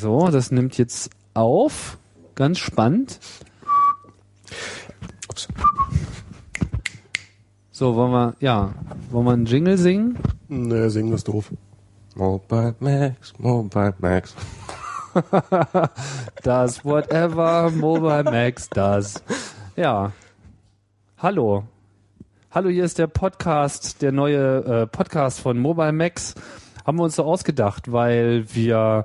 So, das nimmt jetzt auf. Ganz spannend. Ups. So, wollen wir, ja, wollen wir einen Jingle singen? Nee, singen ist doof. Mobile Max, Mobile Max. Das whatever Mobile Max does. Ja. Hallo. Hallo, hier ist der Podcast, der neue äh, Podcast von Mobile Max. Haben wir uns so ausgedacht, weil wir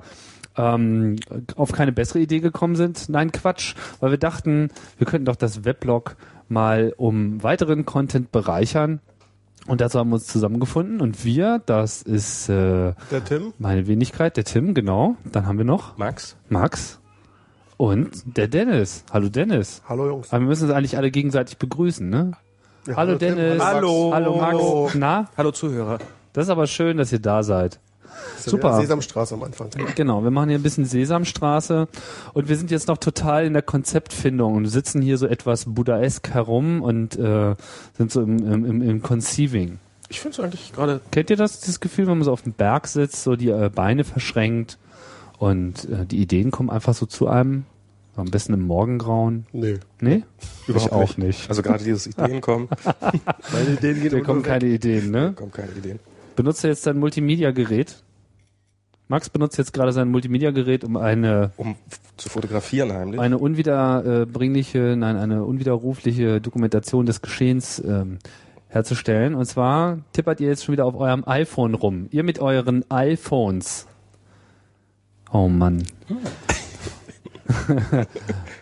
ähm, auf keine bessere Idee gekommen sind. Nein, Quatsch, weil wir dachten, wir könnten doch das Weblog mal um weiteren Content bereichern. Und dazu haben wir uns zusammengefunden. Und wir, das ist äh, Der Tim? meine Wenigkeit, der Tim, genau. Dann haben wir noch Max? Max und der Dennis. Hallo Dennis. Hallo Jungs. Aber wir müssen uns eigentlich alle gegenseitig begrüßen, ne? Ja, hallo, Tim, Dennis. Hallo. Hallo Max. Na, Hallo Zuhörer. das ist aber schön, dass ihr da seid. Ja Super. Sesamstraße am Anfang. Genau, wir machen hier ein bisschen Sesamstraße und wir sind jetzt noch total in der Konzeptfindung und sitzen hier so etwas buddhaesk herum und äh, sind so im, im, im, Conceiving. Ich finde es eigentlich gerade Kennt ihr das, das Gefühl, wenn man so auf dem Berg sitzt, so die äh, Beine verschränkt und äh, die Ideen kommen einfach so zu einem? Am besten im Morgengrauen. Nee. Nee? überhaupt ich auch nicht. Also gerade dieses Ideen kommen, Meine Ideen gehen Da kommen keine Ideen, ne? kommen keine Ideen. Benutzt er jetzt dein Multimedia-Gerät? Max benutzt jetzt gerade sein Multimedia-Gerät, um eine, Um zu fotografieren heimlich. eine unwiederbringliche, nein, eine unwiderrufliche Dokumentation des Geschehens ähm, herzustellen. Und zwar tippert ihr jetzt schon wieder auf eurem iPhone rum. Ihr mit euren iPhones. Oh Mann.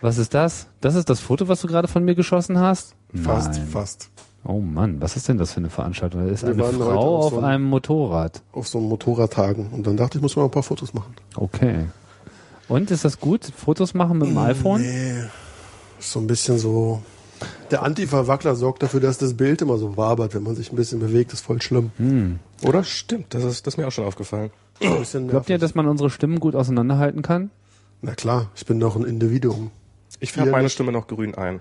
was ist das? Das ist das Foto, was du gerade von mir geschossen hast? Fast, Nein. fast. Oh Mann, was ist denn das für eine Veranstaltung? Da ist Wir eine Frau auf auf so einem- einem Motorrad. Auf so einem Motorradtagen. Und dann dachte ich, muss mal ein paar Fotos machen. Okay. Und ist das gut? Fotos machen mit dem iPhone? Nee. Ist so ein bisschen so. Der Antifa-Wackler sorgt dafür, dass das Bild immer so wabert, wenn man sich ein bisschen bewegt. ist voll schlimm. Hm. Oder? Stimmt, das ist, das ist mir auch schon aufgefallen. Glaubt ihr, dass man unsere Stimmen gut auseinanderhalten kann? Na klar, ich bin doch ein Individuum. Ich färbe meine nicht. Stimme noch grün ein.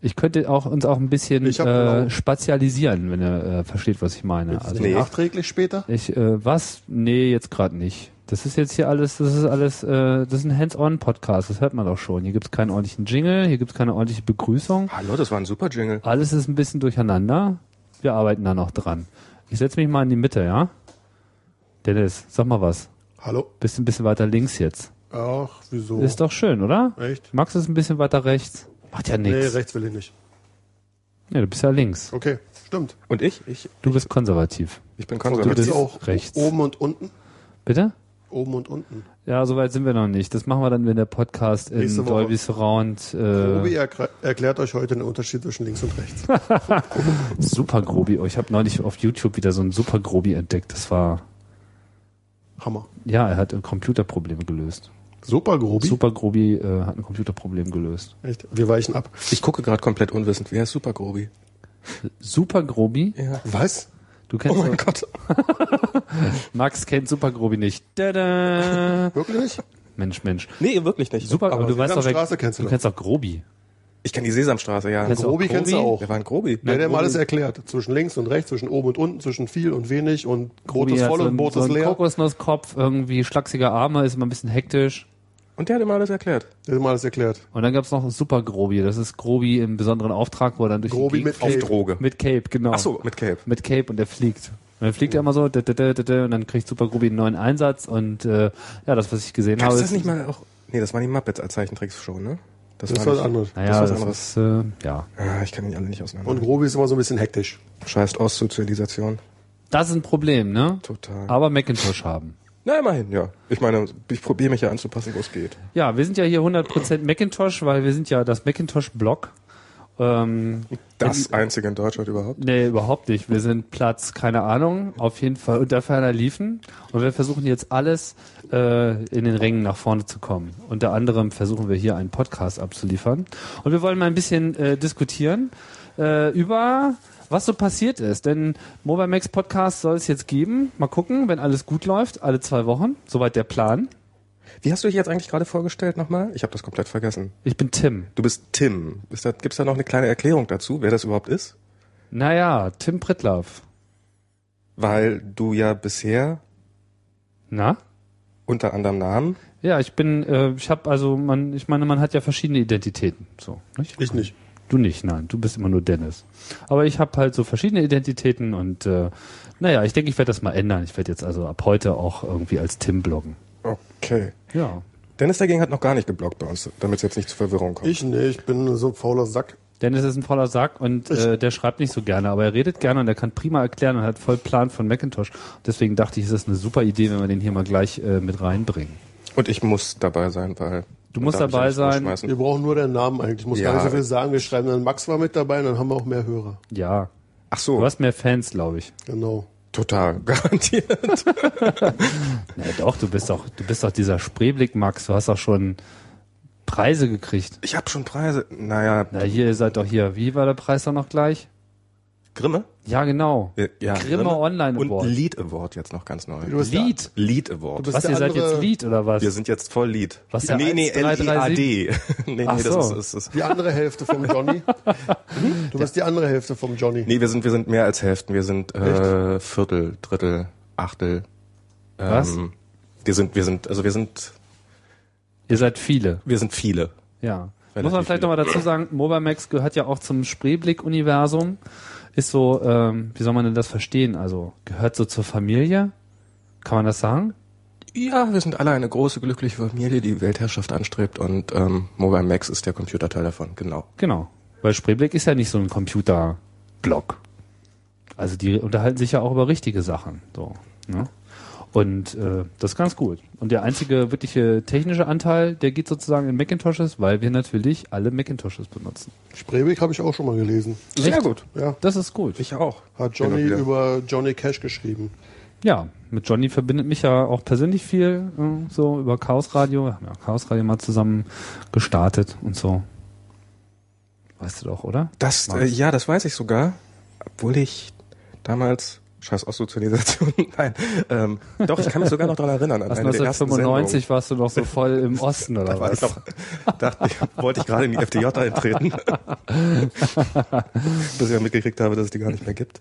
Ich könnte auch uns auch ein bisschen hab äh, spazialisieren, wenn ihr äh, versteht, was ich meine. Also Nee. Nachträglich später? ich äh, was? Nee, jetzt gerade nicht. Das ist jetzt hier alles, das ist alles, äh, das ist ein Hands-on-Podcast, das hört man doch schon. Hier gibt's keinen ordentlichen Jingle, hier gibt's keine ordentliche Begrüßung. Hallo, das war ein super Jingle. Alles ist ein bisschen durcheinander. Wir arbeiten da noch dran. Ich setze mich mal in die Mitte, ja? Dennis, sag mal was. Hallo? Bist ein bisschen weiter links jetzt. Ach, wieso? Ist doch schön, oder? Echt? Max ist ein bisschen weiter rechts. Macht ja Nee, nichts. rechts will ich nicht. ja, du bist ja links. Okay, stimmt. Und ich? Ich, Du bist konservativ. ich bin Du konservativ. bist- Ist auch rechts. oben und unten? Bitte? Oben und unten. Ja, soweit sind wir noch nicht. Das machen wir dann, wenn der Podcast in Nächste. Dolby Surround äh, erkl- erklärt euch heute den Unterschied zwischen links und rechts. Super Grobi. Oh, ich habe neulich auf YouTube wieder so einen Super Grobi entdeckt. Das war Hammer. ja, er hat ein Computerproblem gelöst. Super Grobi. Super Grobi äh, hat ein Computerproblem gelöst. Echt? Wir weichen ab. Ich gucke gerade komplett unwissend. Wer ist Super Grobi? Super Grobi? Ja. Was? Du Oh kennst mein doch- Gott. Max kennt Super Grobi nicht. Tada! Wirklich nicht? Mensch, Mensch. Nee, wirklich nicht. Super, aber, du weißt doch, wer, kennst du du doch. kennst doch Grobi. Ich kenne die Sesamstraße, ja. Kennst Grobi auch kennst du auch. Wer war ein Grobi? Der, der Grobi- mal alles erklärt. Zwischen links und rechts, zwischen oben und unten, zwischen viel und wenig und Brot Grobi ist hat voll so und Brot so ist leer. Kokosnusskopf, irgendwie schlachsige Arme, ist immer ein bisschen hektisch. Und der hat immer alles erklärt. Der hat mal alles erklärt. Und dann gab's noch Super Grobi. Das ist Grobi im besonderen Auftrag, wo er dann durch Grobi die mit Cape. Droge. mit Cape, genau. Ach so, mit Cape. Mit Cape und der fliegt. Und dann fliegt er immer so, da, da, da, da, da, und dann kriegt Super Grobi einen neuen Einsatz und äh, ja, das, was ich gesehen Gab's habe, das ist, nicht mal auch? Nee, das waren die Muppets als Zeichentricksshow, ne? Das ist war was nicht- anderes. naja, das das, ist was anderes. ist, äh, ja. Ah, ich kann die alle nicht auseinander. Und Grobi ist immer so ein bisschen hektisch. Scheißt Ostsozialisation. Das ist ein Problem, ne? Total. Aber Macintosh haben. Na, immerhin, ja. Ich meine, ich probiere mich ja anzupassen, wo es geht. Ja, wir sind ja hier 100% Macintosh, weil wir sind ja das Macintosh-Blog. Ähm, Das einzige in Deutschland überhaupt. Nee, überhaupt nicht. Wir sind Platz, keine Ahnung, auf jeden Fall unter ferner liefen. Und wir versuchen jetzt alles äh, in den Rängen nach vorne zu kommen. Unter anderem versuchen wir hier einen Podcast abzuliefern. Und wir wollen mal ein bisschen äh, diskutieren äh, über was so passiert ist. Denn Mobile Max Podcast soll es jetzt geben. Mal gucken, wenn alles gut läuft, alle zwei Wochen. Soweit der Plan. Wie hast du dich jetzt eigentlich gerade vorgestellt nochmal? Ich habe das komplett vergessen. Ich bin Tim. Du bist Tim. Da, gibt's da noch eine kleine Erklärung dazu, wer das überhaupt ist? Naja, Tim Pritlaff. Weil du ja bisher Na? unter anderem Namen. Ja, ich bin, äh, ich habe also, man, ich meine, man hat ja verschiedene Identitäten. So, nicht? Ich nicht. Du nicht, nein, du bist immer nur Dennis. Aber ich habe halt so verschiedene Identitäten und äh, naja, ich denke, ich werde das mal ändern. Ich werde jetzt also ab heute auch irgendwie als Tim bloggen. Okay. Ja. Dennis dagegen hat noch gar nicht geblockt bei uns, damit es jetzt nicht zu Verwirrung kommt. Ich nee, ich bin so ein fauler Sack. Dennis ist ein voller Sack und äh, der schreibt nicht so gerne, aber er redet gerne und er kann prima erklären und hat voll Plan von Macintosh. Deswegen dachte ich, es ist eine super Idee, wenn wir den hier mal gleich äh, mit reinbringen. Und ich muss dabei sein, weil. Du musst dabei sein. Wir brauchen nur den Namen eigentlich. Ich muss Ja. gar nicht so viel sagen. Wir schreiben dann Max war mit dabei und dann haben wir auch mehr Hörer. Ja. Ach Du so, hast mehr Fans, glaube ich. Genau. total, garantiert. Na doch, du bist doch, du bist doch dieser Spreeblick, Max. Du hast doch schon Preise gekriegt. Ich habe schon Preise. Naja, Na, hier, ihr seid doch hier. Wie war der Preis doch noch gleich? Grimme? Ja, genau. Ja, Grimme Online Und Award. Lead Award jetzt noch ganz neu. Du bist der- Lied. Lead Award. Du bist Was, ihr seid jetzt Lied oder was? Wir sind jetzt voll Lead. Was, der nee, nee, 1337? L-I-A-D. nee, nee, Ach das so. ist, ist, ist. Die andere Hälfte vom Johnny. Du bist die andere Hälfte vom Johnny. Nee, wir sind, wir sind mehr als Hälften. Wir sind äh, Viertel, Drittel, Achtel. Ähm, Was? Wir sind, wir sind, also wir sind, Ihr seid viele. wir sind viele. Ja. Relativ Muss man vielleicht nochmal dazu sagen, Mobamax gehört ja auch zum Spreeblick-Universum. Ist so, ähm, wie soll man denn das verstehen? Also gehört so zur Familie? Kann man das sagen? Ja, wir sind alle eine große, glückliche Familie, die Weltherrschaft anstrebt und ähm, Mobile Max ist der Computerteil davon, genau. Genau. Weil Spreeblick ist ja nicht so ein Computerblog. Also die unterhalten sich ja auch über richtige Sachen. So, ne? Und äh, das ist ganz gut. Und der einzige wirkliche technische Anteil, der geht sozusagen in Macintoshes, weil wir natürlich alle Macintoshes benutzen. Spreeweg habe ich auch schon mal gelesen. Sehr gut. Ja. Das ist gut. Ich auch. Hat Johnny wieder. über Johnny Cash geschrieben. Ja, mit Johnny verbindet mich ja auch persönlich viel, äh, so über Chaos Radio. Wir haben ja Chaos Radio mal zusammen gestartet und so. Weißt du doch, oder? Das, äh, ja, das weiß ich sogar, obwohl ich damals Scheiß Ostsozialisation. Nein, ähm, doch, ich kann mich sogar noch dran erinnern. An Was, ersten 1995 warst du noch so voll im Osten oder Sendungen. War ich was? noch, dachte ich, wollte ich gerade in die FDJ eintreten. Bis ich ja mitgekriegt habe, dass es die gar nicht mehr gibt.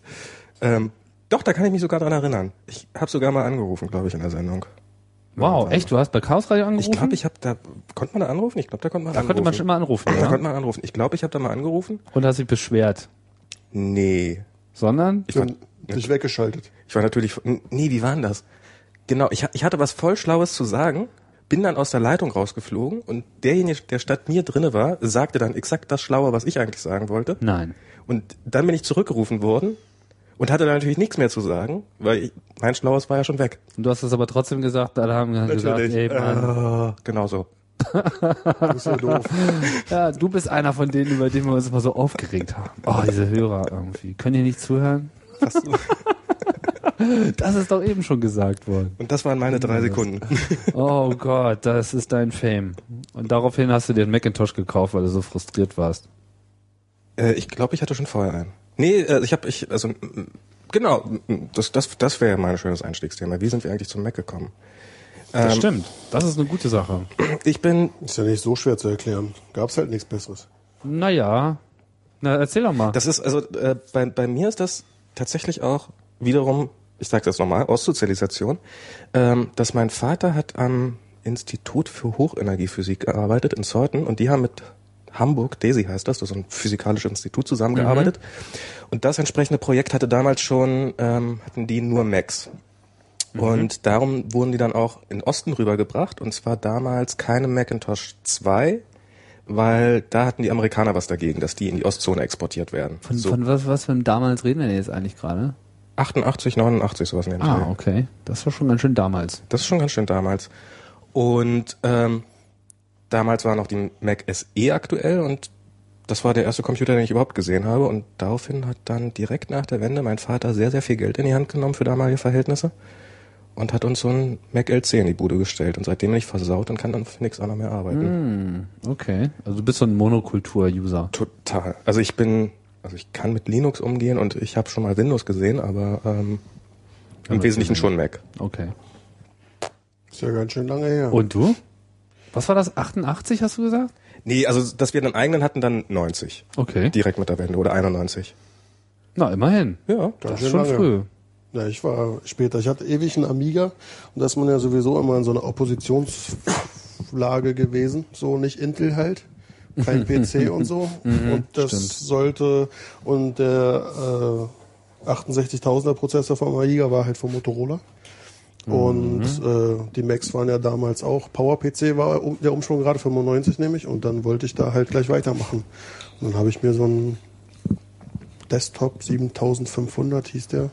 Ähm, doch, da kann ich mich sogar dran erinnern. Ich habe sogar mal angerufen, glaube ich, in der Sendung. Wow, echt? Du hast bei Chaos Radio angerufen? Ich glaube, ich habe da, konnte man da anrufen? Ich glaube, da konnte man da anrufen. konnte man schon immer anrufen, Da ja? konnte man anrufen. Ich glaube, ich habe da mal angerufen. Und hast dich beschwert. Nee. Sondern? Ich war, Bin dich weggeschaltet. ich war natürlich, nee, wie war denn das? Genau, ich, ich hatte was voll Schlaues zu sagen, bin dann aus der Leitung rausgeflogen und derjenige, der statt mir drinne war, sagte dann exakt das Schlaue, was ich eigentlich sagen wollte. Nein. Und dann bin ich zurückgerufen worden und hatte da natürlich nichts mehr zu sagen, weil ich, mein Schlaues war ja schon weg. Und du hast es aber trotzdem gesagt, alle haben dann gesagt, ey Mann, äh, genau so. Das ist ja doof. ja, du bist einer von denen, über den wir uns immer so aufgeregt haben. Oh, diese Hörer irgendwie. Können die nicht zuhören? Was, Das ist doch eben schon gesagt worden. und das waren meine drei Sekunden. Oh Gott, das ist dein Fame. Und daraufhin hast du dir einen Macintosh gekauft, weil du so frustriert warst. Äh, ich glaube, ich hatte schon vorher einen. Nee, äh, ich habe ich also genau, das das das wäre mein schönes Einstiegsthema. Wie sind wir eigentlich zum Mac gekommen? Das Ähm, stimmt. Das ist eine gute Sache. Ich bin Ist ja nicht so schwer zu erklären. Gab's halt nichts Besseres. Naja. Na, erzähl doch mal. das ist also äh, bei bei mir ist das tatsächlich auch wiederum, ich sage das nochmal, Aussozialisation, ähm, dass mein Vater hat am Institut für Hochenergiephysik gearbeitet in Zeuthen und die haben mit Hamburg, DESI heißt das, das ist ein physikalisches Institut zusammengearbeitet. Und das entsprechende Projekt hatte damals schon, ähm, hatten die nur Macs. Und darum wurden die dann auch in Osten rübergebracht und zwar damals keine Macintosh 2, weil da hatten die Amerikaner was dagegen, dass die in die Ostzone exportiert werden. Von, so von was, was für einem damals reden wir denn jetzt eigentlich gerade? 88, 89, sowas in den Ah, Dreh. okay. Das war schon ganz schön damals. Das ist schon ganz schön damals. Und ähm, damals war noch die Mac SE aktuell und das war der erste Computer, den ich überhaupt gesehen habe. Und daraufhin hat dann direkt nach der Wende mein Vater sehr, sehr viel Geld in die Hand genommen für damalige Verhältnisse und hat uns so ein Mac LC in die Bude gestellt. Und seitdem bin ich versaut und kann dann für nichts anderes mehr arbeiten. Hm, okay. Also du bist so ein Monokultur-User. Total. Also ich bin, also ich kann mit Linux umgehen und ich habe schon mal Windows gesehen, aber ähm, im Wesentlichen schon Mac. Okay. Ist ja ganz schön lange her. Und du? Was war das? 88 hast du gesagt? Nee, also dass wir einen eigenen hatten, dann 90. Okay. Direkt mit der Wende oder 91. Na, immerhin. Ja. Das Ganz ist schon lange. früh. Ja, ich war später. Ich hatte ewig einen Amiga und da ist man ja sowieso immer in so einer Oppositionslage gewesen. So nicht Intel halt, kein PC und so. und das stimmt. sollte, und der äh, 68.000er Prozessor vom Amiga war halt von Motorola. Und äh, die Macs waren ja damals auch, PowerPC war um, der Umschwung gerade 95 nämlich und dann wollte ich da halt gleich weitermachen. Und dann habe ich mir so einen Desktop 7500 hieß der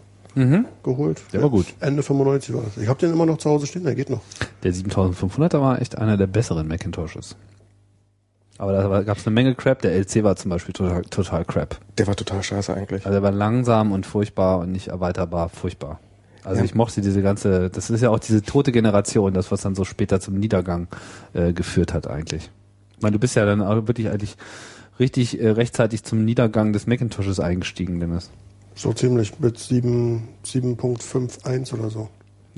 geholt. Der war gut. Ende 95 war das. Ich habe den immer noch zu Hause stehen, der geht noch. Der 7500er war echt einer der besseren Macintoshes. Aber da gab es eine Menge Crap. Der LC war zum Beispiel total, total Crap. Der war total scheiße eigentlich. Also er war langsam und furchtbar und nicht erweiterbar, furchtbar. Also Ja. ich mochte diese ganze, das ist ja auch diese tote Generation, das was dann so später zum Niedergang äh, geführt hat eigentlich. Ich meine, du bist ja dann auch wirklich eigentlich richtig äh, rechtzeitig zum Niedergang des Macintoshes eingestiegen, Dennis. So ziemlich mit 7 7.51 oder so.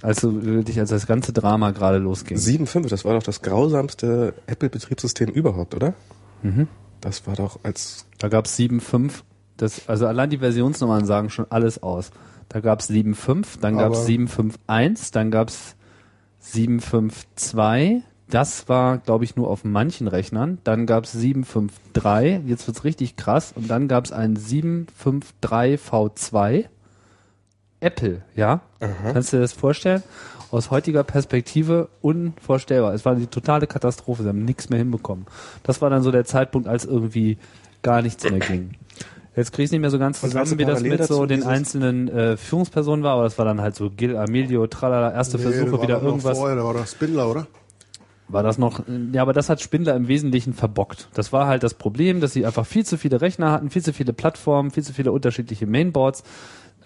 Also wirklich, als das ganze Drama gerade losging. 7.5, das war doch das grausamste Apple-Betriebssystem überhaupt, oder? Mhm. Das war doch als Da gab es 7.5, das, also allein die Versionsnummern sagen schon alles aus. Da gab es 7.5, dann gab es Aber- 7.5.1, dann gab es 7.5.2, das war, glaube ich, nur auf manchen Rechnern. Dann gab es 7.5.3, jetzt wird's richtig krass, und dann gab es ein 7.5.3 V2. Apple, ja? Kannst du dir das vorstellen? Aus heutiger Perspektive unvorstellbar. Es war die totale Katastrophe. Sie haben nichts mehr hinbekommen. Das war dann so der Zeitpunkt, als irgendwie gar nichts mehr ging. Jetzt kriege ich nicht mehr so ganz zusammen, wie das mit so den einzelnen äh, Führungspersonen war, aber das war dann halt so Gil Amelio, tralala, erste Nee, Versuche, wieder irgendwas. Vorher, da war doch Spindler, oder? War das noch, ja, aber das hat Spindler im Wesentlichen verbockt. Das war halt das Problem, dass sie einfach viel zu viele Rechner hatten, viel zu viele Plattformen, viel zu viele unterschiedliche Mainboards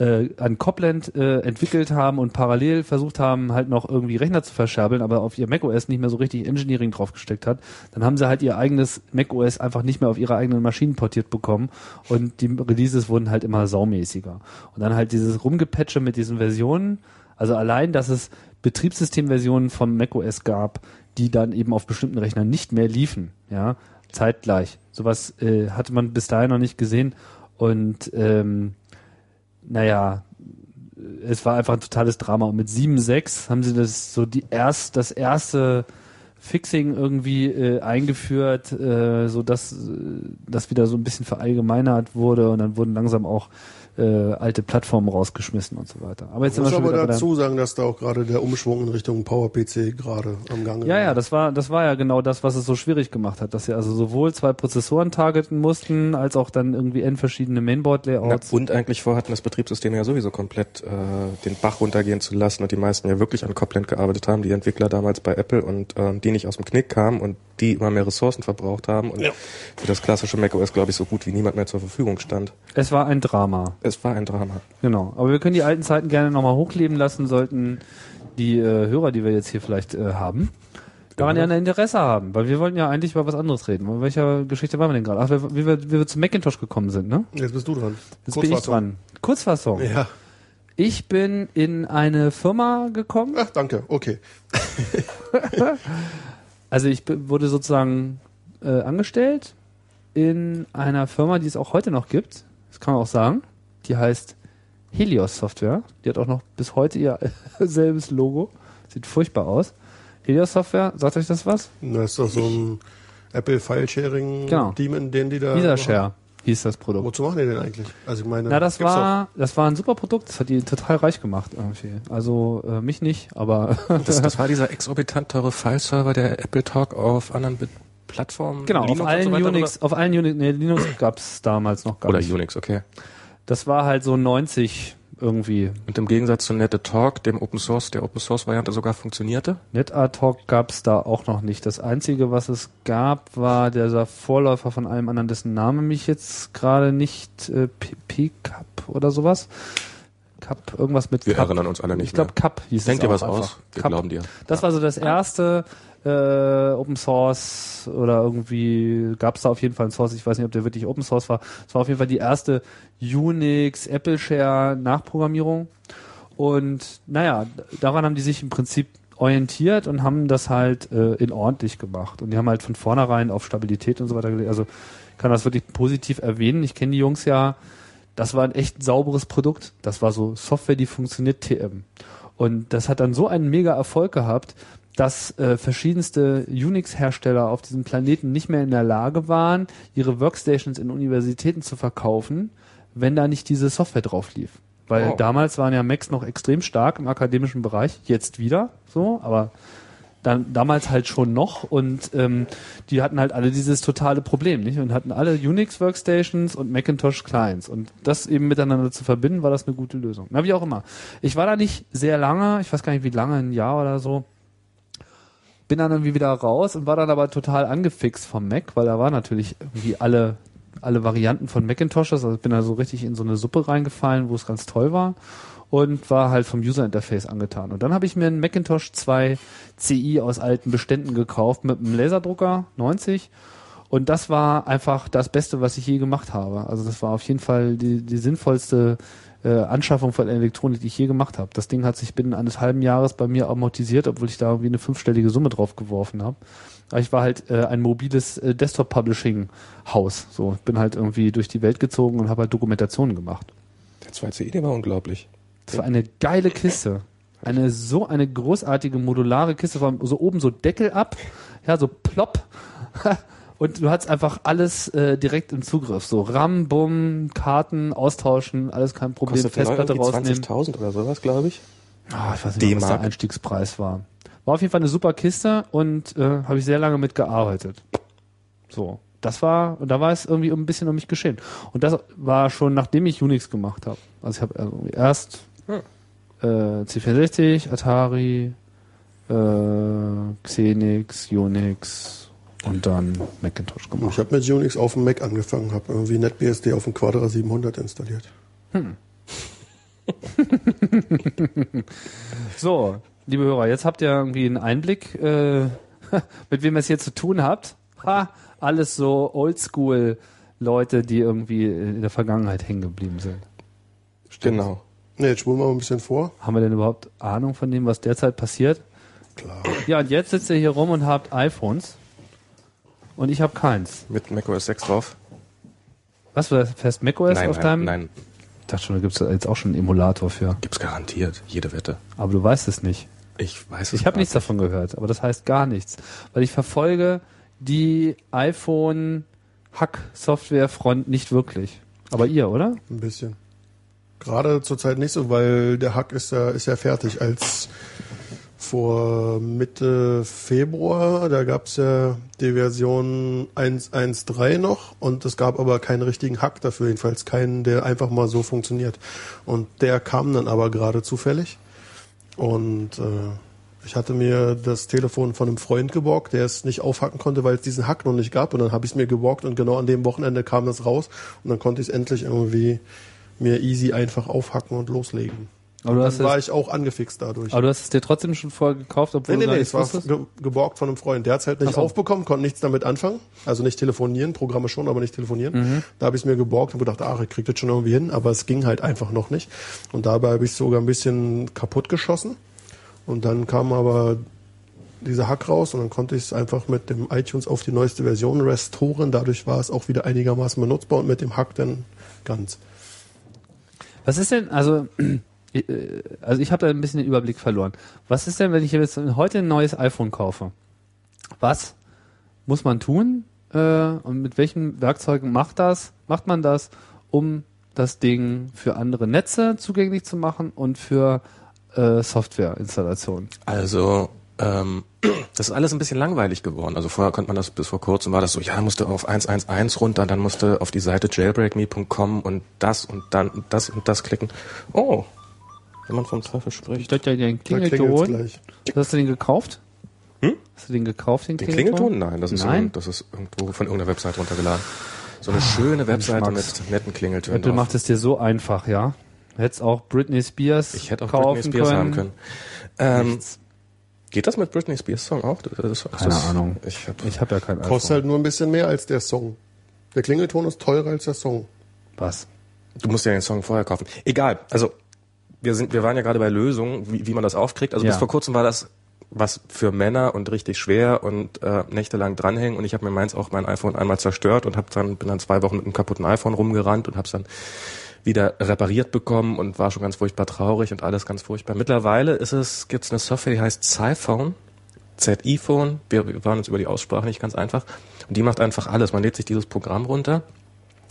äh, an Copland äh, entwickelt haben und parallel versucht haben, halt noch irgendwie Rechner zu verscherbeln, aber auf ihr macOS nicht mehr so richtig Engineering draufgesteckt hat. Dann haben sie halt ihr eigenes macOS einfach nicht mehr auf ihre eigenen Maschinen portiert bekommen und die Releases wurden halt immer saumäßiger. Und dann halt dieses Rumgepatche mit diesen Versionen, also allein, dass es Betriebssystemversionen von macOS gab, die dann eben auf bestimmten Rechnern nicht mehr liefen, ja, zeitgleich. Sowas äh, hatte man bis dahin noch nicht gesehen und ähm, naja, es war einfach ein totales Drama. Und mit 7.6 haben sie das so die erst, das erste Fixing irgendwie äh, eingeführt, äh, so äh, das wieder so ein bisschen verallgemeinert wurde und dann wurden langsam auch äh, alte Plattformen rausgeschmissen und so weiter. Aber jetzt Ich muss aber dazu sagen, dass da auch gerade der Umschwung in Richtung PowerPC gerade am Gange Ja, war. ja, das war, das war ja genau das, was es so schwierig gemacht hat, dass sie also sowohl zwei Prozessoren targeten mussten, als auch dann irgendwie n verschiedene Mainboard-Layouts. und eigentlich vorhatten, das Betriebssystem ja sowieso komplett äh, den Bach runtergehen zu lassen und die meisten ja wirklich an Copland gearbeitet haben, die Entwickler damals bei Apple und ähm, die nicht aus dem Knick kamen und die immer mehr Ressourcen verbraucht haben und Ja. für das klassische macOS, glaube ich, so gut wie niemand mehr zur Verfügung stand. Es war ein Drama, Es war ein Drama. genau. Aber wir können die alten Zeiten gerne nochmal hochleben lassen, sollten die äh, Hörer, die wir jetzt hier vielleicht äh, haben, daran ja ein Interesse haben. Weil wir wollten ja eigentlich über was anderes reden. Bei welcher Geschichte waren wir denn gerade? Ach, wie, wir, wie wir zu Macintosh gekommen sind, ne? Jetzt bist du dran. Jetzt bin ich Kurzfassung. dran. Kurzfassung. Ja. Ich bin in eine Firma gekommen. Ach, danke. Okay. Also ich wurde sozusagen äh, angestellt in einer Firma, die es auch heute noch gibt. Das kann man auch sagen. Die heißt Helios Software. Die hat auch noch bis heute ihr selbes Logo. Sieht furchtbar aus. Helios Software, sagt euch das was? Das ist doch so ein Apple File Sharing Genau. Demon, den die da. Dieser machen. Share hieß das Produkt. Wozu machen die denn eigentlich? Also ich meine. Na, das war, das war ein super Produkt. Das hat die total reich gemacht irgendwie. Also äh, mich nicht, aber Das, das war dieser exorbitant teure File-Server, der Apple Talk auf anderen Be Plattformen, genau. Linux auf allen so weiter, Unix, auf allen Unix, nee, Linux gab's damals noch gar Oder, nicht. oder Unix, okay. Das war halt so 90 irgendwie. Und im Gegensatz zu NetTalk, dem Open Source, der Open Source Variante sogar funktionierte. NetArt-Talk gab's da auch noch nicht. Das Einzige, was es gab, war dieser Vorläufer von allem anderen, dessen Name mich jetzt gerade nicht äh, P- P-Cup oder sowas. Cup, irgendwas mit Wir Cup. erinnern uns alle nicht Ich glaube. Cup hieß Denk es dir was auch aus, einfach. wir Cup. glauben dir. Das war so das erste äh, Open Source oder irgendwie gab es da auf jeden Fall einen Source. Ich weiß nicht, ob der wirklich Open Source war. Es war auf jeden Fall die erste Unix Apple Share Nachprogrammierung. Und naja, daran haben die sich im Prinzip orientiert und haben das halt äh, in ordentlich gemacht. Und die haben halt von vornherein auf Stabilität und so weiter gelegt. Also ich kann das wirklich positiv erwähnen. Ich kenne die Jungs ja, das war ein echt sauberes Produkt. Das war so Software, die funktioniert TM. Und das hat dann so einen mega Erfolg gehabt, dass äh, verschiedenste Unix-Hersteller auf diesem Planeten nicht mehr in der Lage waren, ihre Workstations in Universitäten zu verkaufen, wenn da nicht diese Software drauf lief. Weil Oh. damals waren ja Macs noch extrem stark im akademischen Bereich, jetzt wieder so, aber dann damals halt schon noch und ähm, die hatten halt alle dieses totale Problem, nicht? Und hatten alle Unix Workstations und Macintosh Clients und das eben miteinander zu verbinden, war das eine gute Lösung. Na wie auch immer. Ich war da nicht sehr lange, ich weiß gar nicht wie lange, ein Jahr oder so. Bin dann irgendwie wieder raus und war dann aber total angefixt vom Mac, weil da war natürlich irgendwie alle alle Varianten von Macintosh, also bin da so richtig in so eine Suppe reingefallen, wo es ganz toll war und war halt vom User Interface angetan. Und dann habe ich mir einen Macintosh 2 CI aus alten Beständen gekauft mit einem Laserdrucker 90 und das war einfach das Beste, was ich je gemacht habe. Also das war auf jeden Fall die, die sinnvollste äh, Anschaffung von Elektronik, die ich je gemacht habe. Das Ding hat sich binnen eines halben Jahres bei mir amortisiert, obwohl ich da irgendwie eine fünfstellige Summe drauf geworfen habe. Aber ich war halt äh, ein mobiles äh, Desktop-Publishing-Haus. So, ich bin halt irgendwie durch die Welt gezogen und habe halt Dokumentationen gemacht. Der 2CE, der war unglaublich. Das war eine geile Kiste. Eine so eine großartige modulare Kiste, vor allem so oben so Deckel ab, ja, so plopp. Und du hattest einfach alles äh, direkt im Zugriff. So RAM, Bumm, Karten, austauschen, alles kein Problem. Kostet Festplatte rausnehmen. 20.000 oder sowas, glaube ich. Ah, ich weiß nicht, mehr, was der. Einstiegspreis war. War auf jeden Fall eine super Kiste und äh, habe ich sehr lange mitgearbeitet. So, das war, und da war es irgendwie ein bisschen um mich geschehen. Und das war schon nachdem ich Unix gemacht habe. Also ich habe irgendwie erst Hm. äh, C64, Atari, äh, Xenix, Unix und dann Macintosh Ich gemacht. habe mit Unix auf dem Mac angefangen, habe irgendwie NetBSD auf dem Quadra 700 installiert. So, liebe Hörer, jetzt habt ihr irgendwie einen Einblick, äh, mit wem ihr es hier zu tun habt. Ha, alles so oldschool Leute, die irgendwie in der Vergangenheit hängen geblieben sind. Genau. Ne, jetzt spulen wir mal ein bisschen vor. Haben wir denn überhaupt Ahnung von dem, was derzeit passiert? Klar. Ja, und jetzt sitzt ihr hier rum und habt iPhones. Und ich habe keins. Mit macOS 6 drauf. Was, du hast fest macOS nein, auf nein, deinem? nein, Ich dachte schon, da gibt's jetzt auch schon einen Emulator für. gibt's garantiert. Jede Wette. Aber du weißt es nicht. Ich weiß es Ich habe nichts davon gehört, aber das heißt gar nichts. Weil ich verfolge die iPhone-Hack-Software-Front nicht wirklich. Aber ihr, oder? Ein bisschen. Gerade zurzeit nicht so, weil der Hack ist ja, ist ja fertig. Als vor Mitte Februar, da gab's ja die Version 1.1.3 noch und es gab aber keinen richtigen Hack dafür, jedenfalls keinen, der einfach mal so funktioniert. Und der kam dann aber gerade zufällig. Und äh, ich hatte mir das Telefon von einem Freund geborgt, der es nicht aufhacken konnte, weil es diesen Hack noch nicht gab. Und dann habe ich es mir geborgt und genau an dem Wochenende kam das raus und dann konnte ich es endlich irgendwie mir easy einfach aufhacken und loslegen. Aber du, Dann hast war ich auch angefixt dadurch. aber du hast es dir trotzdem schon vorher gekauft, obwohl Nee, nee, du nee, nicht es war ge geborgt von einem Freund. Der hat es halt nicht so. aufbekommen, konnte nichts damit anfangen. Also nicht telefonieren, Programme schon, aber nicht telefonieren. Mhm. Da habe ich es mir geborgt und gedacht, ach, ich krieg das schon irgendwie hin, aber es ging halt einfach noch nicht. Und dabei habe ich sogar ein bisschen kaputt geschossen. Und dann kam aber dieser Hack raus und dann konnte ich es einfach mit dem iTunes auf die neueste Version restoren. Dadurch war es auch wieder einigermaßen benutzbar und mit dem Hack dann ganz. Was ist denn, also, also ich habe da ein bisschen den Überblick verloren. Was ist denn, wenn ich jetzt heute ein neues iPhone kaufe? Was muss man tun? Äh, und mit welchen Werkzeugen macht das? Macht man das, um das Ding für andere Netze zugänglich zu machen und für äh, Softwareinstallationen? Also, ähm, das ist alles ein bisschen langweilig geworden. Also vorher konnte man das, bis vor kurzem war das so, ja, musste auf 111 runter, dann musste auf die Seite jailbreakme.com und das und dann und das und das klicken. Oh, wenn man vom Teufel Ich spricht. dachte ja, den Klingelton. Hast du den gekauft? Hm? Hast du den gekauft, den, Den Klingelton? Klingelton? Nein, das ist, Nein? irgend- das ist irgendwo von irgendeiner Website runtergeladen. So eine schöne Webseite mit netten Klingeltönen Apple drauf. macht es dir so einfach, ja? Du hättest auch Britney Spears Ich hätte auch kaufen Britney Spears können. haben können. Ähm, geht das mit Britney Spears Song auch? Das, das, Keine das, Ahnung. Ich hab, Ich habe ja kein Kostet iPhone. halt nur ein bisschen mehr als der Song. Der Klingelton ist teurer als der Song. Was? Du musst ja den Song vorher kaufen. Egal. Also wir sind, wir waren ja gerade bei Lösungen, wie, wie man das aufkriegt. Also Ja. bis vor kurzem war das was für Männer und richtig schwer und äh, nächtelang dranhängen. Und ich habe mir meins auch mein iPhone einmal zerstört und hab dann bin dann zwei Wochen mit einem kaputten iPhone rumgerannt und habe es dann wieder repariert bekommen und war schon ganz furchtbar traurig und alles ganz furchtbar. Mittlerweile ist es, gibt es eine Software, die heißt Zyphone, Z-I-Phone. Wir, wir waren uns über die Aussprache nicht ganz einfach. Und die macht einfach alles. Man lädt sich dieses Programm runter,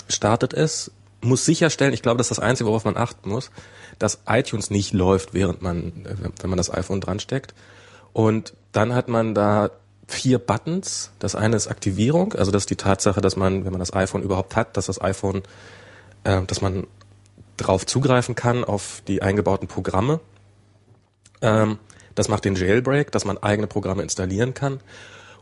startet es, muss sicherstellen, ich glaube, das ist das Einzige, worauf man achten muss, dass iTunes nicht läuft, während man, wenn man das iPhone dran steckt. Und dann hat man da vier Buttons. Das eine ist Aktivierung, also das ist die Tatsache, dass man, wenn man das iPhone überhaupt hat, dass das iPhone, äh, dass man drauf zugreifen kann auf die eingebauten Programme. Ähm, das macht den Jailbreak, dass man eigene Programme installieren kann.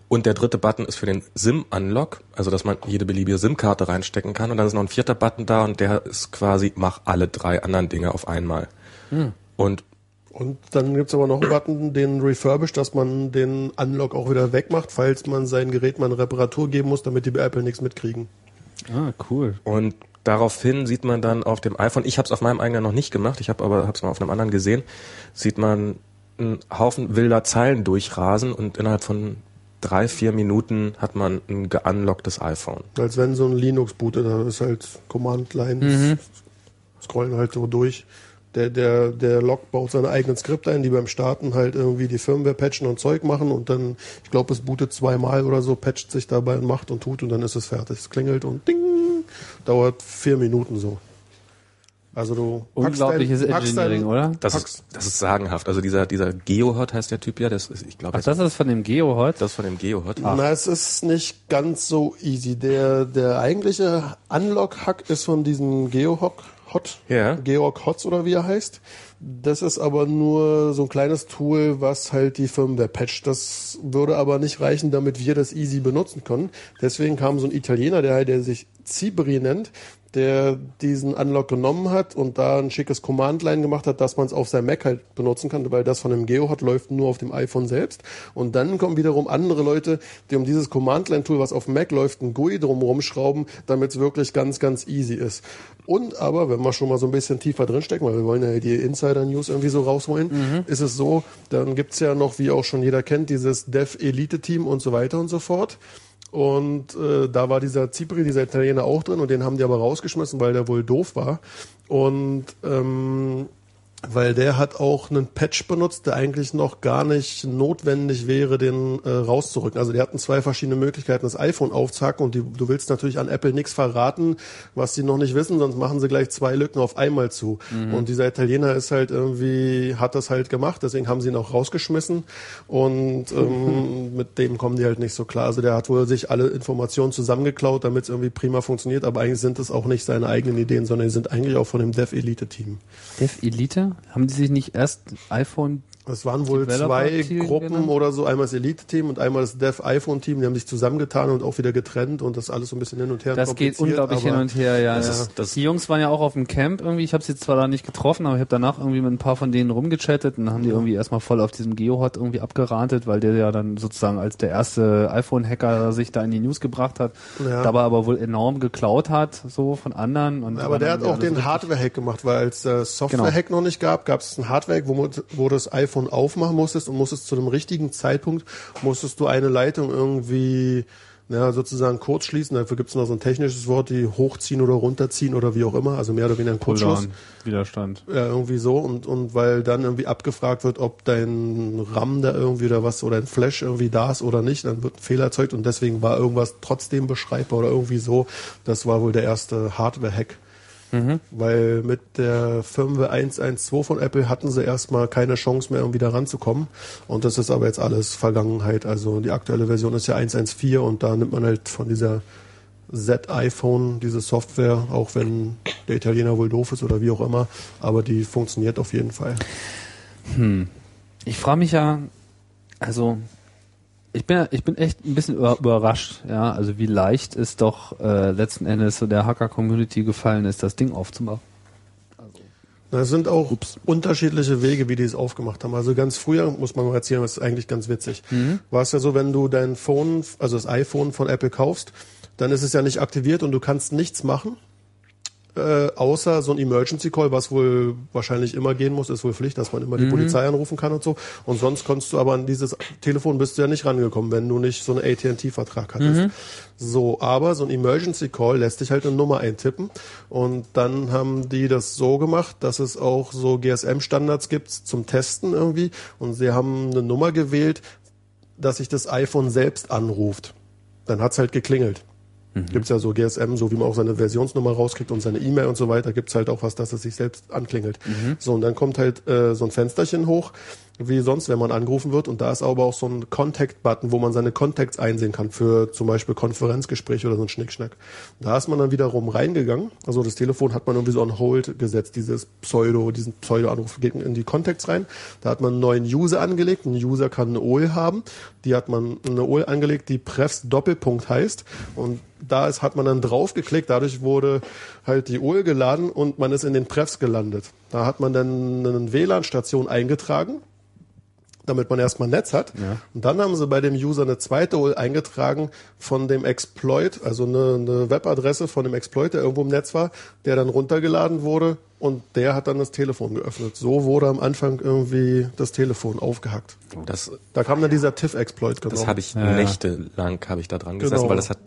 Und der dritte Button ist für den SIM-Unlock, also dass man jede beliebige SIM-Karte reinstecken kann. Und dann ist noch ein vierter Button da und der ist quasi, mach alle drei anderen Dinge auf einmal. Hm. Und und dann gibt's aber noch einen Button, den Refurbish, dass man den Unlock auch wieder wegmacht, falls man sein Gerät mal eine Reparatur geben muss, damit die bei Apple nichts mitkriegen. Ah, cool. Und daraufhin sieht man dann auf dem iPhone, ich habe es auf meinem eigenen noch nicht gemacht, ich habe aber hab's mal auf einem anderen gesehen, sieht man einen Haufen wilder Zeilen durchrasen und innerhalb von drei, vier Minuten hat man ein geunlocktes iPhone. Als wenn so ein Linux bootet, da ist halt Command-Line, mhm. scrollen halt so durch. Der, der, der Log baut seine eigenen Skripte ein, die beim Starten halt irgendwie die Firmware patchen und Zeug machen und dann, ich glaube, es bootet zweimal oder so, patcht sich dabei und macht und tut und dann ist es fertig. Es klingelt und ding, dauert vier Minuten so. Also du Unglaubliches dein, Engineering, dein, oder? Das ist, das ist sagenhaft. Also dieser, dieser Geohot heißt der Typ ja, das ist, ich glaube. Ach, das ist von dem Geohot? Das ist von dem Geohot. Na, es ist nicht ganz so easy. Der, der eigentliche Unlock-Hack ist von diesem Geohot, Hot, ja. Georg Hotz oder wie er heißt. Das ist aber nur so ein kleines Tool, was halt die Firmware patcht. Das würde aber nicht reichen, damit wir das easy benutzen können. Deswegen kam so ein Italiener, der, der sich Cibri nennt, der diesen Unlock genommen hat und da ein schickes Command-Line gemacht hat, dass man es auf seinem Mac halt benutzen kann, weil das von dem Geohot läuft nur auf dem iPhone selbst. Und dann kommen wiederum andere Leute, die um dieses Command-Line-Tool, was auf dem Mac läuft, ein GUI drumherum schrauben, damit es wirklich ganz, ganz easy ist. Und aber, wenn wir schon mal so ein bisschen tiefer drinstecken, weil wir wollen ja die Insider-News irgendwie so rausholen, mhm. ist es so, dann gibt's ja noch, wie auch schon jeder kennt, dieses Dev-Elite-Team und so weiter und so fort. Und äh, da war dieser Zipri, dieser Italiener auch drin und den haben die aber rausgeschmissen, weil der wohl doof war. Und ähm, weil der hat auch einen Patch benutzt, der eigentlich noch gar nicht notwendig wäre, den äh, rauszurücken. Also die hatten zwei verschiedene Möglichkeiten, das iPhone aufzuhacken und die, du willst natürlich an Apple nichts verraten, was sie noch nicht wissen, sonst machen sie gleich zwei Lücken auf einmal zu. Mhm. Und dieser Italiener ist halt irgendwie, hat das halt gemacht, deswegen haben sie ihn auch rausgeschmissen und ähm, mit dem kommen die halt nicht so klar. Also der hat wohl sich alle Informationen zusammengeklaut, damit es irgendwie prima funktioniert, aber eigentlich sind es auch nicht seine eigenen Ideen, sondern die sind eigentlich auch von dem Dev Elite Team. Dev Elite? Haben die sich nicht erst iPhone es waren wohl zwei Gruppen genannt? oder so, einmal das Elite-Team und einmal das Dev-iPhone-Team, die haben sich zusammengetan und auch wieder getrennt und das alles so ein bisschen hin und her. Das geht unglaublich hin und her, ja. Das ja. Ist, das die Jungs waren ja auch auf dem Camp irgendwie, ich habe sie zwar da nicht getroffen, aber ich habe danach irgendwie mit ein paar von denen rumgechattet und dann haben die irgendwie erstmal voll auf diesem Geohot irgendwie abgeratet, weil der ja dann sozusagen als der erste iPhone-Hacker sich da in die News gebracht hat, ja. dabei aber wohl enorm geklaut hat, so von anderen. Und aber der hat auch den Hardware-Hack gemacht, weil als der Software-Hack genau. noch nicht gab, gab es ein Hardware-Hack, wo, wo das iPhone iPhone aufmachen musstest und musstest zu einem richtigen Zeitpunkt, musstest du eine Leitung irgendwie ja, sozusagen kurz schließen. Dafür gibt es noch so ein technisches Wort, die hochziehen oder runterziehen oder wie auch immer, also mehr oder weniger ein Kurzschluss. Widerstand. Ja, irgendwie so und, und weil dann irgendwie abgefragt wird, ob dein RAM da irgendwie oder was oder ein Flash irgendwie da ist oder nicht, dann wird ein Fehler erzeugt und deswegen war irgendwas trotzdem beschreibbar oder irgendwie so. Das war wohl der erste Hardware-Hack. Mhm. Weil mit der Firmware 1.1.2 von Apple hatten sie erstmal keine Chance mehr, um wieder ranzukommen. Und das ist aber jetzt alles Vergangenheit. Also die aktuelle Version ist ja 1.1.4 und da nimmt man halt von dieser Z-iPhone diese Software, auch wenn der Italiener wohl doof ist oder wie auch immer, aber die funktioniert auf jeden Fall. Hm. Ich frage mich ja, also ich bin, ich bin echt ein bisschen überrascht, ja, also wie leicht es doch äh, letzten Endes so der Hacker-Community gefallen ist, das Ding aufzumachen. Also, es sind auch Ups. unterschiedliche Wege, wie die es aufgemacht haben. Also ganz früher, muss man mal erzählen, das ist eigentlich ganz witzig. Mhm. War es ja so, wenn du dein Phone, also das iPhone von Apple kaufst, dann ist es ja nicht aktiviert und du kannst nichts machen äh, außer so ein Emergency Call, was wohl wahrscheinlich immer gehen muss, ist wohl Pflicht, dass man immer die Polizei anrufen kann und so. Und sonst konntest du aber an dieses Telefon bist du ja nicht rangekommen, wenn du nicht so einen AT&T-Vertrag hattest. So, aber so ein Emergency Call lässt dich halt eine Nummer eintippen und dann haben die das so gemacht, dass es auch so GSM-Standards gibt zum Testen irgendwie und sie haben eine Nummer gewählt, dass sich das iPhone selbst anruft. Dann hat's halt geklingelt. Gibt's ja so GSM, so wie man auch seine Versionsnummer rauskriegt und seine E-Mail und so weiter, gibt's halt auch was, dass es sich selbst anklingelt. So, und dann kommt halt äh, so ein Fensterchen hoch, wie sonst, wenn man angerufen wird. Und da ist aber auch so ein Contact-Button, wo man seine Contacts einsehen kann für zum Beispiel Konferenzgespräche oder so ein Schnickschnack. Da ist man dann wiederum reingegangen. Also das Telefon hat man irgendwie so on hold gesetzt, dieses Pseudo, diesen Pseudo-Anruf geht in die Contacts rein. Da hat man einen neuen User angelegt. Ein User kann eine OL haben. Die hat man eine OL angelegt, die Prefs Doppelpunkt heißt. Und da ist, hat man dann draufgeklickt. Dadurch wurde halt die OL geladen und man ist in den Prefs gelandet. Da hat man dann eine WLAN-Station eingetragen damit man erstmal ein Netz hat. Und dann haben sie bei dem User eine zweite URL eingetragen von dem Exploit, also eine, eine Webadresse von dem Exploit, der irgendwo im Netz war, der dann runtergeladen wurde und der hat dann das Telefon geöffnet. So wurde am Anfang irgendwie das Telefon aufgehackt. Das, Da kam dann dieser TIFF-Exploit genau. das habe ich Ja, ja. nächtelang habe ich da dran gesessen, Genau. weil das hat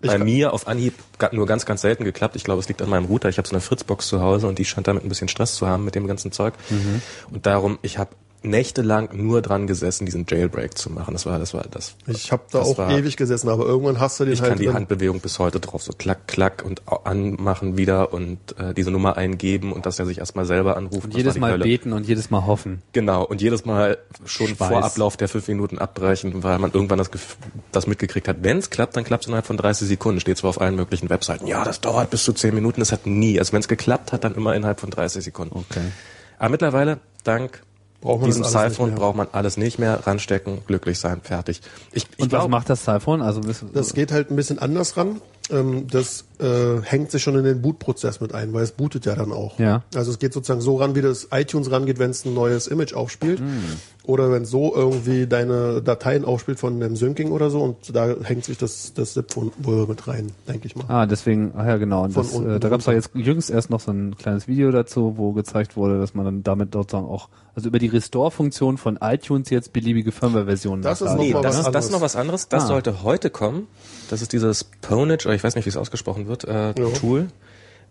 bei kann- mir auf Anhieb nur ganz, ganz selten geklappt. Ich glaube, es liegt an meinem Router. Ich habe so eine Fritzbox zu Hause und die scheint damit ein bisschen Stress zu haben mit dem ganzen Zeug. Mhm. Und darum, ich habe nächtelang nur dran gesessen, diesen Jailbreak zu machen. Das war, das war das. ich habe da auch war- ewig gesessen, aber irgendwann hast du den Ich halt kann die wenn- Handbewegung bis heute drauf so klack, klack und anmachen wieder und äh, diese Nummer eingeben und dass er sich erstmal selber anruft. Und jedes Mal Hölle. beten und jedes Mal hoffen. Genau, und jedes Mal schon Schweiß. vor Ablauf der fünf Minuten abbrechen, weil man irgendwann das, das mitgekriegt hat. Wenn es klappt, dann klappt es innerhalb von 30 Sekunden. Steht zwar auf allen möglichen Webseiten, ja, das dauert bis zu 10 Minuten, das hat nie. Also wenn es geklappt hat, dann immer innerhalb von 30 Sekunden. Okay. Aber mittlerweile, dank Braucht man diesem das alles nicht Siphon braucht man alles nicht mehr, ranstecken, glücklich sein, fertig. Ich, ich Und was glaub- macht das iPhone? Also Das geht halt ein bisschen anders ran. Ähm, das äh, hängt sich schon in den Bootprozess mit ein, weil es bootet ja dann auch. Ja. Also es geht sozusagen so ran, wie das iTunes rangeht, wenn es ein neues Image aufspielt. Hm. Oder wenn es so irgendwie deine Dateien aufspielt von einem Syncing oder so. Und da hängt sich das, das ZIP wohl mit rein, denke ich mal. Ah, deswegen, ach ja, genau. Und das, unten äh, da gab es ja jetzt jüngst erst noch so ein kleines Video dazu, wo gezeigt wurde, dass man dann damit sozusagen auch, also über die Restore-Funktion von iTunes jetzt beliebige Firmware-Versionen Das ist noch Nee, mal das, was ist, das anderes. ist noch was anderes. Das Ah. sollte heute kommen. Das ist dieses Ponage, oder ich weiß nicht, wie es ausgesprochen wird, äh, Ja. Tool.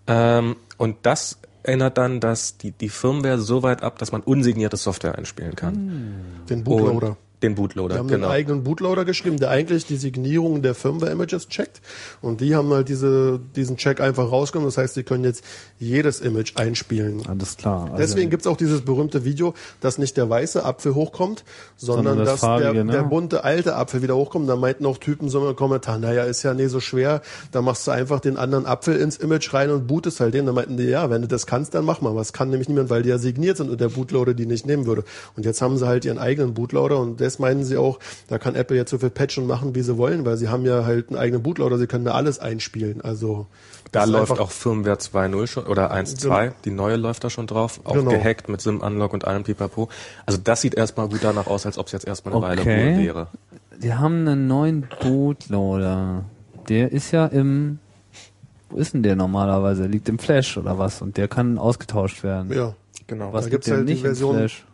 Ähm, und das ändert dann das, die, die Firmware so weit ab, dass man unsignierte Software einspielen kann. Den Bootloader. Den Bootloader, Wir haben genau. einen eigenen Bootloader geschrieben, der eigentlich die Signierung der Firmware-Images checkt. Und die haben halt diese, diesen Check einfach rausgenommen. Das heißt, sie können jetzt jedes Image einspielen. Alles klar. Also, Deswegen gibt's auch dieses berühmte Video, dass nicht der weiße Apfel hochkommt, sondern, Sondern das dass farbige, der, ne? der bunte alte Apfel wieder hochkommt. Da meinten auch Typen so im Kommentar, naja, ist ja nie so schwer, da machst du einfach den anderen Apfel ins Image rein und bootest halt den. Da meinten die, ja, wenn du das kannst, dann mach mal. Was kann nämlich niemand, weil die ja signiert sind und der Bootloader die nicht nehmen würde. Und jetzt haben sie halt ihren eigenen Bootloader und das meinen sie auch, da kann Apple jetzt so viel patchen und machen, wie sie wollen, weil sie haben ja halt einen eigenen Bootloader, sie können da alles einspielen. Also Da läuft einfach- auch Firmware 2.0 schon, oder 1.2, die neue läuft da schon drauf, auch Genau. gehackt mit SIM-Unlock und allem pipapo. Also das sieht erstmal gut danach aus, als ob es jetzt erstmal eine Weile Okay. Ruhe wäre. die haben einen neuen Bootloader. Der ist ja im, wo ist denn der normalerweise? Liegt im Flash oder was? Und der kann ausgetauscht werden. ja. Genau. Was Da gibt's denn halt die nicht im Version- Flash?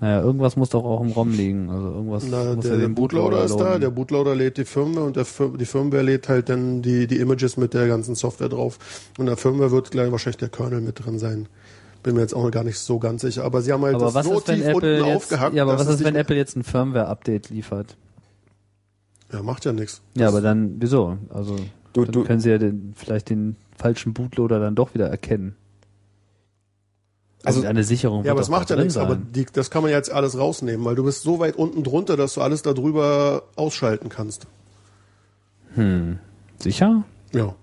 Naja, irgendwas muss doch auch im ROM liegen. Also irgendwas Na, muss der, ja der den Bootloader ist da, der Bootloader lädt die Firmware und der Fir die Firmware lädt halt dann die, die Images mit der ganzen Software drauf. Und der Firmware wird gleich wahrscheinlich der Kernel mit drin sein. Bin mir jetzt auch gar nicht so ganz sicher. Aber sie haben halt aber das was so ist, wenn tief Apple unten jetzt, aufgehackt. ja, aber was ist, wenn Apple jetzt ein Firmware-Update liefert? Ja, macht ja nichts. Ja, aber dann, wieso? Also, Du- dann du- können sie ja den, vielleicht den falschen Bootloader dann doch wieder erkennen. Also- Also eine Sicherung Ja, aber es doch macht ja nichts. Aber sein. die, das kann man jetzt alles rausnehmen, weil du bist so weit unten drunter, dass du alles darüber ausschalten kannst. Sicher? Ja.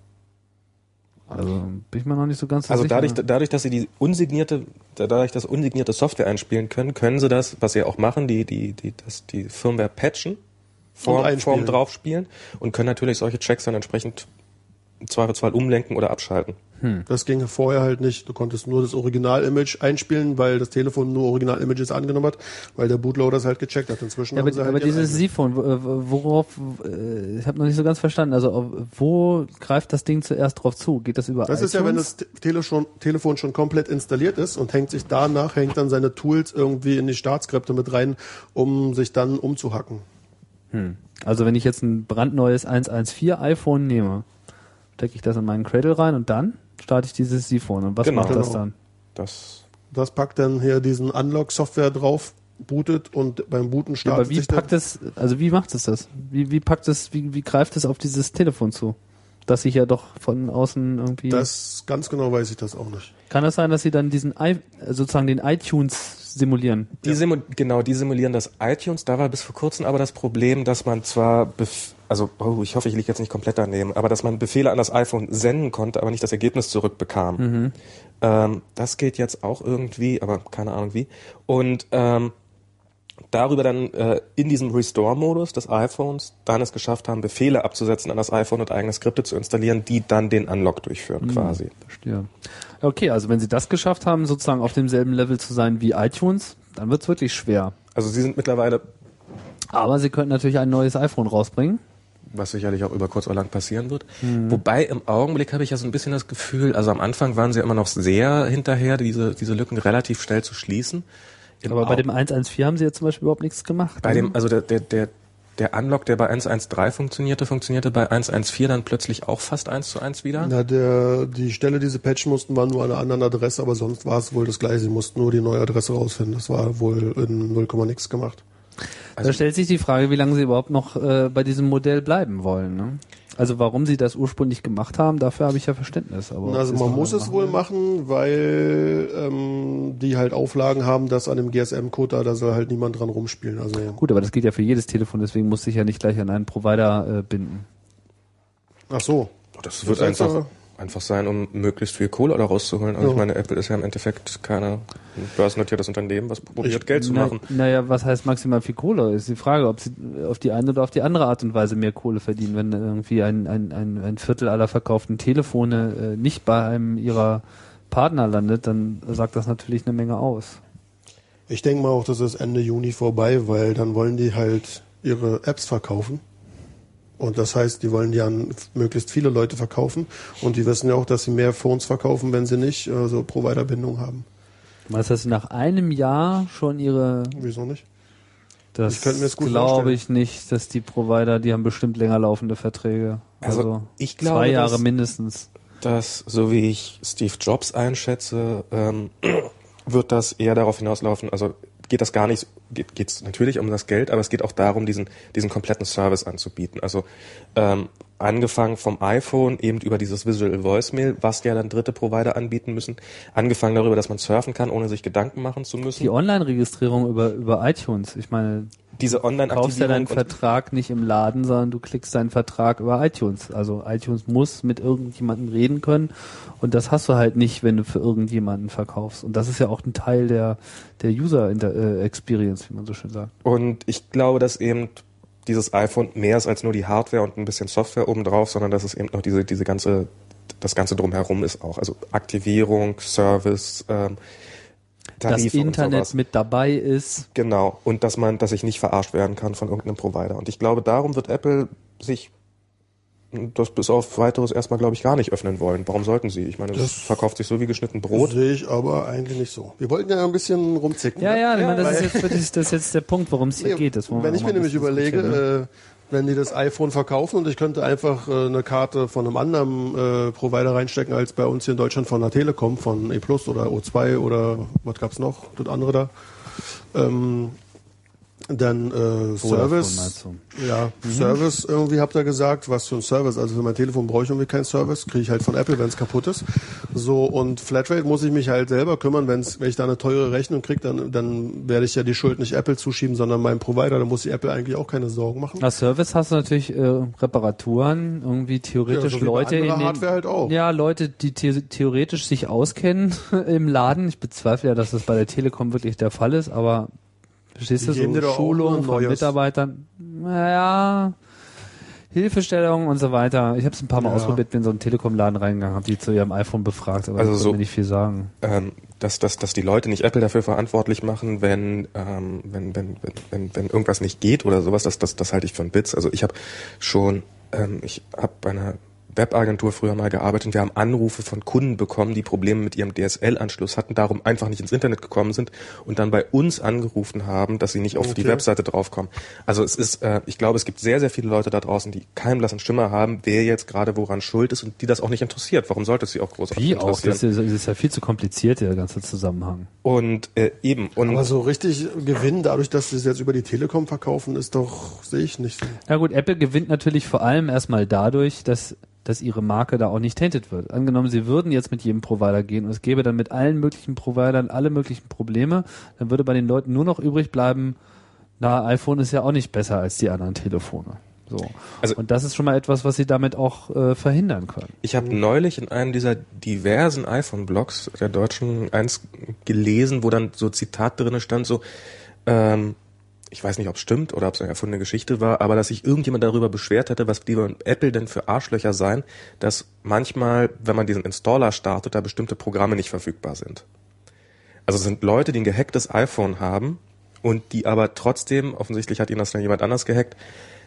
Also bin ich mir noch nicht so ganz so Also sicher. dadurch, dadurch, dass sie die unsignierte, dadurch, dass unsignierte Software einspielen können, können sie das, was sie auch machen, die, die, die, das, die Firmware patchen, Form. Form draufspielen und können natürlich solche Checks dann entsprechend im Zweifelsfall umlenken oder abschalten. Das ging vorher halt nicht. Du konntest nur das Original-Image einspielen, weil das Telefon nur Original-Images angenommen hat, weil der Bootloader es halt gecheckt hat. Inzwischen Ja, haben aber, sie halt aber ihren dieses wo- äh, worauf, äh, ich habe noch nicht so ganz verstanden, also wo greift das Ding zuerst drauf zu? Geht das über Das ist ja, wenn iTunes? das Te- Tele schon, Telefon schon komplett installiert ist und hängt sich danach, hängt dann seine Tools irgendwie in die Startskripte mit rein, um sich dann umzuhacken. Also wenn ich jetzt ein brandneues 114 iPhone nehme, stecke ich das in meinen Cradle rein und dann starte ich dieses Siphon. Und was Genau. macht das dann? Das Das packt dann hier diesen Unlock-Software drauf, bootet und beim Booten Ja, startet aber wie packt es, also wie macht es das? Wie, wie packt es, wie, wie greift es auf dieses Telefon zu? Dass ich ja doch von außen irgendwie. Das ganz genau weiß ich das auch nicht. kann das sein, dass sie dann diesen i, sozusagen den iTunes simulieren? Die simu genau, die simulieren das iTunes. Da war bis vor kurzem aber das Problem, dass man zwar, bef also oh, ich hoffe, ich liege jetzt nicht komplett daneben, aber dass man Befehle an das iPhone senden konnte, aber nicht das Ergebnis zurückbekam. Ähm, das geht jetzt auch irgendwie, aber keine Ahnung wie. Und ähm, darüber dann äh, in diesem Restore-Modus des iPhones dann es geschafft haben, Befehle abzusetzen an das iPhone und eigene Skripte zu installieren, die dann den Unlock durchführen quasi. Verstehe. Okay, also wenn sie das geschafft haben, sozusagen auf demselben Level zu sein wie iTunes, dann wird's wirklich schwer. Also sie sind mittlerweile Aber sie könnten natürlich ein neues iPhone rausbringen. was sicherlich auch über kurz oder lang passieren wird. Wobei im Augenblick habe ich ja so ein bisschen das Gefühl, also am Anfang waren sie immer noch sehr hinterher, diese, diese Lücken relativ schnell zu schließen. Im Aber bei dem 114 haben sie jetzt zum Beispiel überhaupt nichts gemacht. bei ne? dem, also der, der, der, der Unlock, der bei 1.1.3 funktionierte, funktionierte bei 1.1.4 dann plötzlich auch fast eins zu eins wieder. Na, der, die Stelle, die sie patchen mussten, war nur an einer anderen Adresse, aber sonst war es wohl das gleiche. Sie mussten nur die neue Adresse rausfinden. Das war wohl in 0, nix gemacht. da stellt sich die Frage, wie lange sie überhaupt noch äh, bei diesem Modell bleiben wollen. Ne? Also warum sie das ursprünglich gemacht haben, dafür habe ich ja Verständnis. Aber Also man muss machen es wohl wollen- machen, weil ähm, die halt Auflagen haben, dass an dem GSM-Code da, da soll halt niemand dran rumspielen. Also Gut, aber das geht ja für jedes Telefon, deswegen muss ich ja nicht gleich an einen Provider äh, binden. ach so. Das wird Das heißt einfach, einfach sein, um möglichst viel Kohle da rauszuholen. Also Ja. ich meine, Apple ist ja im Endeffekt keine ein börsennotiertes Unternehmen, was probiert, Ich- Geld zu Na, machen. naja, was heißt maximal viel Kohle? Ist die Frage, ob sie auf die eine oder auf die andere Art und Weise mehr Kohle verdienen. Wenn irgendwie ein, ein, ein, ein Viertel aller verkauften Telefone äh, nicht bei einem ihrer Partner landet, dann sagt das natürlich eine Menge aus. Ich denke mal auch, das ist Ende Juni vorbei, weil dann wollen die halt ihre Apps verkaufen. Und das heißt, die wollen an möglichst viele Leute verkaufen. Und die wissen ja auch, dass sie mehr Phones verkaufen, wenn sie nicht äh, so Provider-Bindung haben. Meinst du, dass sie nach einem Jahr schon ihre Wieso nicht? Das Ich könnte mir das gut glaube vorstellen. ich nicht, dass die Provider, die haben bestimmt länger laufende Verträge. Also, Also, ich glaube, zwei Jahre dass- mindestens. dass, so wie ich Steve Jobs einschätze, ähm, wird das eher darauf hinauslaufen, also geht das gar nicht, geht geht's natürlich um das Geld, aber es geht auch darum, diesen, diesen kompletten Service anzubieten. Also ähm, angefangen vom iPhone, eben über dieses Visual Voicemail, was ja dann dritte Provider anbieten müssen, angefangen darüber, dass man surfen kann, ohne sich Gedanken machen zu müssen. Die Online-Registrierung über, über iTunes. Ich meine, Diese du kaufst ja deinen Vertrag nicht im Laden, sondern du klickst deinen Vertrag über iTunes. Also iTunes muss mit irgendjemandem reden können und das hast du halt nicht, wenn du für irgendjemanden verkaufst. Und das ist ja auch ein Teil der, der User-Experience, wie man so schön sagt. Und ich glaube, dass eben dieses iPhone mehr ist als nur die Hardware und ein bisschen Software obendrauf, sondern dass es eben noch diese, diese ganze, das Ganze drumherum ist auch. Also Aktivierung, Service, ähm, Das Tarife und Internet mit dabei ist. Genau. Und dass man, dass ich nicht verarscht werden kann von irgendeinem Provider. Und ich glaube, darum wird Apple sich das bis auf weiteres erstmal, glaube ich, gar nicht öffnen wollen. Warum sollten sie? Ich meine, das, Das- verkauft sich so wie geschnitten Brot. Sehe ich aber eigentlich nicht so. Wir wollten ja ein bisschen rumzicken. Ja, ne? ja, ich meine, das, ist jetzt, das ist jetzt der Punkt, worum es hier Nee, geht. Das wenn ich mir nämlich überlege, ne? äh, wenn die das iPhone verkaufen und ich könnte einfach äh, eine Karte von einem anderen äh, Provider reinstecken als bei uns hier in Deutschland von der Telekom, von E Plus oder O2 oder was gab's noch, das andere da. Ähm, dann äh, Service. Ja, Service irgendwie habt ihr gesagt, was für ein Service. Also für mein Telefon brauche ich irgendwie keinen Service, kriege ich halt von Apple, wenn es kaputt ist. So und Flatrate muss ich mich halt selber kümmern, wenn's, wenn ich da eine teure Rechnung kriege, dann, dann werde ich ja die Schuld nicht Apple zuschieben, sondern meinem Provider. Da muss ich Apple eigentlich auch keine Sorgen machen. Als Service hast du natürlich äh, Reparaturen, irgendwie theoretisch Ja, so Leute in den, Hardware halt auch. Ja, Leute, die the theoretisch sich auskennen im Laden. Ich bezweifle ja, dass das bei der Telekom wirklich der Fall ist, aber verstehst du so ein von. Mitarbeitern? Naja, Hilfestellungen und so weiter. Ich habe es ein paar Mal Ja. ausprobiert, bin in so einen Telekom-Laden reingegangen, habe die zu ihrem iPhone befragt, aber Also ich so- mir nicht viel sagen. ähm, dass, dass, dass die Leute nicht Apple dafür verantwortlich machen, wenn, ähm, wenn, wenn, wenn, wenn, irgendwas nicht geht oder sowas, das, das, das halte ich für einen Witz. Also ich habe schon, ähm, ich habe bei einer Webagentur früher mal gearbeitet und wir haben Anrufe von Kunden bekommen, die Probleme mit ihrem DSL-Anschluss hatten, darum einfach nicht ins Internet gekommen sind und dann bei uns angerufen haben, dass sie nicht auf die Okay. Webseite draufkommen. Also es ist, äh, ich glaube, es gibt sehr, sehr viele Leute da draußen, die keinen blassen Schimmer haben, wer jetzt gerade woran schuld ist und die das auch nicht interessiert. Warum sollte es sie auch großartig Wie auch? interessieren? Das ist, das ist ja viel zu kompliziert, der ganze Zusammenhang. Und äh, eben. Und Aber so richtig Gewinn, dadurch, dass sie es jetzt über die Telekom verkaufen, ist doch, sehe ich nicht so. Na gut, Apple gewinnt natürlich vor allem erstmal dadurch, dass, dass ihre Marke da auch nicht tainted wird. Angenommen, sie würden jetzt mit jedem Provider gehen und es gäbe dann mit allen möglichen Providern alle möglichen Probleme, dann würde bei den Leuten nur noch übrig bleiben, na, iPhone ist ja auch nicht besser als die anderen Telefone. So. Also- und das ist schon mal etwas, was sie damit auch äh, verhindern können. ich habe neulich in einem dieser diversen iPhone-Blogs der Deutschen eins gelesen, wo dann so Zitat drinne stand, so, ähm, ich weiß nicht, ob es stimmt oder ob es eine erfundene Geschichte war, aber dass sich irgendjemand darüber beschwert hätte, was die bei Apple denn für Arschlöcher seien, dass manchmal, wenn man diesen Installer startet, da bestimmte Programme nicht verfügbar sind. Also es sind Leute, die ein gehacktes iPhone haben und die aber trotzdem, offensichtlich hat ihnen das dann jemand anders gehackt,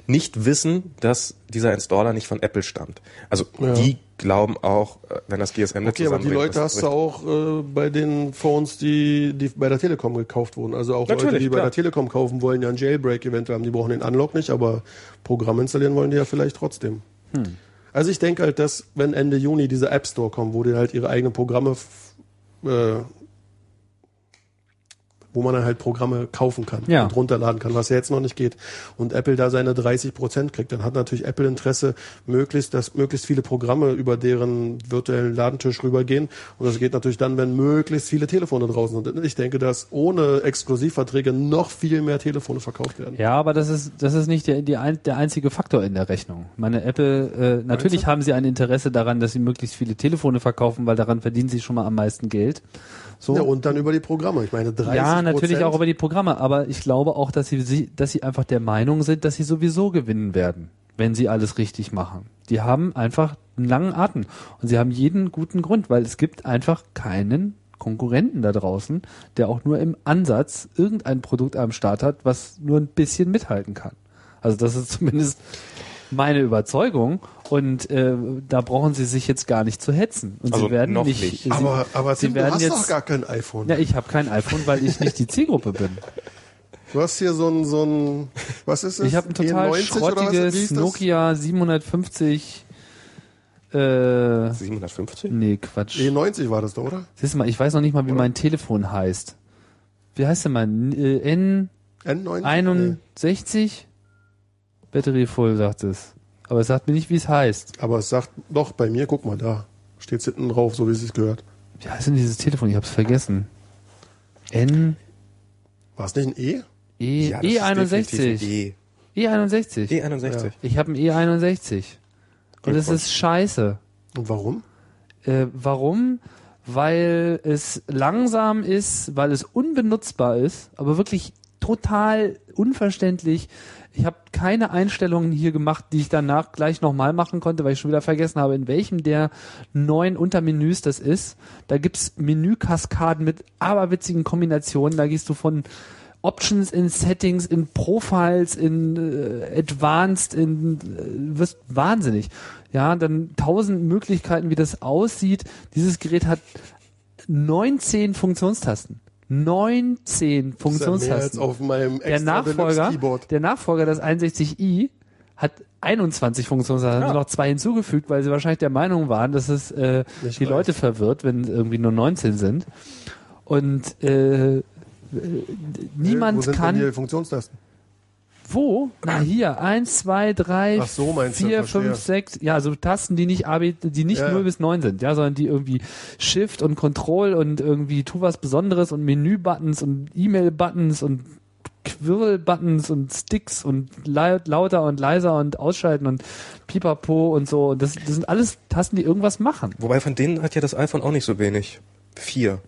nicht wissen, dass dieser Installer nicht von Apple stammt. Also Ja. die glauben auch, äh, wenn das GSM nicht Okay, aber die Leute hast du auch äh, bei den Phones, die, die bei der Telekom gekauft wurden. Also auch Leute, Natürlich, die bei klar. der Telekom kaufen, wollen ja einen Jailbreak eventuell haben. Die brauchen den Unlock nicht, aber Programm installieren wollen die ja vielleicht trotzdem. Hm. Also ich denke halt, dass wenn Ende Juni dieser App Store kommt, wo die halt ihre eigenen Programme äh, wo man dann halt Programme kaufen kann Ja. und runterladen kann, was ja jetzt noch nicht geht. Und Apple da seine 30 Prozent kriegt, dann hat natürlich Apple Interesse, möglichst, dass möglichst viele Programme über deren virtuellen Ladentisch rübergehen. Und das geht natürlich dann, wenn möglichst viele Telefone draußen sind. Und ich denke, dass ohne Exklusivverträge noch viel mehr Telefone verkauft werden. Ja, aber das ist, das ist nicht der, die der einzige Faktor in der Rechnung. Meine Apple, äh, natürlich haben sie ein Interesse daran, dass sie möglichst viele Telefone verkaufen, weil daran verdienen sie schon mal am meisten Geld. So. Ja, und dann über die Programme. Ich meine, 30 Ja, natürlich auch über die Programme, aber ich glaube auch, dass sie, dass sie einfach der Meinung sind, dass sie sowieso gewinnen werden, wenn sie alles richtig machen. Die haben einfach einen langen Atem und sie haben jeden guten Grund, weil es gibt einfach keinen Konkurrenten da draußen, der auch nur im Ansatz irgendein Produkt am Start hat, was nur ein bisschen mithalten kann. Also das ist zumindest meine Überzeugung und äh, da brauchen sie sich jetzt gar nicht zu hetzen. Und Also sie werden noch nicht. nicht. Sie, Aber, aber sie Tim, du werden hast jetzt, doch gar kein iPhone. ja, ich habe kein iPhone, weil ich nicht die Zielgruppe bin. Du hast hier so ein, so ein, was ist das? Ich habe ein total E90 oder was? Wie schrottiges? Nokia 750. Äh, 750? nee, Quatsch. E90 war das doch, oder? Siehst du mal, ich weiß noch nicht mal, wie mein Telefon heißt. Wie heißt denn mein äh, N90? N61? Battery voll, sagt es. Aber es sagt mir nicht, wie es heißt. Aber es sagt, doch, bei mir, guck mal da. Steht's hinten drauf, so wie es sich gehört. Wie heißt denn dieses Telefon? Ich hab's vergessen. N War es nicht ein E? E Ja, das ist definitiv ein E61. E. E61. E61. Ich habe ein E61. Und es ist scheiße. Und warum? Äh, warum? Weil es langsam ist, weil es unbenutzbar ist, aber wirklich total unverständlich. Ich habe keine Einstellungen hier gemacht, die ich danach gleich nochmal machen konnte, weil ich schon wieder vergessen habe, in welchem der neuen Untermenüs das ist. Da gibt's Menükaskaden mit aberwitzigen Kombinationen. Da gehst du von Options in Settings, in Profiles, in äh, Advanced, in äh, wirst wahnsinnig. Ja, dann tausend Möglichkeiten, wie das aussieht. Dieses Gerät hat 19 Funktionstasten. 19 Das ist ja mehr als Funktionstasten. auf meinem Der Nachfolger, Keyboard. der Nachfolger des 61i hat 21 Funktionstasten, haben sie noch zwei hinzugefügt, weil sie wahrscheinlich der Meinung waren, dass es äh, Nicht die reicht. Leute verwirrt, wenn irgendwie nur 19 sind. Und äh, niemand Wo sind kann. denn die Funktionstasten? Wo? Na hier, eins, zwei, drei, Ach so, meinst du, vier, verstehe. fünf, sechs, ja, so Tasten, die nicht AB, die nicht Ja, 0 ja. bis 9 sind, ja, sondern die irgendwie Shift und Control und irgendwie tu was Besonderes und Menü-Buttons und E-Mail-Buttons und Quirl-Buttons und Sticks und laut, lauter und leiser und ausschalten und pipapo und so. Und das, das sind alles Tasten, die irgendwas machen. Wobei von denen hat ja das iPhone auch nicht so wenig. Vier.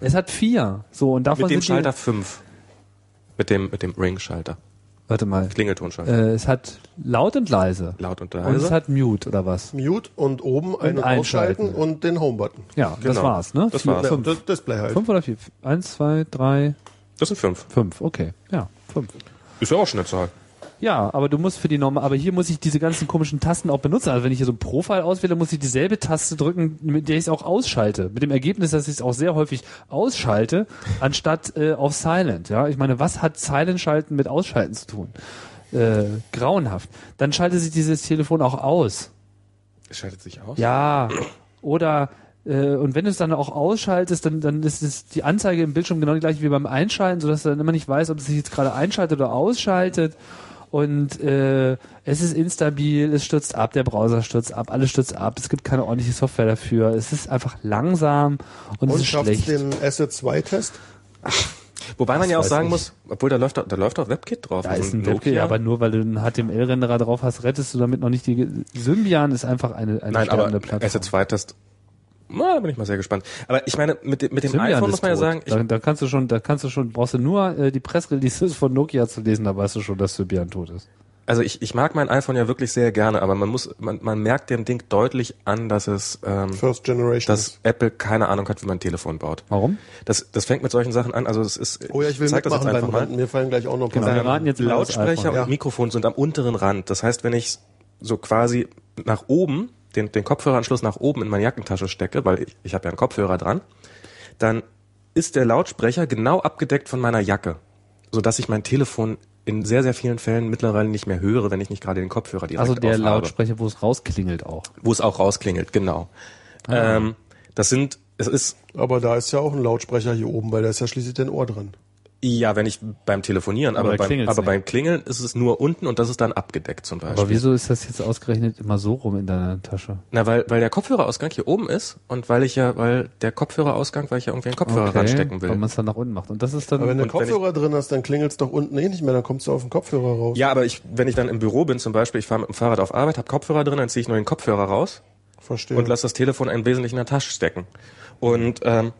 Es hat vier. So, und davon Mit dem sind Schalter fünf. Mit dem, mit dem Ring-Schalter. Warte mal. Klingeltonschalter. Äh, es hat laut und leise. Laut und Und es leise. hat Mute oder was? Mute und oben ein- und einschalten. ausschalten und den Home-Button. Ja, das Genau. war's, ne? Das Vier, war's. Fünf. das Display halt. fünf oder vier? Eins, zwei, drei, Das sind fünf. fünf. Okay, ja, fünf. Ist ja auch schon eine Zahl. Ja, aber du musst für die normal, aber hier muss ich diese ganzen komischen Tasten auch benutzen. Also wenn ich hier so ein Profile auswähle, muss ich dieselbe Taste drücken, mit der ich es auch ausschalte. Mit dem Ergebnis, dass ich es auch sehr häufig ausschalte, anstatt äh, auf Silent. Ja, ich meine, was hat Silent schalten mit Ausschalten zu tun? Äh, grauenhaft. Dann schaltet sich dieses Telefon auch aus. Es schaltet sich aus. Ja, oder äh, und wenn du es dann auch ausschaltest, dann, dann ist es die Anzeige im Bildschirm genau die gleiche wie beim Einschalten, sodass du dann immer nicht weißt, ob es sich jetzt gerade einschaltet oder ausschaltet. Und äh, es ist instabil, es stürzt ab, der Browser stürzt ab, alles stürzt ab, es gibt keine ordentliche Software dafür, es ist einfach langsam und, es Und ist schafft schlecht. den Asset 2 Test? Wobei man ja auch sagen nicht. muss, obwohl da läuft da läuft doch WebKit drauf. da Also ist ein Nokia. WebKit, ja, aber nur weil du einen HTML-Renderer drauf hast, rettest du damit noch nicht die Symbian ist einfach eine, eine Nein, aber Plattform. S2-Test. Na, da bin ich mal sehr gespannt. Aber ich meine, mit, dem- mit dem Symbian iPhone muss man ja tot. sagen, ich, da, da kannst du schon, da kannst du schon, brauchst du nur äh, die Pressreleases von Nokia zu lesen, da weißt du schon, dass Symbian tot ist. also ich, ich mag mein iPhone ja wirklich sehr gerne, aber man muss, man, man merkt dem Ding deutlich an, dass es, ähm, First Generation. dass Apple keine Ahnung hat, wie man ein Telefon baut. Warum? Das, das fängt mit solchen Sachen an. Also es ist. oh ja, ich will zeig das jetzt mitmachen beim einfach mal. Rand. Mir fallen gleich auch noch Genau, wir raten jetzt Lautsprecher und Ja. Mikrofon sind am unteren Rand. Das heißt, wenn ich so quasi nach oben, den, den Kopfhöreranschluss nach oben in meine Jackentasche stecke, weil ich, ich habe ja einen Kopfhörer dran, dann ist der Lautsprecher genau abgedeckt von meiner Jacke, sodass ich mein Telefon in sehr, sehr vielen Fällen mittlerweile nicht mehr höre, wenn ich nicht gerade den Kopfhörer direkt Also der auf habe. Lautsprecher, wo es rausklingelt auch. Wo es auch rausklingelt, genau. Ah. Ähm, das sind, es ist Aber da ist ja auch ein Lautsprecher hier oben, weil da ist ja schließlich dein Ohr dran. Ja, wenn ich beim Telefonieren, Aber aber, beim, aber beim Klingeln ist es nur unten und das ist dann abgedeckt zum Beispiel. Aber wieso ist das jetzt ausgerechnet immer so rum in deiner Tasche? Na, weil, weil der Kopfhörerausgang hier oben ist und weil ich ja, weil der Kopfhörerausgang, weil ich ja irgendwie einen Kopfhörer ranstecken weil will. man es dann nach unten macht. Und das ist dann Aber wenn du Und wenn Kopfhörer drin hast, dann klingelt's doch unten eh nicht mehr, dann kommst du auf den Kopfhörer raus. Ja, aber ich, wenn ich dann im Büro bin zum Beispiel, ich fahre mit dem Fahrrad auf Arbeit, habe Kopfhörer drin, dann ziehe ich nur den Kopfhörer raus Verstehe. und lasse das Telefon im Wesentlichen in der Tasche stecken. Und ähm,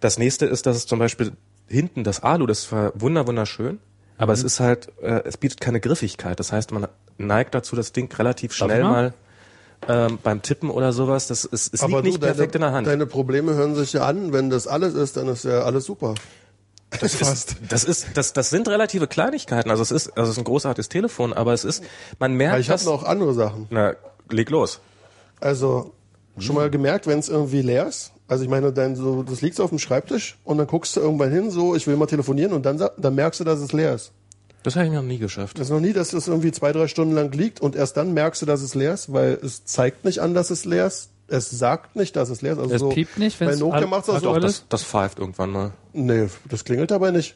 das nächste ist, dass es zum Beispiel hinten das Alu, das ist zwar wunder wunderschön, aber Mhm. es ist halt, äh, es bietet keine Griffigkeit. Das heißt, man neigt dazu, das Ding relativ schnell mal? ähm, beim Tippen oder sowas. Das ist, es aber liegt du, nicht perfekt in der Hand. deine Probleme hören sich ja an. Wenn das alles ist, dann ist ja alles super. Das fast. Das ist, das, das sind relative Kleinigkeiten. Also es ist, also es ist ein großartiges Telefon, aber es ist, man merkt, Aber ich habe noch andere Sachen. na, leg los. Also schon mal gemerkt, wenn es irgendwie leer ist. Also ich meine, dann so, das liegt so auf dem Schreibtisch und dann guckst du irgendwann hin, so, ich will mal telefonieren und dann, dann merkst du, dass es leer ist. Das habe ich noch nie geschafft. Das ist noch nie, dass es irgendwie zwei, drei Stunden lang liegt und erst dann merkst du, dass es leer ist, weil es zeigt nicht an, dass es leer ist. Es sagt nicht, dass es leer ist. Also Es so, piept nicht, Bei wenn's Nokia all- macht's auch hat so. auch alles- Das, das pfeift irgendwann mal. Nee, das klingelt dabei nicht.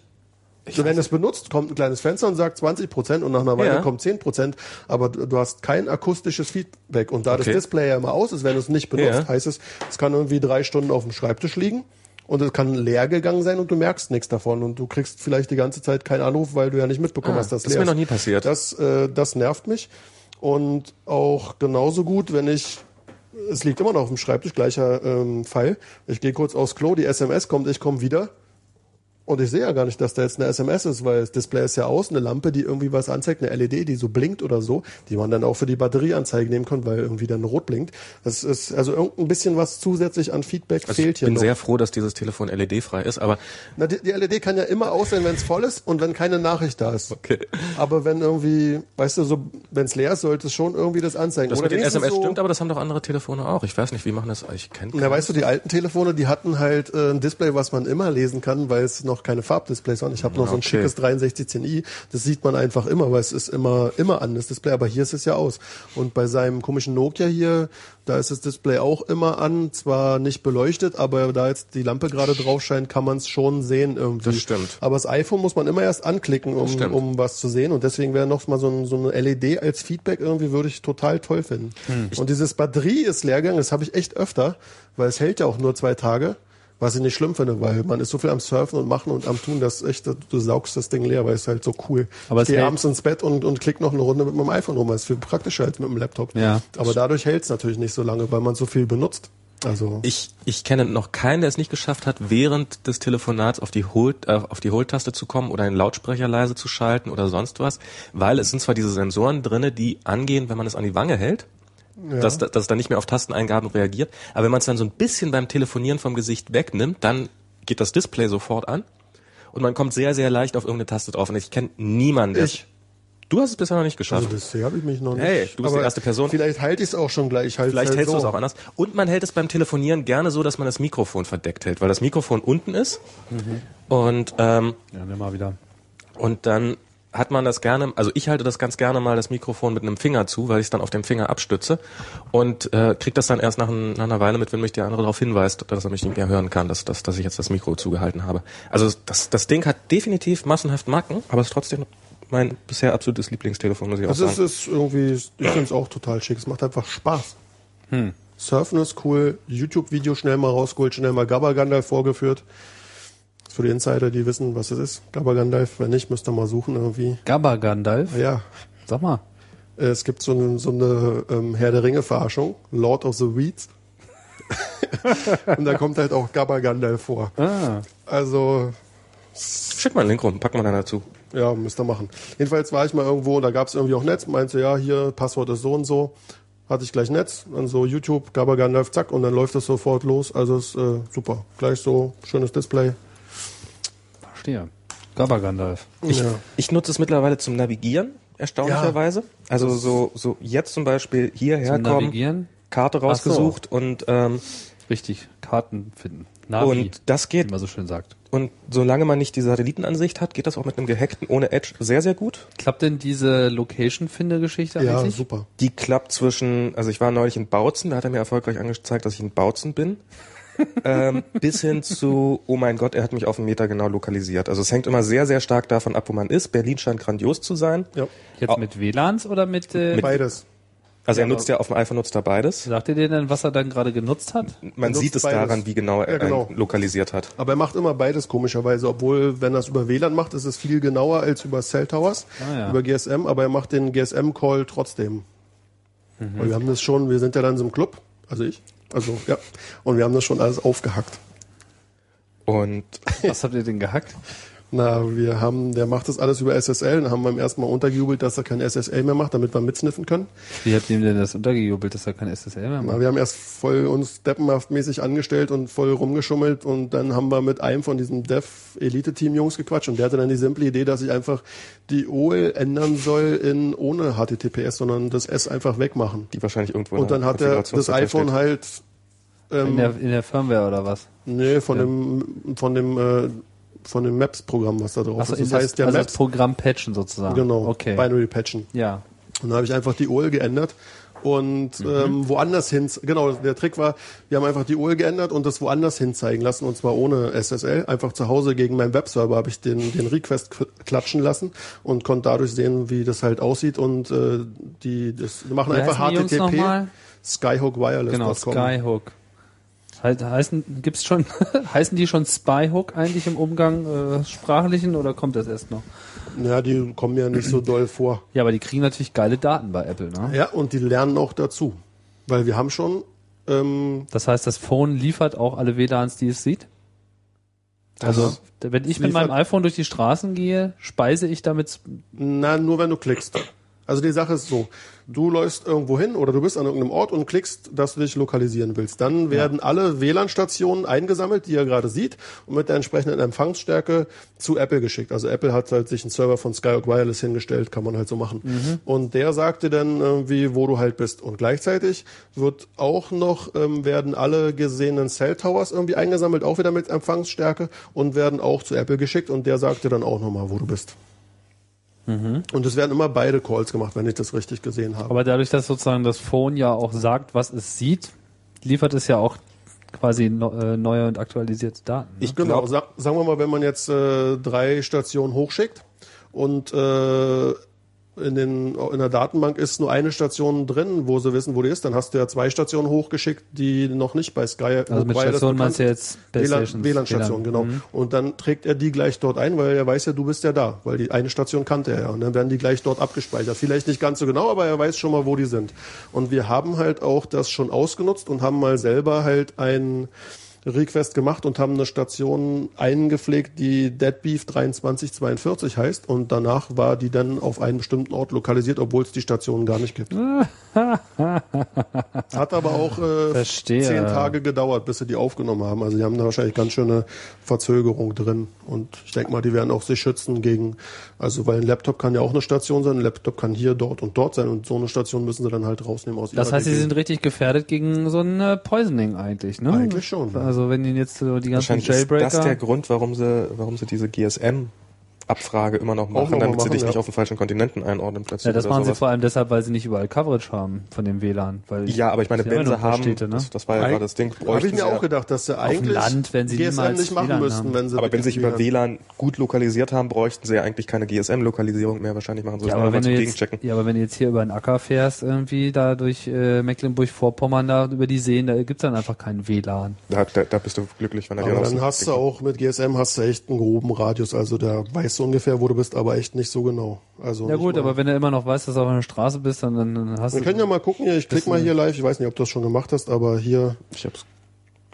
So, wenn es benutzt, kommt ein kleines Fenster und sagt 20 Prozent und nach einer Weile Ja. kommt 10 Prozent, aber du du hast kein akustisches Feedback. Und da Okay. das Display ja immer aus ist, wenn du es nicht benutzt, Ja. heißt es, es kann irgendwie drei Stunden auf dem Schreibtisch liegen und es kann leer gegangen sein und du merkst nichts davon und du kriegst vielleicht die ganze Zeit keinen Anruf, weil du ja nicht mitbekommen Ah, hast, dass das ist leer mir noch nie passiert. Das, äh, das nervt mich. Und auch genauso gut, wenn ich es liegt immer noch auf dem Schreibtisch, gleicher ähm, Fall. Ich gehe kurz aufs Klo, die SMS kommt, ich komme wieder. Und ich sehe ja gar nicht, dass da jetzt eine SMS ist, weil das Display ist ja aus, eine Lampe, die irgendwie was anzeigt, eine LED, die so blinkt oder so, die man dann auch für die Batterieanzeige nehmen kann, weil irgendwie dann rot blinkt. Das ist also irgendein bisschen was zusätzlich an Feedback Also fehlt ich hier bin noch. sehr froh, dass dieses Telefon LED-frei ist, aber Na, die, die LED kann ja immer aus sein, wenn es voll ist und wenn keine Nachricht da ist. Okay. Aber wenn irgendwie, weißt du, so, wenn es leer ist, sollte es schon irgendwie das anzeigen. das Oder mit den SMS so, stimmt, aber das haben doch andere Telefone auch. Ich weiß nicht, wie machen das? Ich kenne Na, weißt du, die alten Telefone, die hatten halt äh, ein Display, was man immer lesen kann, weil es noch keine Farbdisplays waren. Ich habe noch so ein Okay. schickes 6310i, das sieht man einfach immer, weil es ist immer immer an das Display, aber hier ist es ja aus. Und bei seinem komischen Nokia hier, da ist das Display auch immer an, zwar nicht beleuchtet, aber da jetzt die Lampe gerade drauf scheint, kann man es schon sehen irgendwie. Das stimmt. Aber das iPhone muss man immer erst anklicken, um, um was zu sehen. Und deswegen wäre noch mal so, ein, so eine LED als Feedback irgendwie, würde ich total toll finden. Hm. Und dieses Batterie ist Leergang, das habe ich echt öfter, weil es hält ja auch nur zwei Tage. Was ich nicht schlimm finde, weil man ist so viel am Surfen und machen und am tun, dass echt, du saugst das Ding leer, weil es halt so cool. Aber ich es gehe hält- abends ins Bett und, und klick noch eine Runde mit meinem iPhone rum. Das ist viel praktischer als mit dem Laptop. Ja. Aber dadurch hält es natürlich nicht so lange, weil man so viel benutzt. Also Ich, ich kenne noch keinen, der es nicht geschafft hat, während des Telefonats auf die Hold, äh, auf die Holdtaste zu kommen oder den Lautsprecher leise zu schalten oder sonst was, weil es sind zwar diese Sensoren drinne, die angehen, wenn man es an die Wange hält, dass, dass es dann nicht mehr auf Tasteneingaben reagiert, aber wenn man es dann so ein bisschen beim Telefonieren vom Gesicht wegnimmt, dann geht das Display sofort an und man kommt sehr, sehr leicht auf irgendeine Taste drauf und ich kenne niemanden, der Ich. Du hast es bisher noch nicht geschafft. Also bisher habe ich mich noch nicht. Hey, du bist die erste Person. Vielleicht halte ich es auch schon gleich. Halt Vielleicht halt hältst so. du es auch anders. Und man hält es beim Telefonieren gerne so, dass man das Mikrofon verdeckt hält, weil das Mikrofon unten ist. Und, ähm, Ja, nimm mal wieder. und dann hat man das gerne, also ich halte das ganz gerne mal das Mikrofon mit einem Finger zu, weil ich es dann auf dem Finger abstütze und äh, krieg das dann erst nach, ein, nach einer Weile mit, wenn mich der andere darauf hinweist, dass er mich nicht mehr hören kann, dass, dass, dass ich jetzt das Mikro zugehalten habe. Also das, das Ding hat definitiv massenhaft Macken, aber es ist trotzdem mein bisher absolutes Lieblingstelefon, muss ich auch Also es sagen. ist irgendwie, ich finde es auch total schick. Es macht einfach Spaß. Hm. Surfen ist cool, YouTube-Video schnell mal rausgeholt, schnell mal Gabba Gandalf vorgeführt. Für die Insider, die wissen, was es ist. Gabba Gandalf, wenn nicht, müsst ihr mal suchen irgendwie. Gabba Gandalf? Ja, Sag mal. äh, es gibt so eine, so eine ähm, Herr der Ringe-Verarschung, Lord of the Weeds. Und da kommt halt auch Gabba Gandalf vor. Ah. Also, Schick mal einen Link rum, packen wir dann dazu. Ja, müsst ihr machen. Jedenfalls war ich mal irgendwo, da gab es irgendwie auch Netz, meinte, ja, hier, Passwort ist so und so. Hatte ich gleich Netz, dann so YouTube, Gabba Gandalf, zack, und dann läuft das sofort los. Also ist äh, super. Gleich so, schönes Display. Verstehe. Gabba Gandalf. Ich, Ja. ich nutze es mittlerweile zum Navigieren, erstaunlicherweise. Also so, so jetzt zum Beispiel hierher Zum kommen, Navigieren? Karte so. rausgesucht und ähm, Richtig. Karten finden. Navi, und das wie geht man so schön sagt. und solange man nicht die Satellitenansicht hat, geht das auch mit einem gehackten ohne Edge sehr sehr gut. Klappt denn diese Location-Finde-Geschichte Ja, eigentlich? super. Die klappt zwischen, also ich war neulich in Bautzen, da hat er mir erfolgreich angezeigt, dass ich in Bautzen bin. Ähm, bis hin zu, oh mein Gott, er hat mich auf einen Meter genau lokalisiert. Also es hängt immer sehr, sehr stark davon ab, wo man ist. Berlin scheint grandios zu sein. Ja, Jetzt Oh. mit WLANs oder mit, äh, beides. Also er nutzt ja auf dem iPhone nutzt er beides. sagt ihr dir denn, was er dann gerade genutzt hat? Man sieht es beides. daran, wie genau er Ja, genau. einen lokalisiert hat. Aber er macht immer beides komischerweise, obwohl, wenn er es über WLAN macht, ist es viel genauer als über Cell Towers, Ah, ja. über GSM, aber er macht den GSM-Call trotzdem. Mhm. Weil wir haben das schon, wir sind ja dann in so einem Club, also ich, also ja, und wir haben das schon alles aufgehackt. Und Was habt ihr denn gehackt? Na, wir haben, der macht das alles über SSL, dann haben wir ihm erstmal untergejubelt, dass er kein SSL mehr macht, damit wir mitsniffen können. Wie habt ihr ihm denn das untergejubelt, dass er kein SSL mehr Na, macht? wir haben erst voll uns steppenhaft mäßig angestellt und voll rumgeschummelt und dann haben wir mit einem von diesem Dev-Elite-Team-Jungs gequatscht und der hatte dann die simple Idee, dass ich einfach die OL ändern soll in ohne HTTPS, sondern das S einfach wegmachen. die wahrscheinlich irgendwo Und in der dann hat er das iPhone steht. halt, In ähm, der, in der Firmware oder was? nee, von dem, von dem, äh, von dem Maps-Programm, was da drauf Achso, ist. in Das heißt ja also Maps, das Programm patchen sozusagen. genau, Okay. Binary Patchen. Ja. Und dann habe ich einfach die OL geändert und Mhm. ähm, woanders hin, genau, der Trick war, wir haben einfach die OL geändert und das woanders hin zeigen lassen und zwar ohne SSL. Einfach zu Hause gegen meinen Webserver habe ich den, den Request klatschen lassen und konnte dadurch sehen, wie das halt aussieht und äh, die, das, machen Wie einfach HTTP? Skyhook Wireless. Genau, Skyhook. He heißen, gibt's schon, heißen die schon Spyhook eigentlich im Umgang äh, sprachlichen oder kommt das erst noch? Ja, die kommen ja nicht so doll vor. Ja, aber die kriegen natürlich geile Daten bei Apple, ne? Ja, und die lernen auch dazu. Weil wir haben schon, ähm, Das heißt, das Phone liefert auch alle WLANs, die es sieht? Also, wenn ich mit meinem iPhone durch die Straßen gehe, speise ich damit Na, nur wenn du klickst. Also die Sache ist so, du läufst irgendwo hin oder du bist an irgendeinem Ort und klickst, dass du dich lokalisieren willst. Dann werden alle WLAN-Stationen eingesammelt, die ihr gerade sieht, und mit der entsprechenden Empfangsstärke zu Apple geschickt. Also Apple hat halt sich einen Server von Skyhawk Wireless hingestellt, kann man halt so machen. Und der sagte dann irgendwie, wo du halt bist. Und gleichzeitig wird auch noch, ähm, werden alle gesehenen Cell Towers irgendwie eingesammelt, auch wieder mit Empfangsstärke und werden auch zu Apple geschickt und der sagte dann auch nochmal, wo du bist. Und es werden immer beide Calls gemacht, wenn ich das richtig gesehen habe. Aber dadurch, dass sozusagen das Phone ja auch sagt, was es sieht, liefert es ja auch quasi äh, neue und aktualisierte Daten. Ne? Ich genau, sa sagen wir mal, wenn man jetzt äh, drei Stationen hochschickt und äh, in, den, in der Datenbank ist nur eine Station drin, wo sie wissen, wo die ist. Dann hast du ja zwei Stationen hochgeschickt, die noch nicht bei Sky Also mit Station meinst du jetzt WLAN-Station, WLAN. genau. Mhm. Und dann trägt er die gleich dort ein, weil er weiß ja, du bist ja da, weil die eine Station kannte er ja. Und dann werden die gleich dort abgespeichert. Vielleicht nicht ganz so genau, aber er weiß schon mal, wo die sind. Und wir haben halt auch das schon ausgenutzt und haben mal selber halt ein Request gemacht und haben eine Station eingepflegt, die Deadbeef 2342 heißt. Und danach war die dann auf einen bestimmten Ort lokalisiert, obwohl es die Station gar nicht gibt. Hat aber auch äh, Verstehe. zehn Tage gedauert, bis sie die aufgenommen haben. Also die haben da wahrscheinlich ganz schöne Verzögerung drin. Und ich denke mal, die werden auch sich schützen gegen, also weil ein Laptop kann ja auch eine Station sein, ein Laptop kann hier, dort und dort sein und so eine Station müssen sie dann halt rausnehmen aus Das heißt, sie sind richtig gefährdet gegen so ein äh, Poisoning eigentlich, ne? Eigentlich schon, ja. Also wenn ihnen jetzt so die ganzen Wahrscheinlich ist Jailbreaker... das der Grund, warum sie, warum sie diese GSM-Abfrage immer noch machen, noch damit sie machen, dich ja. nicht auf den falschen Kontinenten einordnen plötzlich. ja, das machen sie sowas. vor allem deshalb, weil sie nicht überall Coverage haben von dem WLAN. Weil Ja, aber ich meine, sie wenn sie haben, Städte, ne? das, das war ja gerade das Ding, Habe ich bräuchten mir sie auch ja- gedacht, dass sie eigentlich Land, wenn sie GSM nicht machen WLAN müssten, haben. wenn sie aber wenn sie wirklich über WLAN gut lokalisiert haben, bräuchten sie ja eigentlich keine GSM-Lokalisierung mehr. Wahrscheinlich machen sie Ja das aber, wenn du jetzt, Gegenchecken. ja, aber wenn du jetzt hier über den Acker fährst, irgendwie da durch äh, Mecklenburg-Vorpommern, da über die Seen, da gibt's dann einfach keinen WLAN. Da, da, da bist du glücklich, wenn er dir Aber noch dann so- hast du auch mit GSM hast du echt einen groben Radius, also der weiß so ungefähr, wo du bist, aber echt nicht so genau. Also Ja gut, aber wenn du immer noch weißt, dass du auf einer Straße bist, dann, dann hast wir du... können ja mal gucken hier, ich klick mal hier live, ich weiß nicht, ob du das schon gemacht hast, aber hier Ich hab's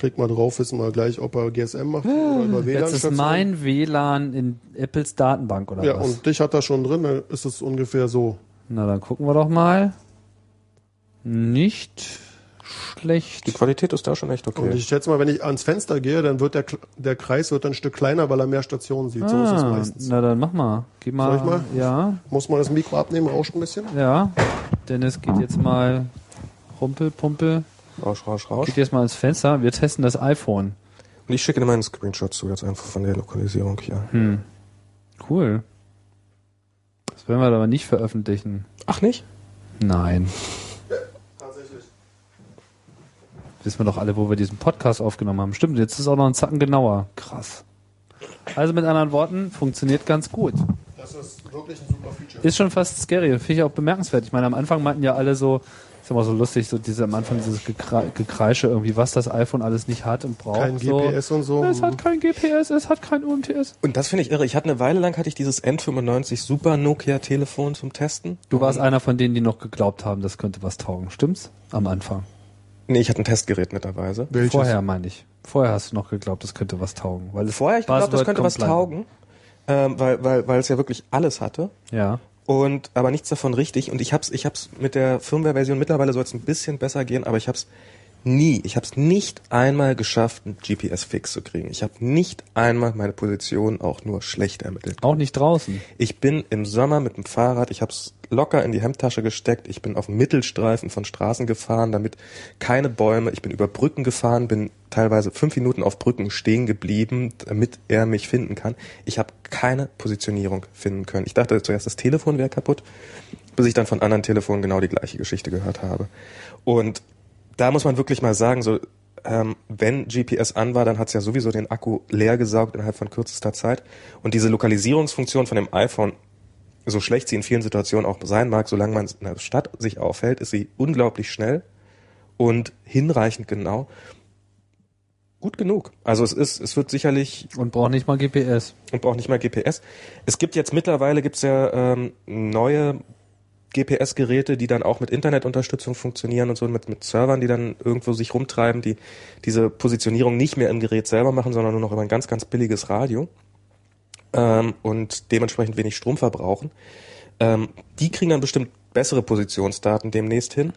klick mal drauf, wissen wir gleich, ob er GSM macht oder über WLAN. Jetzt ist mein WLAN in Apples Datenbank oder Ja, was? und dich hat er schon drin, dann ist es ungefähr so. Na, dann gucken wir doch mal. Nicht schlecht. Die Qualität ist da schon echt Und okay. ich schätze mal, wenn ich ans Fenster gehe, dann wird der, der Kreis wird ein Stück kleiner, weil er mehr Stationen sieht. So ist es Ah, meistens. na dann mach mal. Geh mal. Soll ich mal? Ja, Muss man das Mikro abnehmen, rauscht ein bisschen? ja. Dennis geht jetzt mal Rumpel, Pumpel. Rausch, rausch, rausch. Geht jetzt mal ins Fenster. Wir testen das iPhone. Und ich schicke dir mal einen Screenshot zu, jetzt einfach von der Lokalisierung hier. Hm. Cool. Das werden wir aber nicht veröffentlichen. Ach nicht? Nein. Wissen wir doch alle, wo wir diesen Podcast aufgenommen haben. Stimmt, jetzt ist es auch noch ein Zacken genauer. Krass. Also mit anderen Worten, funktioniert ganz gut. Das ist wirklich ein super Feature. Ist schon fast scary, finde ich auch bemerkenswert. Ich meine, am Anfang meinten ja alle so, ist immer so lustig, so diese am Anfang dieses Gekre Gekreische irgendwie, was das iPhone alles nicht hat und braucht. Kein so. GPS und so. Es hat kein GPS, es hat kein UMTS. Und das finde ich irre. Ich hatte eine Weile lang hatte ich dieses N95 Super Nokia Telefon zum Testen. Du warst einer von denen, die noch geglaubt haben, das könnte was taugen. Stimmt's? Am Anfang. Nee, ich hatte ein Testgerät netterweise. Welches? Vorher meine ich. Vorher hast du noch geglaubt, das könnte was taugen. Weil es Vorher, ich glaube, das könnte was taugen, ähm, weil, weil, weil es ja wirklich alles hatte. Ja. Und aber nichts davon richtig. Und ich hab's, ich hab's mit der Firmware-Version mittlerweile soll es ein bisschen besser gehen, aber ich hab's nie, ich hab's nicht einmal geschafft, einen GPS-Fix zu kriegen. Ich habe nicht einmal meine Position auch nur schlecht ermittelt. Auch nicht draußen. Ich bin im Sommer mit dem Fahrrad, ich habe es locker in die Hemdtasche gesteckt, ich bin auf Mittelstreifen von Straßen gefahren, damit keine Bäume, ich bin über Brücken gefahren, bin teilweise fünf Minuten auf Brücken stehen geblieben, damit er mich finden kann. Ich habe keine Positionierung finden können. Ich dachte zuerst, das Telefon wäre kaputt, bis ich dann von anderen Telefonen genau die gleiche Geschichte gehört habe. Und da muss man wirklich mal sagen, so ähm, wenn GPS an war, dann hat's ja sowieso den Akku leer gesaugt innerhalb von kürzester Zeit. Und diese Lokalisierungsfunktion von dem iPhone, so schlecht sie in vielen Situationen auch sein mag, solange man in der Stadt sich aufhält, ist sie unglaublich schnell und hinreichend genau. Gut genug. Also es ist, es wird sicherlich Und braucht nicht mal GPS. und braucht nicht mal GPS. Es gibt jetzt mittlerweile gibt's ja ähm, neue GPS-Geräte, die dann auch mit Internetunterstützung funktionieren und so, mit, mit Servern, die dann irgendwo sich rumtreiben, die diese Positionierung nicht mehr im Gerät selber machen, sondern nur noch über ein ganz, ganz billiges Radio ähm, und dementsprechend wenig Strom verbrauchen. Ähm, die kriegen dann bestimmt bessere Positionsdaten demnächst hin.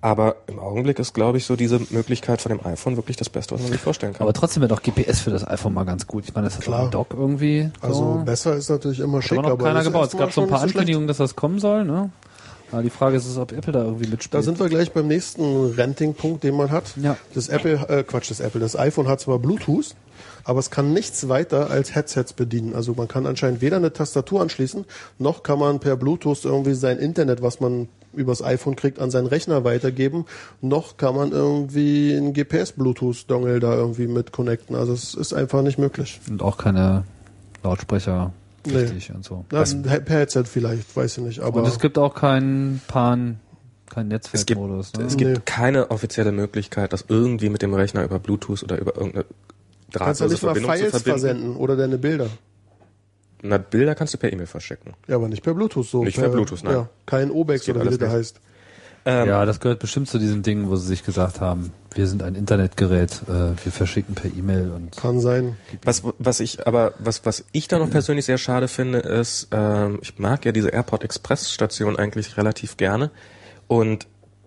Aber im Augenblick ist, glaube ich, so diese Möglichkeit von dem iPhone wirklich das Beste, was man sich vorstellen kann. Aber trotzdem wäre doch GPS für das iPhone mal ganz gut. Ich meine, das doch ein Dock irgendwie. Also so. besser ist natürlich immer schick, aber noch aber keiner ist gebaut. Es gab so ein paar so. Ankündigungen, dass das kommen soll, ne? Aber die Frage ist, es, ob Apple da irgendwie mitspielt. Da sind wir gleich beim nächsten Renting-Punkt, den man hat. Ja. Das Apple, äh, Quatsch, das Apple, das iPhone hat zwar Bluetooth, aber es kann nichts weiter als Headsets bedienen. Also man kann anscheinend weder eine Tastatur anschließen, noch kann man per Bluetooth irgendwie sein Internet, was man übers iPhone kriegt, an seinen Rechner weitergeben, noch kann man irgendwie einen GPS-Bluetooth-Dongle da irgendwie mit connecten. Also es ist einfach nicht möglich. Und auch keine Lautsprecher. Nee. wichtig und so. Na, per Headset vielleicht, weiß ich nicht. Aber Und es gibt auch keinen Pan, keinen Es gibt, Netzwerkmodus. Ne? es gibt Nee. keine offizielle Möglichkeit, das irgendwie mit dem Rechner über Bluetooth oder über irgendeine kannst du drahtlose nicht mal Verbindung zu Files verbinden. versenden oder deine Bilder. Na, Bilder kannst du per E-Mail verschicken. Ja, aber nicht per Bluetooth so. Nicht per Bluetooth, nein. Ja, kein Obex oder wie das nicht. heißt. Ähm, Ja, das gehört bestimmt zu diesen Dingen, wo sie sich gesagt haben, wir sind ein Internetgerät, äh, wir verschicken per E-Mail und Kann sein. Was, was ich aber, was, was ich da noch persönlich sehr schade finde, ist, ähm, ich mag ja diese Airport Express Station eigentlich relativ gerne. Und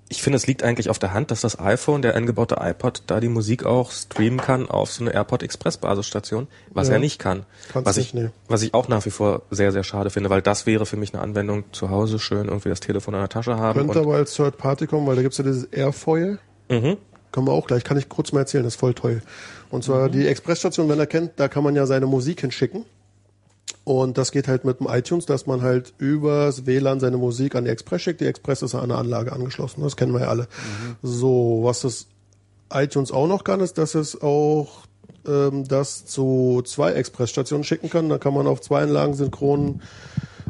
ich finde, es liegt eigentlich auf der Hand, dass das iPhone, der eingebaute iPod, da die Musik auch streamen kann auf so eine Airport Express Basisstation, was Ja. er nicht kann. Was nicht, ich, nee. was ich auch nach wie vor sehr, sehr schade finde, weil das wäre für mich eine Anwendung zu Hause schön, irgendwie das Telefon in der Tasche haben. Könnte aber als Third Party kommen, weil da gibt's ja dieses Airfoil. mhm. Können wir auch gleich, kann ich kurz mal erzählen, das ist voll toll. Und zwar die Expressstation, wenn er kennt, da kann man ja seine Musik hinschicken. Und das geht halt mit dem iTunes, dass man halt übers WLAN seine Musik an die Express schickt. Die Express ist an eine Anlage angeschlossen, das kennen wir ja alle. So, was das iTunes auch noch kann, ist, dass es auch ähm, das zu zwei Expressstationen schicken kann. Da kann man auf zwei Anlagen synchron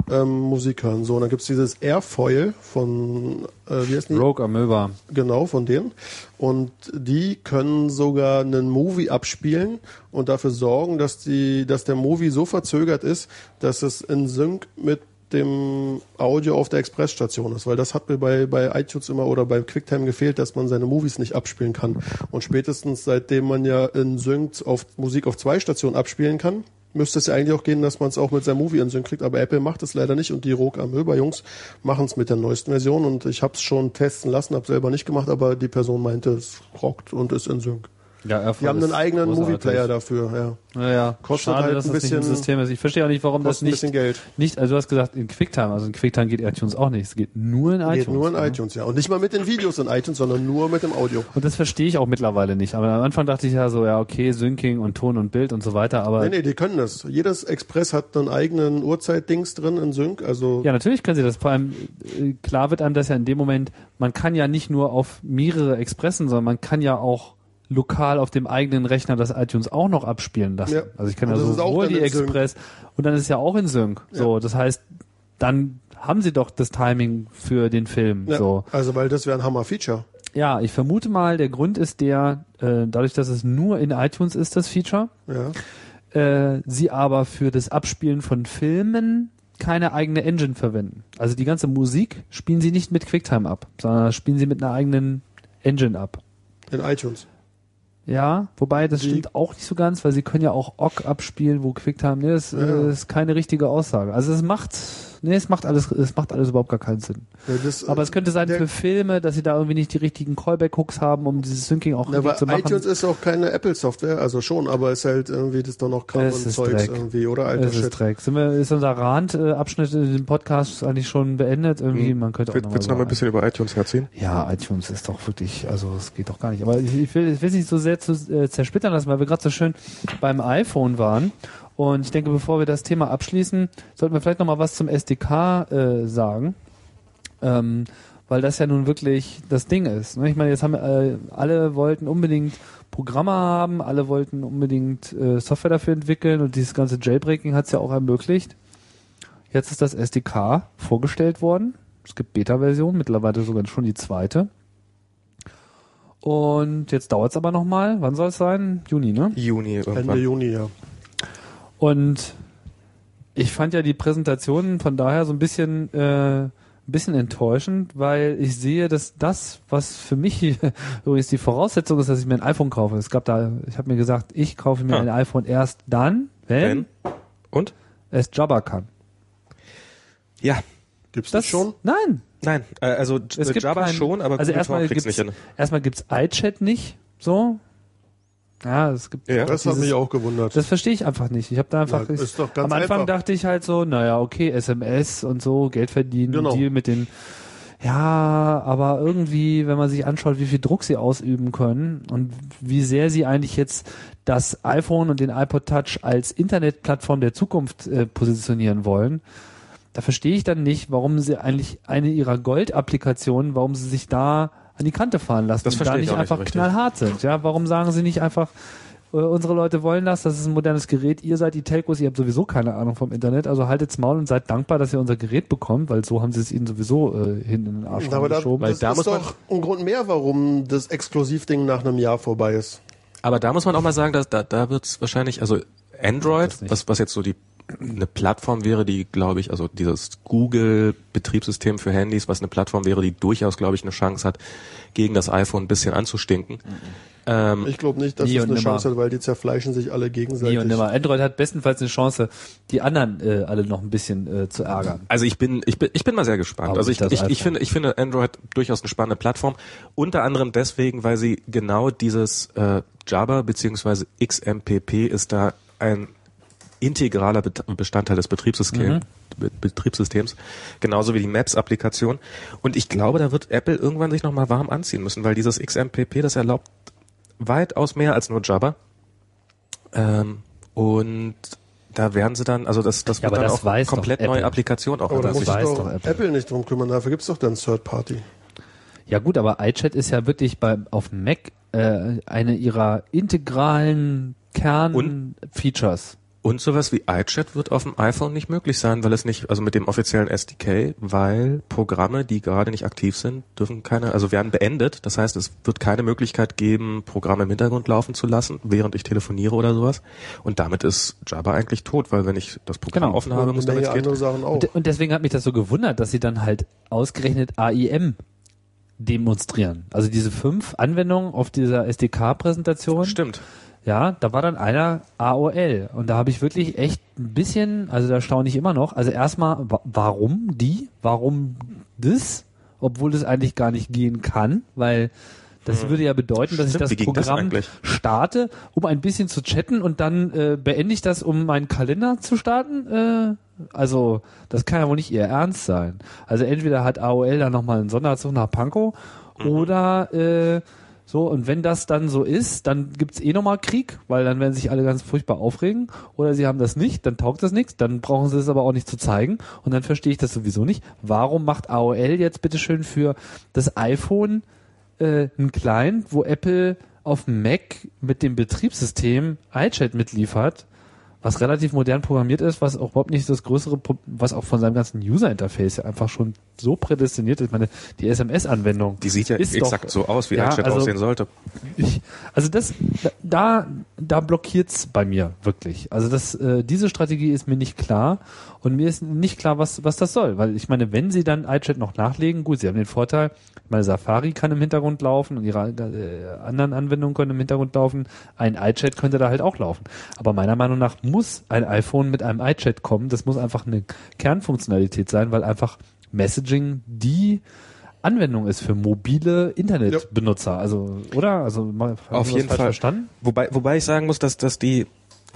ähm, Musik hören. So, und dann gibt's dieses Airfoil von, äh, wie heißt die? Rogue Amöba. Genau, von denen. Und die können sogar einen Movie abspielen und dafür sorgen, dass die, dass der Movie so verzögert ist, dass es in Sync mit dem Audio auf der Expressstation ist, weil das hat mir bei, bei iTunes immer oder bei QuickTime gefehlt, dass man seine Movies nicht abspielen kann. Und spätestens seitdem man ja in Sync auf Musik auf zwei Stationen abspielen kann, müsste es ja eigentlich auch gehen, dass man es auch mit seinem Movie in Sync kriegt, aber Apple macht es leider nicht und die Rogue Amöba Jungs machen es mit der neuesten Version und ich habe es schon testen lassen, habe selber nicht gemacht, aber die Person meinte, es rockt und ist in Sync. Ja, Airflow Die haben einen eigenen großartig. Movie-Player dafür, ja. Naja, Kostet schade, halt dass ein das nicht im bisschen- System ist. Ich verstehe auch nicht, warum das ein nicht, bisschen Geld. nicht, also du hast gesagt in QuickTime, also in QuickTime geht iTunes auch nicht. Es geht nur in iTunes. Geht nur in ne? iTunes, ja. Und nicht mal mit den Videos in iTunes, sondern nur mit dem Audio. Und das verstehe ich auch mittlerweile nicht. Aber am Anfang dachte ich ja so, ja, okay, Syncing und Ton und Bild und so weiter, aber Nee, nee, die können das. Jedes Express hat einen eigenen Uhrzeit-Dings drin in Sync, also Ja, natürlich können sie das. Vor allem, äh, klar wird einem das ja in dem Moment, man kann ja nicht nur auf mehrere Expressen, sondern man kann ja auch lokal auf dem eigenen Rechner das iTunes auch noch abspielen lassen. Ja. Also ich kann Und ja sowohl die. Express und dann ist es ja auch in Sync. So, das heißt, dann haben sie doch das Timing für den Film. ja, So. also weil das wäre ein Hammer-Feature. Ja, ich vermute mal, der Grund ist der, äh, dadurch, dass es nur in iTunes ist, das Feature, Ja. äh, sie aber für das Abspielen von Filmen keine eigene Engine verwenden. Also die ganze Musik spielen sie nicht mit QuickTime ab, sondern spielen sie mit einer eigenen Engine ab. In iTunes. Ja, wobei das Die- stimmt auch nicht so ganz, weil sie können ja auch OGG abspielen, wo QuickTime, nee, das Ja. ist keine richtige Aussage. Also es macht, nee, es macht alles, es macht alles überhaupt gar keinen Sinn. Ja, das, Aber es könnte sein der- für Filme, dass sie da irgendwie nicht die richtigen Callback-Hooks haben, um dieses Syncing auch Na, zu machen. iTunes ist auch keine Apple-Software, also schon, aber ist halt irgendwie das doch noch Kram und ist Zeugs Dreck. irgendwie, oder alter Es ist Shit. Dreck. Sind wir, ist unser Rand-Abschnitt in dem Podcast eigentlich schon beendet? Irgendwie, Hm. man könnte auch Willst noch willst du noch mal ein bisschen über iTunes herziehen? Ja, iTunes ist doch wirklich, also es geht doch gar nicht. Aber ich, ich will es nicht so sehr zu, äh, zersplittern lassen, weil wir gerade so schön beim iPhone waren. Und ich denke, bevor wir das Thema abschließen, sollten wir vielleicht noch mal was zum SDK äh, sagen. Ähm, weil das ja nun wirklich das Ding ist. Ne? Ich meine, jetzt haben äh, alle wollten unbedingt Programme haben, alle wollten unbedingt äh, Software dafür entwickeln und dieses ganze Jailbreaking hat es ja auch ermöglicht. Jetzt ist das SDK vorgestellt worden. Es gibt Beta-Versionen, mittlerweile sogar schon die zweite. Und jetzt dauert es aber nochmal. Wann soll es sein? Juni, ne? Juni irgendwann. Ende Juni, ja. Und ich fand ja die Präsentation von daher so ein bisschen, äh, ein bisschen enttäuschend, weil ich sehe, dass das, was für mich übrigens die Voraussetzung ist, dass ich mir ein iPhone kaufe. Es gab da, ich habe mir gesagt, ich kaufe mir Ah. ein iPhone erst dann, wenn, Wenn? Und? es Jabba kann. Ja. Gibt's das, Das schon? Nein, Nein, äh, also es gibt Java kein- schon, aber also erstmal gibt's, nicht hin. erstmal gibt's iChat nicht, so. Ja, es gibt Ja. Das hat dieses- mich auch gewundert. Das verstehe ich einfach nicht. Ich habe da einfach Ja, ist doch ganz am Anfang einfach. dachte ich halt so, naja, okay, SMS und so, Geld verdienen, Genau. Deal mit den ja, aber irgendwie, wenn man sich anschaut, wie viel Druck sie ausüben können und wie sehr sie eigentlich jetzt das iPhone und den iPod Touch als Internetplattform der Zukunft äh, positionieren wollen, da verstehe ich dann nicht, warum sie eigentlich eine ihrer Gold-Applikationen, warum sie sich da an die Kante fahren lassen Das und da verstehe ich nicht nicht einfach richtig. knallhart sind. Ja, warum sagen sie nicht einfach, Äh, unsere Leute wollen das, das ist ein modernes Gerät. Ihr seid die Telcos, ihr habt sowieso keine Ahnung vom Internet, also haltet's Maul und seid dankbar, dass ihr unser Gerät bekommt, weil so haben sie es ihnen sowieso äh, hinten in den Arsch Aber da, geschoben. Weil das da ist doch ein Grund mehr, warum das Exklusivding nach einem Jahr vorbei ist. Aber da muss man auch mal sagen, dass da, da wird es wahrscheinlich, also Android, Das nicht. was, was jetzt so die eine Plattform wäre, die, glaube ich, also dieses Google-Betriebssystem für Handys, was eine Plattform wäre, die durchaus, glaube ich, eine Chance hat, gegen das iPhone ein bisschen anzustinken. Ähm, Ich glaube nicht, dass es eine nimmer. Chance hat, weil die zerfleischen sich alle gegenseitig. Nie und nimmer. Android hat bestenfalls eine Chance, die anderen äh, alle noch ein bisschen äh, zu ärgern. Also ich bin, ich bin, ich bin mal sehr gespannt. Aber also ich, ich, ich finde, ich finde Android durchaus eine spannende Plattform. Unter anderem deswegen, weil sie genau dieses äh, Java beziehungsweise XMPP ist da ein integraler Bestandteil des Betriebssystems, Be Betriebssystems, genauso wie die Maps-Applikation. Und ich glaube, da wird Apple irgendwann sich nochmal warm anziehen müssen, weil dieses XMPP, das erlaubt weitaus mehr als nur Java. Ähm, und da werden sie dann, also das, das Ja, wird dann das auch komplett Apple. neue Applikation auch Aber da Das muss sich doch, Apple. Apple. nicht drum kümmern. Dafür gibt's doch dann Third Party. Ja gut, aber iChat ist ja wirklich bei auf Mac äh, eine ihrer integralen Kernfeatures. Und sowas wie iChat wird auf dem iPhone nicht möglich sein, weil es nicht, also mit dem offiziellen SDK, weil Programme, die gerade nicht aktiv sind, dürfen keine, also werden beendet. Das heißt, es wird keine Möglichkeit geben, Programme im Hintergrund laufen zu lassen, während ich telefoniere oder sowas. Und damit ist Java eigentlich tot, weil wenn ich das Programm Genau. offen habe, muss damit geht. andere Sachen auch. Und, und deswegen hat mich das so gewundert, dass sie dann halt ausgerechnet AIM demonstrieren. Also diese fünf Anwendungen auf dieser SDK-Präsentation. Stimmt. Ja, da war dann einer AOL und da habe ich wirklich echt ein bisschen, also da staune ich immer noch. Also erstmal, wa warum die? Warum das? Obwohl das eigentlich gar nicht gehen kann, weil das würde ja bedeuten, dass Stimmt, ich das das Programm eigentlich? starte, um ein bisschen zu chatten und dann äh, beende ich das, um meinen Kalender zu starten. Äh, also das kann ja wohl nicht ihr Ernst sein. Also entweder hat AOL da nochmal einen Sonderzug nach Pankow Mhm. oder äh, so, und wenn das dann so ist, dann gibt's eh nochmal Krieg, weil dann werden sich alle ganz furchtbar aufregen. Oder sie haben das nicht, dann taugt das nichts, dann brauchen sie es aber auch nicht zu zeigen. Und dann verstehe ich das sowieso nicht. Warum macht AOL jetzt bitteschön für das iPhone äh, einen Client, wo Apple auf Mac mit dem Betriebssystem iChat mitliefert, was relativ modern programmiert ist, was auch überhaupt nicht das größere, was auch von seinem ganzen User-Interface ja einfach schon so prädestiniert ist. Ich meine, die SMS-Anwendung. Die sieht ja exakt doch, so aus, wie Ja, iChat also- aussehen sollte. ich, also das, da, da blockiert's bei mir wirklich. Also das, äh, diese Strategie ist mir nicht klar und mir ist nicht klar, was, was das soll. Weil ich meine, wenn sie dann iChat noch nachlegen, gut, sie haben den Vorteil, meine Safari kann im Hintergrund laufen und ihre äh, anderen Anwendungen können im Hintergrund laufen. Ein iChat könnte da halt auch laufen. Aber meiner Meinung nach muss ein iPhone mit einem iChat kommen. Das muss einfach eine Kernfunktionalität sein, weil einfach Messaging die Anwendung ist für mobile Internetbenutzer. Also, oder? Also, Auf jeden Fall. verstanden? Wobei, wobei ich sagen muss, dass, dass die,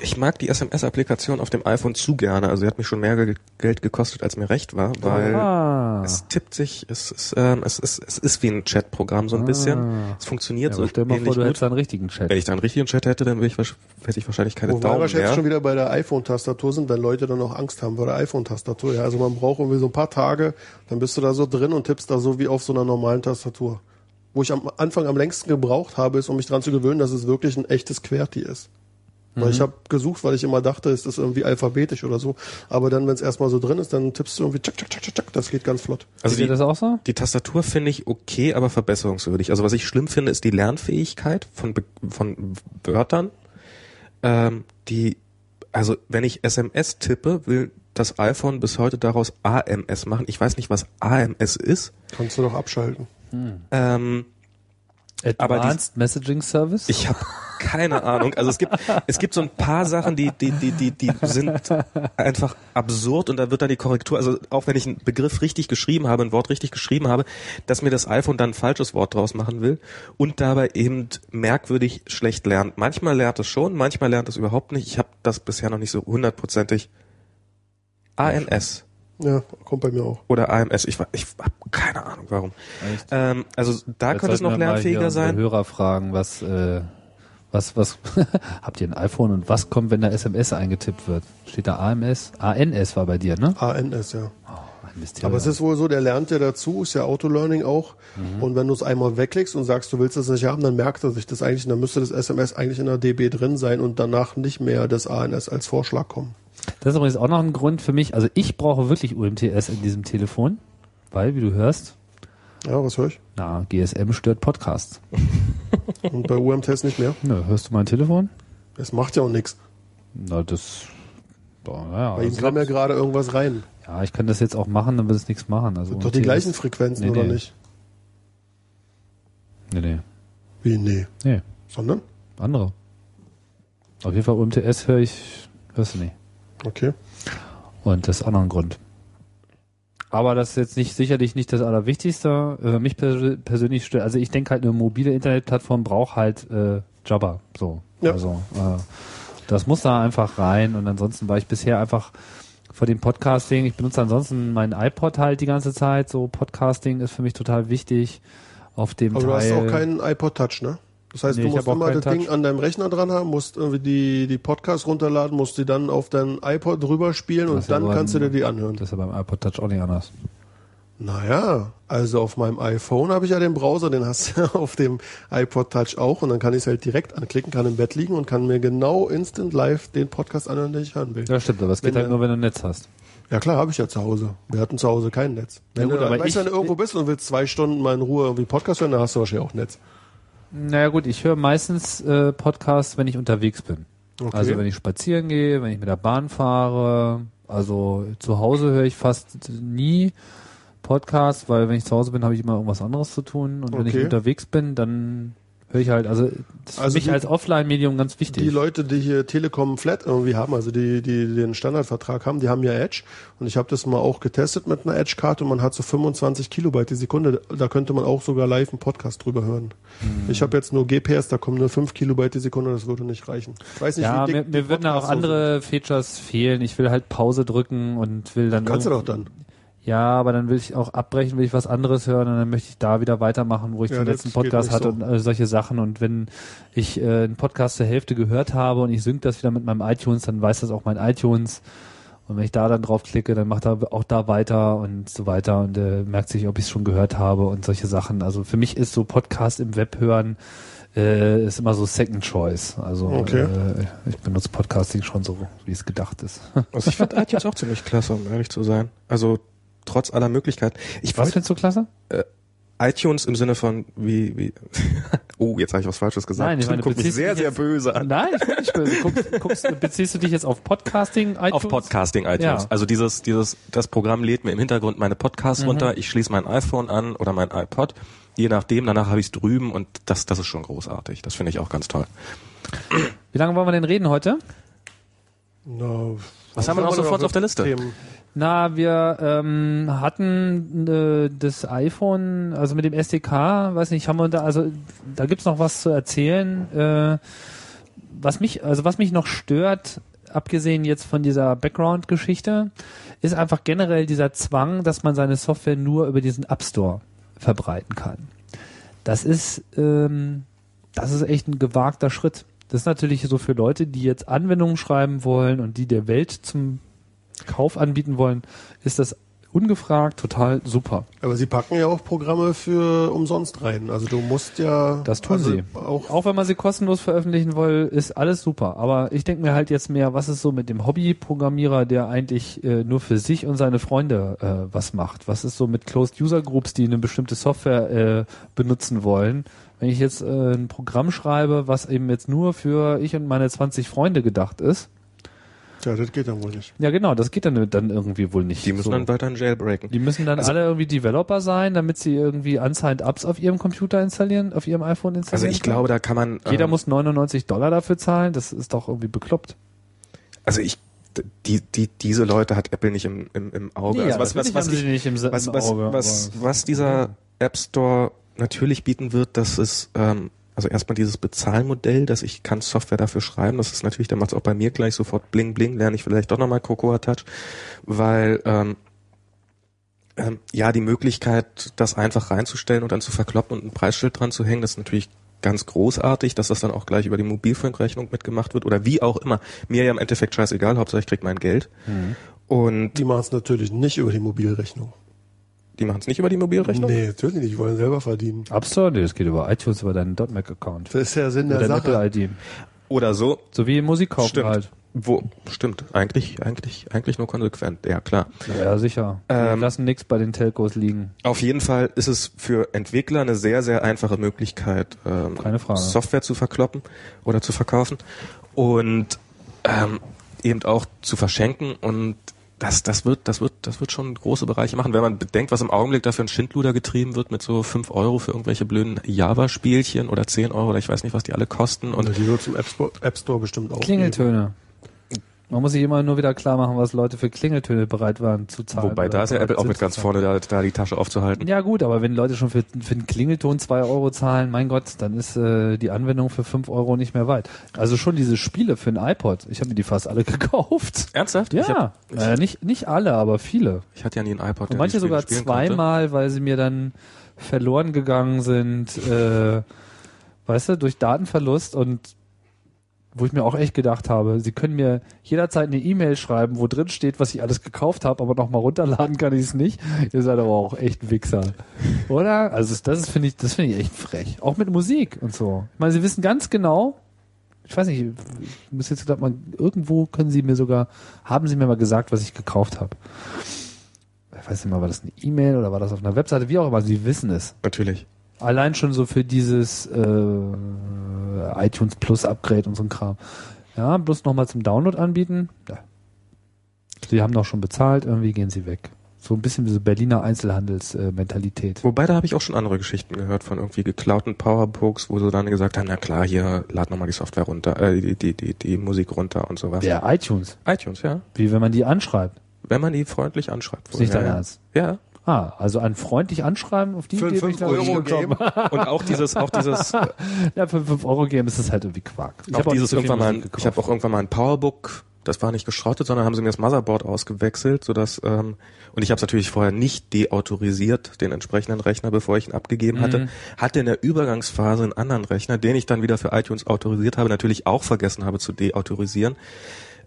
ich mag die SMS-Applikation auf dem iPhone zu gerne. Also sie hat mich schon mehr ge Geld gekostet, als mir recht war, weil Ah. es tippt sich, es ist, ähm, es ist, es ist wie ein Chatprogramm so ein bisschen. Es funktioniert Ja, so stell mal ähnlich vor, du gut. hättest einen richtigen Chat. Wenn ich da einen richtigen Chat hätte, dann wäre ich, hätte ich wahrscheinlich keine Wobei wir Daumen jetzt mehr. schon wieder bei der iPhone-Tastatur sind, wenn Leute dann noch Angst haben vor der iPhone-Tastatur. Ja, also man braucht irgendwie so ein paar Tage, dann bist du da so drin und tippst da so wie auf so einer normalen Tastatur. Wo ich am Anfang am längsten gebraucht habe, ist, um mich dran zu gewöhnen, dass es wirklich ein echtes QWERTY ist. Weil Mhm. ich habe gesucht, weil ich immer dachte, es ist irgendwie alphabetisch oder so. Aber dann, wenn es erstmal so drin ist, dann tippst du irgendwie tschak, tschak, tschak, tschak. Das geht ganz flott. Also Seht die, das auch so? die Tastatur finde ich okay, aber verbesserungswürdig. Also was ich schlimm finde, ist die Lernfähigkeit von, von Wörtern. Ähm, die, also wenn ich SMS tippe, will das iPhone bis heute daraus AMS machen. Ich weiß nicht, was AMS ist. Kannst du doch abschalten. Ähm, Aber die- Advanced Messaging Service? ich habe keine Ahnung. Also es gibt es gibt so ein paar Sachen, die die die die die sind einfach absurd und da wird dann die Korrektur. Also auch wenn ich einen Begriff richtig geschrieben habe, ein Wort richtig geschrieben habe, dass mir das iPhone dann ein falsches Wort draus machen will und dabei eben merkwürdig schlecht lernt. Manchmal lernt es schon, manchmal lernt es überhaupt nicht. Ich habe das bisher noch nicht so hundertprozentig. ANS Ja, kommt bei mir auch. oder AMS. Ich, ich habe keine Ahnung warum. Ähm, also da Jetzt könnte es noch lernfähiger sein. Hörer fragen, was, äh, was, was, habt ihr ein iPhone und was kommt, wenn da SMS eingetippt wird? Steht da AMS? ANS war bei dir, ne? ANS, ja. Mysterium. Aber es ist wohl so, der lernt ja dazu, ist ja Autolearning auch. Mhm. Und wenn du es einmal wegklickst und sagst, du willst das nicht haben, dann merkt er sich das eigentlich. Und dann müsste das SMS eigentlich in der DB drin sein und danach nicht mehr das ANS als Vorschlag kommen. Das ist übrigens auch noch ein Grund für mich. Also ich brauche wirklich UMTS in diesem Telefon, weil, wie du hörst, Ja, was höre ich? na, GSM stört Podcasts. Und bei UMTS nicht mehr. Nö, hörst du mein Telefon? Es macht ja auch nichts. Na, das. Boah, ja, Bei ihm kam ja gerade irgendwas rein. ja, ich kann das jetzt auch machen, dann wird es nichts machen. Also Doch die gleichen Frequenzen, Nee, oder nee. nicht? Nee, nee. Wie, nee. Nee, Sondern? andere. Auf jeden Fall UMTS höre ich, hörst du nicht. Okay. Und das ist auch noch ein Grund. Aber das ist jetzt nicht sicherlich nicht das Allerwichtigste. Äh, mich pers persönlich stört, also ich denke halt, eine mobile Internetplattform braucht halt äh, Jabber. So. Ja. Also äh, das muss da einfach rein und ansonsten war ich bisher einfach vor dem Podcasting, ich benutze ansonsten meinen iPod halt die ganze Zeit. So Podcasting ist für mich total wichtig. Auf dem Aber du hast Teil. auch keinen iPod Touch, ne? Das heißt, Nee, du musst immer das Ding Touch. an deinem Rechner dran haben, musst irgendwie die, die Podcasts runterladen, musst die dann auf dein iPod drüber spielen Das und ja dann aber kannst du ein- dir die anhören. das ist ja beim iPod Touch auch nicht anders. Naja, also auf meinem iPhone habe ich ja den Browser, den hast du auf dem iPod Touch auch und dann kann ich es halt direkt anklicken, kann im Bett liegen und kann mir genau instant live den Podcast anhören, den ich hören will. Ja, stimmt, aber es geht Wenn halt nur, wenn du ein Netz hast. Ja klar, habe ich ja zu Hause. Wir hatten zu Hause kein Netz. Wenn Ja gut, du, aber weißt, ich- wenn du irgendwo bist und willst zwei Stunden mal in Ruhe irgendwie Podcast hören, dann hast du wahrscheinlich auch Netz. Naja gut, ich höre meistens äh, Podcasts, wenn ich unterwegs bin. Okay. Also wenn ich spazieren gehe, wenn ich mit der Bahn fahre. Also zu Hause höre ich fast nie Podcasts, weil wenn ich zu Hause bin, habe ich immer irgendwas anderes zu tun. Und wenn ich Okay. unterwegs bin, dann höre ich halt, also das ist Also für mich die- als Offline-Medium ganz wichtig. Die Leute, die hier Telekom Flat irgendwie haben, also die, die den Standardvertrag haben, die haben ja Edge. Und ich habe das mal auch getestet mit einer Edge-Karte und man hat so 25 Kilobyte die Sekunde. Da könnte man auch sogar live einen Podcast drüber hören. Hm. Ich habe jetzt nur GPS, da kommen nur 5 Kilobyte die Sekunde, das würde nicht reichen. Ich weiß nicht, ja, wie mir, dick die mir würden da auch andere Features fehlen. Ich will halt Pause drücken und will dann. Kannst du doch dann. Ja, aber dann will ich auch abbrechen, will ich was anderes hören und dann möchte ich da wieder weitermachen, wo ich Ja, den letzten Podcast hatte so. und äh, solche Sachen. Und wenn ich äh, einen Podcast zur Hälfte gehört habe und ich sync das wieder mit meinem iTunes, dann weiß das auch mein iTunes. Und wenn ich da dann drauf klicke, dann macht er auch da weiter und so weiter und äh, merkt sich, ob ich es schon gehört habe und solche Sachen. Also für mich ist so Podcast im Web hören äh, ist immer so Second Choice. Also Okay. äh, ich benutze Podcasting schon so, wie es gedacht ist. Also ich finde iTunes auch ziemlich klasse, um ehrlich zu sein. Also trotz aller Möglichkeiten. Ich Was findest du klasse? iTunes im Sinne von wie wie Oh, jetzt habe ich was falsches gesagt. Nein, ich meine, guckt mich sehr sehr jetzt- böse an. Nein, ich bin nicht böse. Guckst, guckst, beziehst du dich jetzt auf Podcasting, iTunes? Auf Podcasting iTunes. Ja. Also dieses, dieses, das Programm lädt mir im Hintergrund meine Podcasts runter. Ich schließe mein iPhone an oder mein iPod. Je nachdem, danach habe ich es drüben und das, das ist schon großartig. Das finde ich auch ganz toll. Wie lange wollen wir denn reden heute? Na, Was haben wir noch sofort auf der Liste? Themen? Na, wir ähm, hatten äh, das iPhone, also mit dem SDK, weiß nicht, haben wir da, also da gibt's noch was zu erzählen. Äh, was mich, also was mich noch stört, abgesehen jetzt von dieser Background-Geschichte, ist einfach generell dieser Zwang, dass man seine Software nur über diesen App Store verbreiten kann. Das ist, ähm, das ist echt ein gewagter Schritt. Das ist natürlich so für Leute, die jetzt Anwendungen schreiben wollen und die der Welt zum Kauf anbieten wollen, ist das ungefragt total super. Aber sie packen ja auch Programme für umsonst rein. Also du musst ja. Das tun also sie. Auch Auch wenn man sie kostenlos veröffentlichen will, ist alles super. Aber ich denke mir halt jetzt mehr, was ist so mit dem Hobby-Programmierer, der eigentlich äh, nur für sich und seine Freunde äh, was macht? Was ist so mit Closed User Groups, die eine bestimmte Software äh, benutzen wollen? Wenn ich jetzt äh, ein Programm schreibe, was eben jetzt nur für ich und meine 20 Freunde gedacht ist, ja, das geht dann wohl nicht. ja genau, das geht dann, dann irgendwie wohl nicht. Die müssen so. dann weiter jailbreaken. Die müssen dann Also- alle irgendwie Developer sein, damit sie irgendwie unsigned Apps auf ihrem Computer installieren, auf ihrem iPhone Also installieren. ich können? glaube, da kann man. Jeder ähm, muss 99 Dollar dafür zahlen. Das ist doch irgendwie bekloppt. Also ich, die, die, diese Leute hat Apple nicht im, im, im Auge. also was, ich, nicht im, was, was, Auge. was, dieser App Store natürlich bieten wird, das ist ähm, also erstmal dieses Bezahlmodell, dass ich kann Software dafür schreiben. Das ist natürlich, da macht es auch bei mir gleich sofort bling bling, lerne ich vielleicht doch nochmal Cocoa Touch, weil ähm, ähm, ja die Möglichkeit, das einfach reinzustellen und dann zu verkloppen und ein Preisschild dran zu hängen, das ist natürlich ganz großartig, dass das dann auch gleich über die Mobilfunkrechnung mitgemacht wird oder wie auch immer. Mir ja im Endeffekt scheißegal, Hauptsache ich krieg mein Geld. Und Die machen es natürlich nicht über die Mobilrechnung. Die machen es nicht über die Mobilrechnung? Nee, natürlich nicht. Die wollen selber verdienen. Nee, das geht über iTunes, über deinen .Mac-Account. Das ist der Sinn Oder der Sache. Apple-ID. Oder so. So wie Musik kaufen Stimmt. halt. Wo, stimmt. Eigentlich, eigentlich, eigentlich nur konsequent. Ja, klar. Ja, sicher. Ähm, lassen nichts bei den Telcos liegen. Auf jeden Fall ist es für Entwickler eine sehr, sehr einfache Möglichkeit, ähm, Keine Frage. Software zu verkloppen oder zu verkaufen und ähm, eben auch zu verschenken und das, das wird, das wird, das wird schon große Bereiche machen. Wenn man bedenkt, was im Augenblick dafür ein Schindluder getrieben wird mit so 5 Euro für irgendwelche blöden Java-Spielchen oder 10 Euro oder ich weiß nicht, was die alle kosten und Und die wird zum App Store, App Store bestimmt auch. Klingeltöne. Man muss sich immer nur wieder klar machen, was Leute für Klingeltöne bereit waren zu zahlen. wobei da ist ja Apple auch mit ganz vorne da, da die Tasche aufzuhalten. Ja gut, aber wenn Leute schon für, für einen Klingelton zwei Euro zahlen, mein Gott, dann ist äh, die Anwendung für fünf Euro nicht mehr weit. Also schon diese Spiele für ein iPod, ich habe mir die fast alle gekauft. Ernsthaft? Ich, Ja, hab, äh, nicht, nicht alle, aber viele. ich hatte ja nie einen iPod. Und manche sogar spielen konnte. zweimal, weil sie mir dann verloren gegangen sind, äh, weißt du, durch Datenverlust und wo ich mir auch echt gedacht habe, sie können mir jederzeit eine E-Mail schreiben, wo drin steht, was ich alles gekauft habe, aber nochmal runterladen kann ich es nicht. Ihr seid aber auch echt Wichser. Oder? Also das ist, finde ich, das finde ich echt frech. Auch mit Musik und so. Ich meine, sie wissen ganz genau, ich weiß nicht, ich muss jetzt gerade mal, irgendwo können sie mir sogar, haben sie mir mal gesagt, was ich gekauft habe. Ich weiß nicht mal, war das eine E-Mail oder war das auf einer Webseite, wie auch immer, sie wissen es. Natürlich. Allein schon so für dieses äh, iTunes Plus Upgrade und so ein Kram. Ja, bloß nochmal zum Download anbieten. Ja. Sie haben doch schon bezahlt, irgendwie gehen sie weg. So ein bisschen wie so Berliner Einzelhandelsmentalität. Wobei, da habe ich auch schon andere Geschichten gehört von irgendwie geklauten Powerbooks, wo sie dann gesagt haben, na klar, hier, lad nochmal die Software runter, äh, die, die, die, die Musik runter und sowas. Ja, iTunes. iTunes, ja. Wie wenn man die anschreibt. Wenn man die freundlich anschreibt. Ist nicht dein ja. Ernst. Ja. Ah, also ein freundlich anschreiben, auf die Für Idee bin ich 5 noch nicht Euro gekommen. Und auch dieses, auch dieses, Ja, für 5 Euro Game ist das halt irgendwie Quark. Ich auch hab nicht dieses so irgendwann mal, ein- ich habe auch irgendwann mal ein Powerbook, das war nicht geschrottet, sondern haben sie mir das Motherboard ausgewechselt, sodass ähm, und ich habe es natürlich vorher nicht deautorisiert, den entsprechenden Rechner, bevor ich ihn abgegeben Mhm. hatte, hatte in der Übergangsphase einen anderen Rechner, den ich dann wieder für iTunes autorisiert habe, natürlich auch vergessen habe zu deautorisieren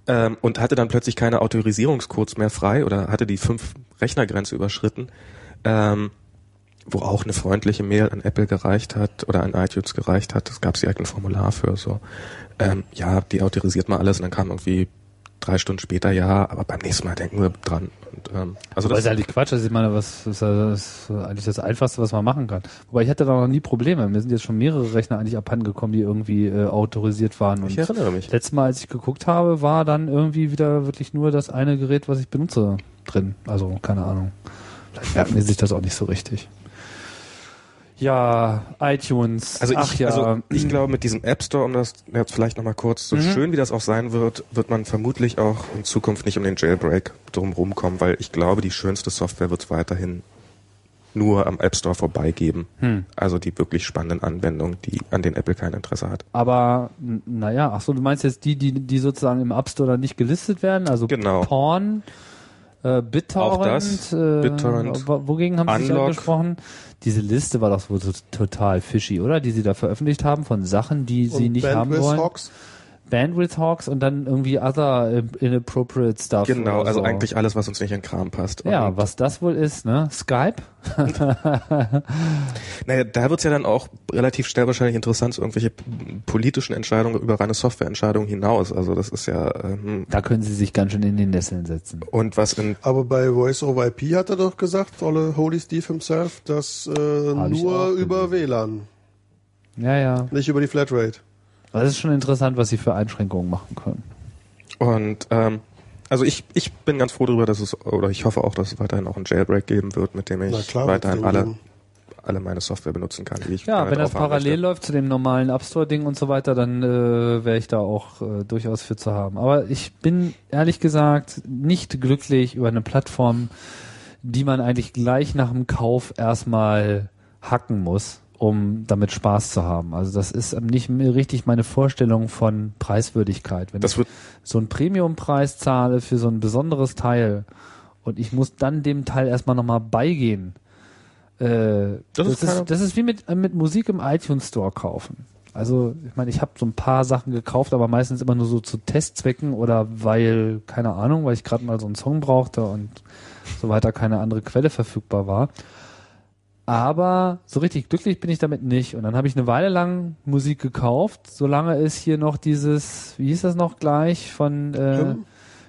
ähm, und hatte dann plötzlich keine Autorisierungscodes mehr frei oder hatte die fünf Rechnergrenze überschritten. Ähm, wo auch eine freundliche Mail an Apple gereicht hat oder an iTunes gereicht hat. Es gab direkt ein Formular für so. Ähm, ja, die autorisiert mal alles und dann kam irgendwie drei Stunden später, ja, aber beim nächsten Mal denken wir dran. Und, ähm, also das ist eigentlich Quatsch, also ich meine, was ist das ist eigentlich das Einfachste, was man machen kann. Wobei ich hatte da noch nie Probleme. Mir sind jetzt schon mehrere Rechner eigentlich abhandengekommen, die irgendwie äh, autorisiert waren. Und ich erinnere mich. letztes Mal, als ich geguckt habe, war dann irgendwie wieder wirklich nur das eine Gerät, was ich benutze, drin. Also keine Ahnung. Vielleicht merken die sich das auch nicht so richtig. Ja, iTunes. Also Ach ich, ja. also ich glaube, mit diesem App Store, um das jetzt vielleicht nochmal kurz, so Mhm. schön wie das auch sein wird, wird man vermutlich auch in Zukunft nicht um den Jailbreak drumherum kommen, weil ich glaube, die schönste Software wird es weiterhin nur am App Store vorbeigeben. Hm. Also die wirklich spannenden Anwendungen, die, an denen Apple kein Interesse hat. Aber naja, ach so, du meinst jetzt die, die, die sozusagen im App Store dann nicht gelistet werden? Also Genau. Porn, äh, BitTorrent, Auch das, äh, BitTorrent, wogegen haben Sie sich angesprochen? Diese Liste war doch wohl so total fishy, oder? Die Sie da veröffentlicht haben von Sachen, die Sie Und nicht haben Bandwidth wollen. Hawks. Bandwidth Hawks und dann irgendwie other äh, inappropriate stuff. Genau, also so. eigentlich alles, was uns nicht in Kram passt. Ja, Und, was das wohl ist, ne? Skype? Naja, da wird's ja dann auch relativ schnell wahrscheinlich interessant, so irgendwelche politischen Entscheidungen über reine Softwareentscheidungen hinaus. Also das ist ja ähm, Da können Sie sich ganz schön in den Nesseln setzen. und was in Aber bei Voice over IP hat er doch gesagt, Olle Holy Steve himself, dass äh, nur über WLAN, Ja, ja. nicht über die Flatrate. Das ist schon interessant, was Sie für Einschränkungen machen können. Und ähm, also ich, ich bin ganz froh darüber, dass es, oder ich hoffe auch, dass es weiterhin auch einen Jailbreak geben wird, mit dem ich klar, weiterhin alle, geben. alle meine Software benutzen kann, die ich Ja, gerne wenn das parallel möchte. läuft zu dem normalen App Store Ding und so weiter, dann äh, wäre ich da auch äh, durchaus für zu haben. Aber ich bin ehrlich gesagt nicht glücklich über eine Plattform, die man eigentlich gleich nach dem Kauf erstmal hacken muss, um damit Spaß zu haben. Also das ist nicht mehr richtig meine Vorstellung von Preiswürdigkeit. Wenn Das ich so einen Premiumpreis zahle für so ein besonderes Teil und ich muss dann dem Teil erstmal nochmal beigehen. Äh, Das das, ist ist, das ist wie mit, äh, mit Musik im iTunes Store kaufen. Also, ich meine, ich habe so ein paar Sachen gekauft, aber meistens immer nur so zu Testzwecken oder weil, keine Ahnung, weil ich gerade mal so einen Song brauchte und so weiter keine andere Quelle verfügbar war. Aber so richtig glücklich bin ich damit nicht. Und dann habe ich eine Weile lang Musik gekauft, solange es hier noch dieses, wie hieß das noch gleich, von äh, Hymn?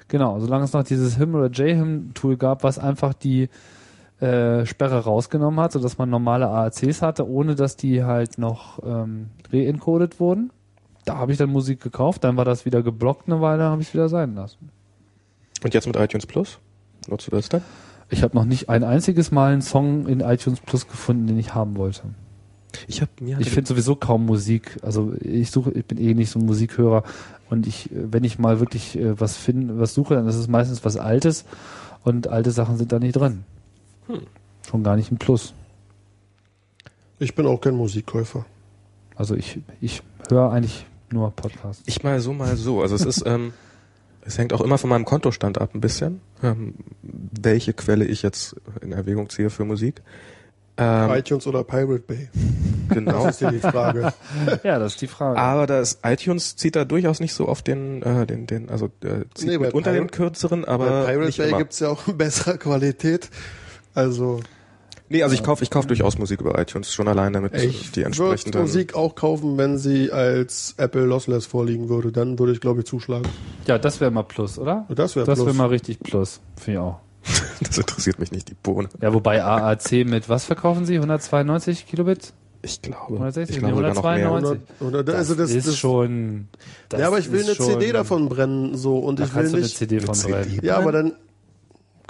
genau, solange es noch dieses Hymn oder J-Hymn-Tool gab, was einfach die äh, Sperre rausgenommen hat, sodass man normale AACs hatte, ohne dass die halt noch ähm, reencodet wurden. Da habe ich dann Musik gekauft, dann war das wieder geblockt eine Weile, habe ich wieder sein lassen. Und jetzt mit iTunes Plus? Nutzt du das dann? Ich habe noch nicht ein einziges Mal einen Song in iTunes Plus gefunden, den ich haben wollte. Ich habe mir Ich finde sowieso kaum Musik. Also ich suche, ich bin eh nicht so ein Musikhörer und ich, wenn ich mal wirklich äh, was finde, was suche, dann ist es meistens was Altes und alte Sachen sind da nicht drin. Schon gar nicht im Plus. Ich bin auch kein Musikkäufer. Also ich, ich höre eigentlich nur Podcasts. Ich mal so, mal so. Also es ist, ähm, es hängt auch immer von meinem Kontostand ab ein bisschen, ähm, welche Quelle ich jetzt in Erwägung ziehe für Musik. Ähm, iTunes oder Pirate Bay? genau. Das ist ja die Frage. Ja, das ist die Frage. Aber das iTunes zieht da durchaus nicht so auf den, äh, den, den, also äh, zieht Nee, bei unter den Pirate- kürzeren, Bei aber Pirate nicht Bay immer. gibt's ja auch in besserer Qualität. Also Nee, also ich kaufe ich kauf durchaus Musik über iTunes, schon allein damit ich die würde entsprechenden. Musik auch kaufen, wenn sie als Apple Lossless vorliegen würde. Dann würde ich, glaube ich, zuschlagen. ja, das wäre mal Plus, oder? Das wäre Das Plus. wäre mal richtig Plus. Finde ich auch. Das interessiert mich nicht, die Bohne. Ja, wobei AAC mit was verkaufen Sie? 192 Kilobit? Ich glaube, 160, ich glaube sogar noch mehr. 192. Oder, oder, also das, ist das, schon. Das ja, aber ich will eine CD davon brennen, so und Da ich will kannst du eine nicht. CD von Eine CD brennen. Ja, aber dann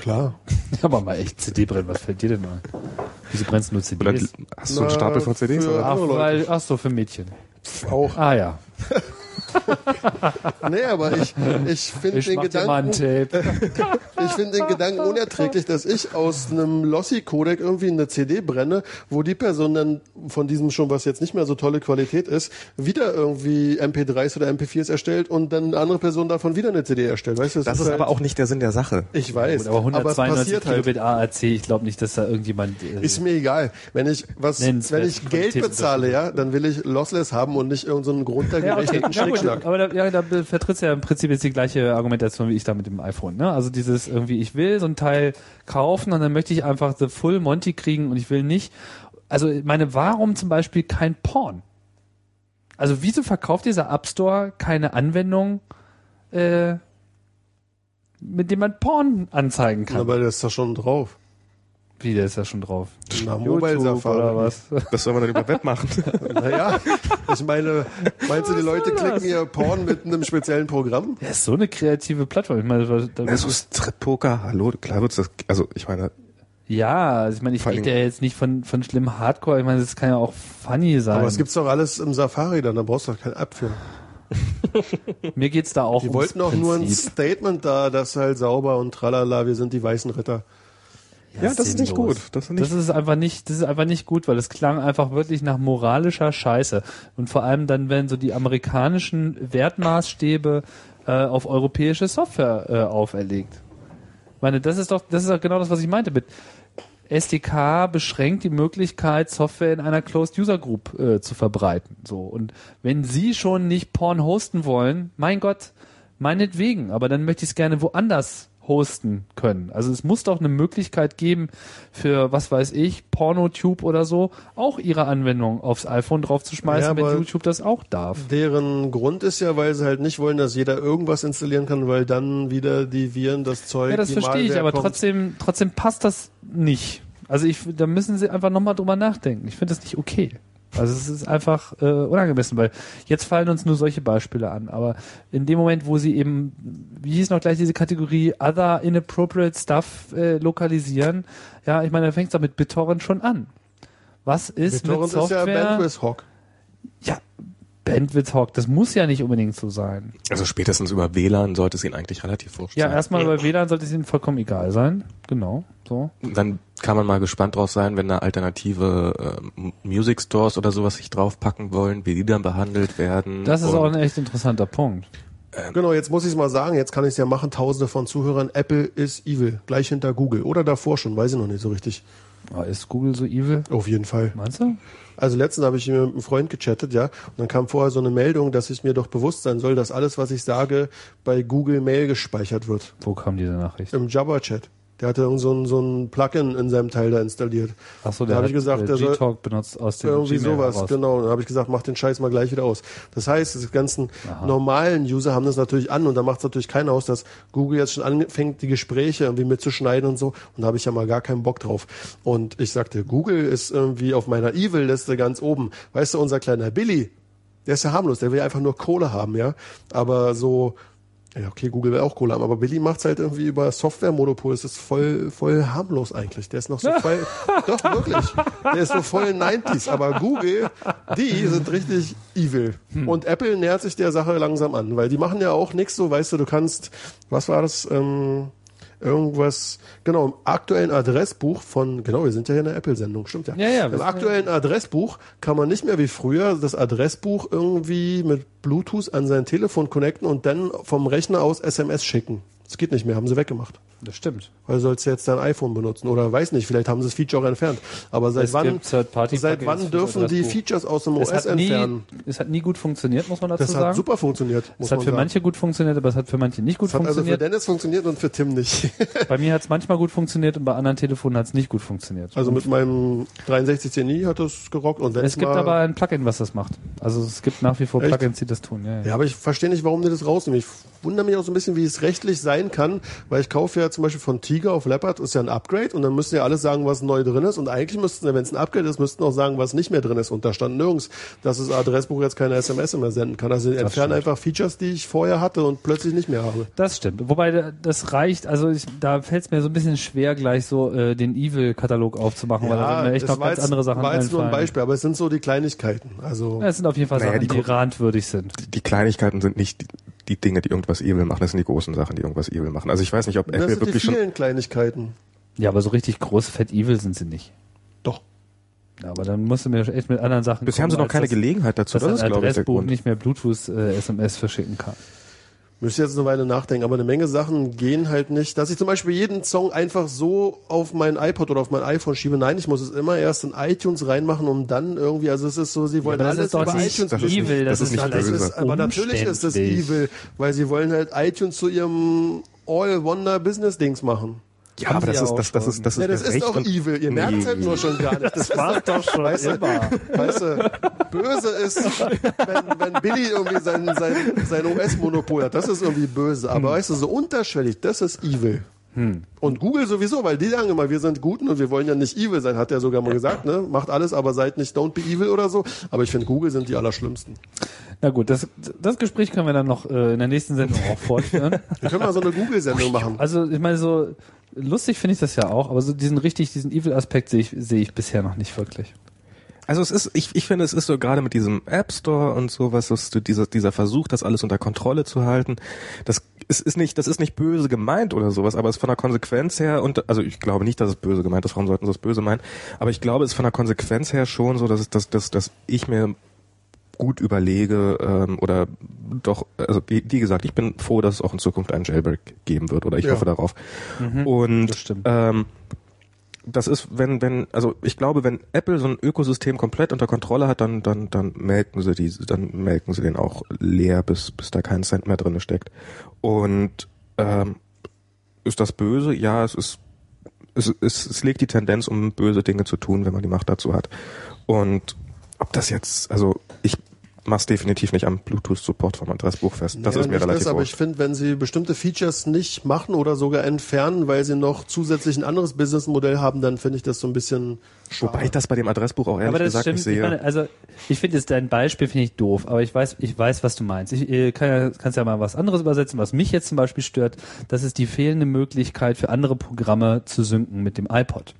klar. Aber mal echt CD brennen, was fällt dir denn ein? Wieso brennst du nur Oder CDs? hast du einen Stapel von CDs? Oder? Ach, weil, ach so, für Mädchen. Auch. Ah ja. Nee, aber ich, ich finde Ich den Gedanken, ich finde den Gedanken unerträglich, dass ich aus einem Lossi-Codec irgendwie eine CD brenne, wo die Person dann von diesem schon, was jetzt nicht mehr so tolle Qualität ist, wieder irgendwie MP3s oder MP4s erstellt und dann eine andere Person davon wieder eine CD erstellt. Weißt du, Das ist halt, aber auch nicht der Sinn der Sache. ich weiß, Gut, aber aber es 192 passiert halt. Kilobit AAC, ich glaube nicht, dass da irgendjemand. äh, Ist mir egal. Wenn ich was, wenn ich Geld bezahle, ja, dann will ich Lossless haben und nicht irgendeinen so einen ja, okay. ja, gut, aber da, ja, da vertrittst ja im Prinzip jetzt die gleiche Argumentation wie ich da mit dem iPhone. Ne? Also dieses irgendwie, ich will so ein Teil kaufen und dann möchte ich einfach the full Monty kriegen und ich will nicht. Also meine, warum zum Beispiel kein Porn? Also wieso verkauft dieser App Store keine Anwendung, äh, mit dem man Porn anzeigen kann? Aber das ist da schon drauf. Wie, der ist ja schon drauf. Na, Mobile Safari. oder was? Das soll man dann über Web machen. Naja, ich meine, meinst du, die Leute klicken ihr Porn mit einem speziellen Programm? Der ist so eine kreative Plattform. Ich meine, da, Also Strip-Poker, hallo, klar wird's das, also ich meine, Ja, also ich meine, ich rede ja jetzt nicht von, von schlimm Hardcore. Ich meine, das kann ja auch funny sein. Aber es gibt's doch alles im Safari dann, da brauchst du doch keine App für. Mir geht's da auch Die ums wollten auch nur ein. Statement da, das halt sauber und tralala, wir sind die weißen Ritter. Ja, das ist nicht gut. Das ist nicht, Das ist einfach nicht, das ist einfach nicht gut, weil es klang einfach wirklich nach moralischer Scheiße. Und vor allem dann, wenn so die amerikanischen Wertmaßstäbe äh, auf europäische Software äh, auferlegt. Ich meine, das ist doch, das ist doch genau das, was ich meinte mit SDK beschränkt die Möglichkeit, Software in einer Closed User Group äh, zu verbreiten. So und wenn Sie schon nicht Porn hosten wollen, mein Gott, meinetwegen, aber dann möchte ich es gerne woanders hosten können. Also es muss doch eine Möglichkeit geben für was weiß ich, Pornotube oder so, auch ihre Anwendung aufs iPhone draufzuschmeißen, Ja, wenn YouTube das auch darf. Deren Grund ist ja, weil sie halt nicht wollen, dass jeder irgendwas installieren kann, weil dann wieder die Viren das Zeug. Ja, das verstehe ich, aber kommt. trotzdem, trotzdem passt das nicht. Also ich, da müssen sie einfach nochmal drüber nachdenken. Ich finde das nicht okay. Also es ist einfach äh, unangemessen, weil jetzt fallen uns nur solche Beispiele an. Aber in dem Moment, wo sie eben, wie hieß noch gleich diese Kategorie Other Inappropriate Stuff äh, lokalisieren, ja, ich meine, da fängt es doch mit BitTorrent schon an. Was ist BitTorrent mit Software? ist ja Bandwidth Hog. ja, Bandwidth Hawk, das muss ja nicht unbedingt so sein. also spätestens über WLAN sollte es ihnen eigentlich relativ wurscht Ja, sein. erstmal bei WLAN sollte es ihnen vollkommen egal sein. Genau, so. Dann kann man mal gespannt drauf sein, wenn da alternative äh, Music Stores oder sowas sich draufpacken wollen, wie die dann behandelt werden. Das ist auch ein echt interessanter Punkt. Genau, jetzt muss ich es mal sagen, jetzt kann ich es ja machen, tausende von Zuhörern, Apple ist evil, gleich hinter Google. Oder davor schon, weiß ich noch nicht so richtig. Oh, ist Google so evil? Auf jeden Fall. Meinst du? Also letztens habe ich mit einem Freund gechattet, ja, und dann kam vorher so eine Meldung, dass ich mir doch bewusst sein soll, dass alles, was ich sage, bei Google Mail gespeichert wird. Wo kam diese Nachricht? Im Jabba-Chat. Der hatte irgend so ein, so ein Plugin in seinem Teil da installiert. Ach so, Da der habe hat ich gesagt, äh, der soll- G-Talk benutzt aus dem Irgendwie Gmail sowas, heraus. genau. Dann habe ich gesagt, mach den Scheiß mal gleich wieder aus. Das heißt, die ganzen normalen User haben das natürlich an und da macht es natürlich keiner aus, dass Google jetzt schon anfängt, die Gespräche irgendwie mitzuschneiden und so. Und da habe ich ja mal gar keinen Bock drauf. Und ich sagte, Google ist irgendwie auf meiner Evil-Liste ganz oben. Weißt du, unser kleiner Billy, der ist ja harmlos, der will einfach nur Kohle haben, ja. Aber so, ja, okay, Google will auch Kohle haben, aber Billy macht's halt irgendwie über Software-Monopol. Das ist voll, voll harmlos eigentlich. Der ist noch so voll, doch, wirklich. Der ist so voll 90s. Aber Google, die sind richtig evil. Und Apple nähert sich der Sache langsam an, weil die machen ja auch nichts so, weißt du, du kannst, was war das, ähm, irgendwas, genau, im aktuellen Adressbuch von, genau, wir sind ja hier in der Apple-Sendung, stimmt ja. Ja, ja, Im aktuellen Adressbuch kann man nicht mehr wie früher das Adressbuch irgendwie mit Bluetooth an sein Telefon connecten und dann vom Rechner aus SMS schicken. Das geht nicht mehr, haben sie weggemacht. Das stimmt. Weil sollst du jetzt dein iPhone benutzen oder weiß nicht, vielleicht haben sie das Feature auch entfernt. Aber seit Es wann, seit wann dürfen die. Features aus dem Es OS hat, nie, entfernen? es hat nie gut funktioniert, muss man dazu Das sagen. hat super funktioniert, muss es hat man für sagen. manche gut funktioniert, aber es hat für manche nicht gut das hat also für funktioniert. Dennis funktioniert und für Tim nicht. Bei mir hat es manchmal gut funktioniert und bei anderen Telefonen hat es nicht gut funktioniert. Also mit meinem 6310i hat das gerockt und wenn es gibt mal, aber ein Plugin, was das macht. Also es gibt nach wie vor Echt? Plugins, die das tun. Ja, ja. Ja, aber ich verstehe nicht, warum die das rausnehmen. Ich wundere mich auch so ein bisschen, wie es rechtlich sein kann, weil ich kaufe ja zum Beispiel von Tiger auf Leopard, ist ja ein Upgrade und dann müssen ja alle sagen, was neu drin ist und eigentlich müssten, wenn es ein Upgrade ist, müssten auch sagen, was nicht mehr drin ist und da stand nirgends, dass das Adressbuch jetzt keine SMS mehr senden kann. Also die entfernen einfach Features, die ich vorher hatte und plötzlich nicht mehr habe. Das stimmt. Wobei da- das reicht, also ich, da fällt es mir so ein bisschen schwer, gleich so äh, den Evil-Katalog aufzumachen, weil da sind mir echt noch ganz jetzt, andere Sachen war jetzt nur ein. Beispiel, aber es sind so die Kleinigkeiten. Also Ja, es sind auf jeden Fall Naja, Sachen, die die, randwürdig sind. Die Kleinigkeiten sind nicht die, die Dinge, die irgendwas evil machen. Das sind die großen Sachen, die irgendwas evil machen. Also ich weiß nicht, ob das Apple sind die wirklich schon vielen Kleinigkeiten. Ja, aber so richtig groß, fett evil sind sie nicht. Doch. Ja, aber dann musst du mir echt mit anderen Sachen Bisher haben sie kommen, noch keine dass- Gelegenheit dazu. dass Das ein ist, glaube ich, der Grund. nicht mehr Bluetooth-SMS verschicken kann. Müsste jetzt eine Weile nachdenken, aber eine Menge Sachen gehen halt nicht. Dass ich zum Beispiel jeden Song einfach so auf mein iPod oder auf mein iPhone schiebe. Nein, ich muss es immer erst in iTunes reinmachen, um dann irgendwie, also es ist so, sie wollen das alles über nicht iTunes das ist wissen. nicht- evil, das das, ist nicht das ist, aber natürlich ist das evil, weil sie wollen halt iTunes zu ihrem All-Wonder-Business-Dings machen. Ja, aber das ja ist, das, das ist, das ist, Ja, das ist Recht doch und- evil. Ihr merkt es halt nur schon gar nicht. Das War doch schon weißt du, immer. Weißt du, böse ist, wenn, wenn Billy irgendwie sein, sein, sein US-Monopol hat. Das ist irgendwie böse. Aber weißt du, so unterschwellig, das ist evil. Und Google sowieso, weil die sagen immer, wir sind Guten und wir wollen ja nicht evil sein, hat er sogar mal gesagt, ne? Macht alles, aber seid nicht don't be evil oder so. Aber ich finde, Google sind die Allerschlimmsten. Na gut, das, das Gespräch können wir dann noch äh, in der nächsten Sendung auch fortführen. Wir können mal so eine Google-Sendung machen. Also ich meine so lustig finde ich das ja auch, aber so diesen richtig diesen Evil-Aspekt sehe ich sehe ich bisher noch nicht wirklich. Also es ist, ich, ich finde, es ist so gerade mit diesem App Store und sowas, dass du dieser, dieser Versuch, das alles unter Kontrolle zu halten, das ist, ist nicht, das ist nicht böse gemeint oder sowas, aber es ist von der Konsequenz her und also ich glaube nicht, dass es böse gemeint ist, warum sollten sie es böse meinen? Aber ich glaube, es ist von der Konsequenz her schon so, dass es, dass, dass, dass ich mir gut überlege ähm, oder doch, also wie, wie gesagt, ich bin froh, dass es auch in Zukunft einen Jailbreak geben wird oder ich Ja. hoffe darauf. und das stimmt. Ähm, das ist, wenn, wenn, also ich glaube, wenn Apple so ein Ökosystem komplett unter Kontrolle hat, dann, dann, dann melken sie die, dann melken sie den auch leer, bis, bis da kein Cent mehr drin steckt. Und ähm, ist das böse? Ja, es ist, es, es, es legt die Tendenz, um böse Dinge zu tun, wenn man die Macht dazu hat. Und ob das jetzt, also ich mach's definitiv nicht am Bluetooth-Support vom Adressbuch fest. Das Ja, ist mir relativ das, aber ich finde, wenn sie bestimmte Features nicht machen oder sogar entfernen, weil sie noch zusätzlich ein anderes Businessmodell haben, dann finde ich das so ein bisschen schade. Wobei ich das bei dem Adressbuch auch ehrlich aber das gesagt stimmt. nicht Ich sehe. meine, also ich finde jetzt dein Beispiel finde ich doof, aber ich weiß, ich weiß, was du meinst. Ich äh, kann ja, kannst ja mal was anderes übersetzen, was mich jetzt zum Beispiel stört. Das ist die fehlende Möglichkeit für andere Programme zu synken mit dem iPod.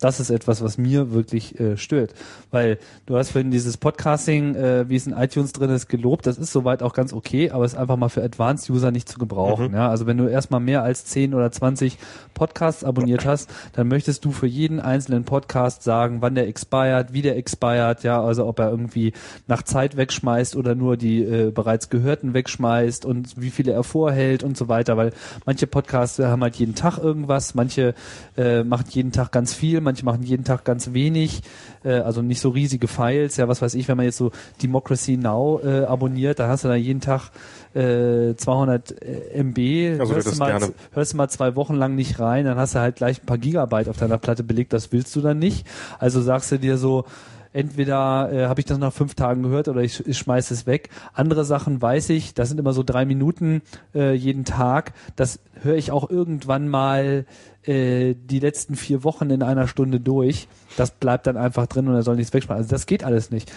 Das ist etwas, was mir wirklich äh, stört. Weil du hast vorhin dieses Podcasting, äh, wie es in iTunes drin ist, gelobt. Das ist soweit auch ganz okay, aber ist einfach mal für Advanced-User nicht zu gebrauchen. Ja, also wenn du erstmal mehr als 10 oder 20 Podcasts abonniert hast, dann möchtest du für jeden einzelnen Podcast sagen, wann der expired, wie der expired, ja, also ob er irgendwie nach Zeit wegschmeißt oder nur die äh, bereits gehörten wegschmeißt und wie viele er vorhält und so weiter, weil manche Podcasts haben halt jeden Tag irgendwas, manche äh, machen jeden Tag ganz viel, manche machen jeden Tag ganz wenig, äh, also nicht so riesige Files. Ja, was weiß ich, wenn man jetzt so Democracy Now äh, abonniert, da hast du da jeden Tag äh, 200 MB, Also hörst, du mal, gerne. hörst du mal zwei Wochen lang nicht rein, dann hast du halt gleich ein paar Gigabyte auf deiner Platte belegt, das willst du dann nicht. Also sagst du dir so, entweder äh, habe ich das nach fünf Tagen gehört oder ich, ich schmeiß es weg. Andere Sachen weiß ich, das sind immer so drei Minuten äh, jeden Tag. Das höre ich auch irgendwann mal äh, die letzten vier Wochen in einer Stunde durch. Das bleibt dann einfach drin und er soll nichts wegschmeißen. Also das geht alles nicht.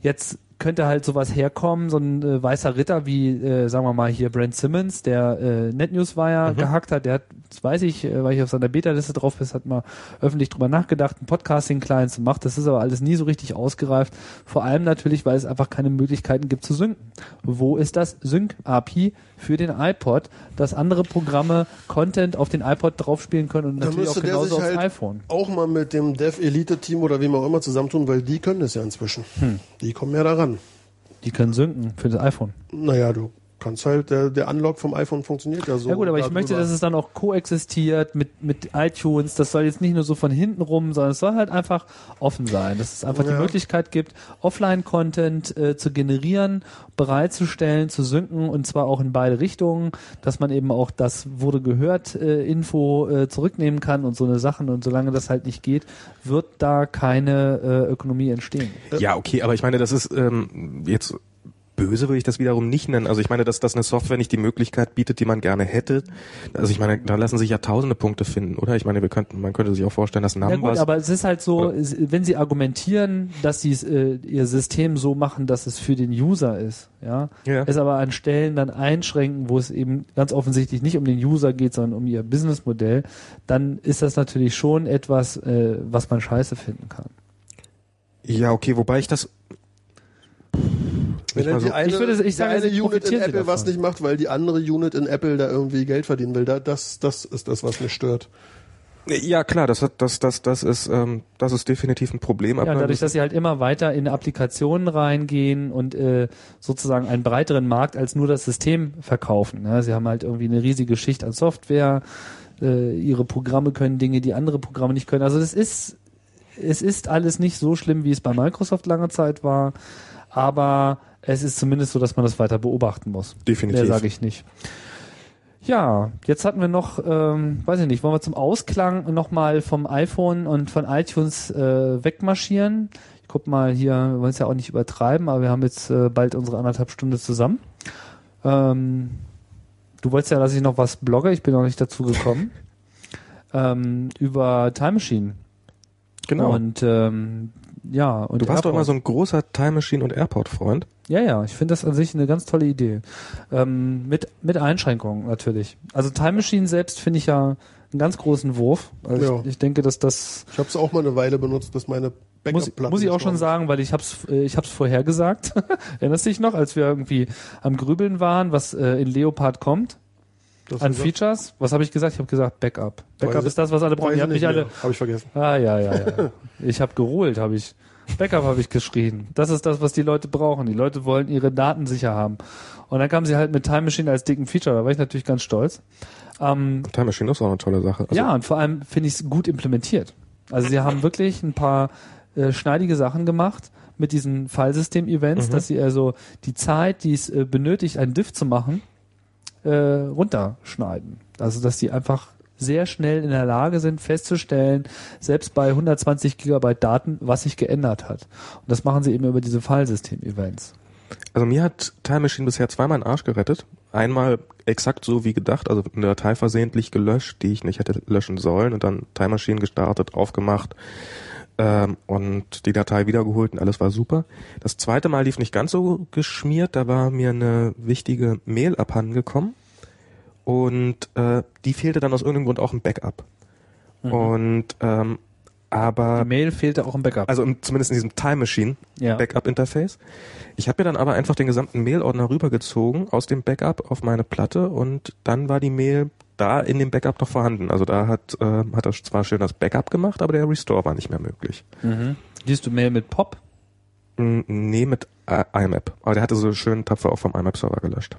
Jetzt könnte halt sowas herkommen, so ein äh, weißer Ritter wie, äh, sagen wir mal hier Brent Simmons, der äh, NetNewsWire gehackt hat, der hat, das weiß ich, äh, weil ich auf seiner Beta-Liste drauf bin, hat mal öffentlich drüber nachgedacht, einen Podcasting-Client zu machen. Das ist aber alles nie so richtig ausgereift. Vor allem natürlich, weil es einfach keine Möglichkeiten gibt zu synken. Wo ist das Sync-API für den iPod, dass andere Programme Content auf den iPod draufspielen können und Da natürlich auch genauso aufs halt iPhone. auch mal mit dem Dev Elite Team oder wem auch immer zusammentun, weil die können das ja inzwischen. Hm. Die kommen ja daran. Die können synken für das iPhone. Naja, du kannst halt, der, der Unlock vom iPhone funktioniert ja so. Ja gut, aber ich darüber. möchte, dass es dann auch koexistiert mit, mit iTunes. Das soll jetzt nicht nur so von hinten rum, sondern es soll halt einfach offen sein. Dass es einfach die Ja. Möglichkeit gibt, Offline-Content äh, zu generieren, bereitzustellen, zu synken und zwar auch in beide Richtungen, dass man eben auch das wurde gehört äh, Info äh, zurücknehmen kann und so eine Sachen. Und solange das halt nicht geht, wird da keine äh, Ökonomie entstehen. Ja, okay, aber ich meine, das ist ähm, jetzt böse würde ich das wiederum nicht nennen. Also ich meine, dass das eine Software nicht die Möglichkeit bietet, die man gerne hätte. Also ich meine, da lassen sich ja tausende Punkte finden, oder? Ich meine, wir könnten, man könnte sich auch vorstellen, dass Ja gut, Numbers aber es ist halt so, Oder- wenn sie argumentieren, dass sie äh, ihr System so machen, dass es für den User ist, ja, Ja. es aber an Stellen dann einschränken, wo es eben ganz offensichtlich nicht um den User geht, sondern um ihr Businessmodell, dann ist das natürlich schon etwas, äh, was man scheiße finden kann. Ja, okay, wobei ich das Wenn dann die so- eine, Ich würde- ich sage, die eine Unit in Apple was nicht macht, weil die andere Unit in Apple da irgendwie Geld verdienen will. Da, das, das ist das, was mich stört. Ja, klar, das hat das das das ist ähm, das ist definitiv ein Problem. Ja, dadurch, dass sie halt immer weiter in Applikationen reingehen und äh, sozusagen einen breiteren Markt als nur das System verkaufen. Ja, sie haben halt irgendwie eine riesige Schicht an Software, äh, ihre Programme können Dinge, die andere Programme nicht können. Also es ist, es ist alles nicht so schlimm, wie es bei Microsoft lange Zeit war, aber es ist zumindest so, dass man das weiter beobachten muss. Definitiv. Mehr sage ich nicht. Ja, jetzt hatten wir noch, ähm, weiß ich nicht, wollen wir zum Ausklang nochmal vom iPhone und von iTunes äh, wegmarschieren? Ich guck mal hier, wir wollen es ja auch nicht übertreiben, aber wir haben jetzt äh, bald unsere anderthalb Stunde zusammen. Ähm, du wolltest ja, dass ich noch was blogge, ich bin noch nicht dazu gekommen. ähm, über Time Machine. genau. Und ähm, ja, und du warst doch Airport. immer so ein großer Time Machine und Airport Freund. Ja, ja, ich finde das an sich eine ganz tolle Idee. Ähm, mit, mit Einschränkungen natürlich. Also Time Machine selbst finde ich ja einen ganz großen Wurf. Also Ja. ich, ich denke, dass das Ich habe es auch mal eine Weile benutzt, bis meine muss, Backup-Platte muss ich auch schon sagen, weil ich hab's, äh, ich hab's vorhergesagt. Erinnerst du dich noch, als wir irgendwie am Grübeln waren, was äh, in Leopard kommt ist. an Das Features? Was habe ich gesagt? Ich habe gesagt Backup. Backup Weiß ist das, was alle brauchen. Ich nicht mich alle. Habe ich vergessen. Ah ja, ja, ja. ich habe geholt, habe ich. Backup habe ich geschrien. Das ist das, was die Leute brauchen. Die Leute wollen ihre Daten sicher haben. Und dann kamen sie halt mit Time Machine als dicken Feature. Da war ich natürlich ganz stolz. Ähm, Time Machine ist auch eine tolle Sache. Also, ja, und vor allem finde ich es gut implementiert. Also sie haben wirklich ein paar äh, schneidige Sachen gemacht mit diesen Filesystem-Events, Mhm. dass sie also die Zeit, die es äh, benötigt, ein Diff zu machen, äh, runterschneiden. Also dass die einfach sehr schnell in der Lage sind, festzustellen, selbst bei 120 Gigabyte Daten, was sich geändert hat. Und das machen sie eben über diese Filesystem-Events. Also mir hat Time Machine bisher zweimal einen Arsch gerettet. Einmal exakt so wie gedacht, also eine Datei versehentlich gelöscht, die ich nicht hätte löschen sollen und dann Time Machine gestartet, aufgemacht ähm, und die Datei wiedergeholt und alles war super. Das zweite Mal lief nicht ganz so geschmiert, da war mir eine wichtige Mail abhandengekommen und äh, die fehlte dann aus irgendeinem Grund auch im Backup. Und ähm, aber Die Mail fehlte auch im Backup. also im, zumindest in diesem Time Machine ja. Backup-Interface. Ich habe mir dann aber einfach den gesamten Mail-Ordner rübergezogen aus dem Backup auf meine Platte und dann war die Mail da in dem Backup noch vorhanden. Also da hat, äh, hat er zwar schön das Backup gemacht, aber der Restore war nicht mehr möglich. Mhm. Liest du Mail mit Pop? Mm, Nee, mit äh, IMAP. Aber der hatte so schön tapfer auch vom IMAP-Server gelöscht.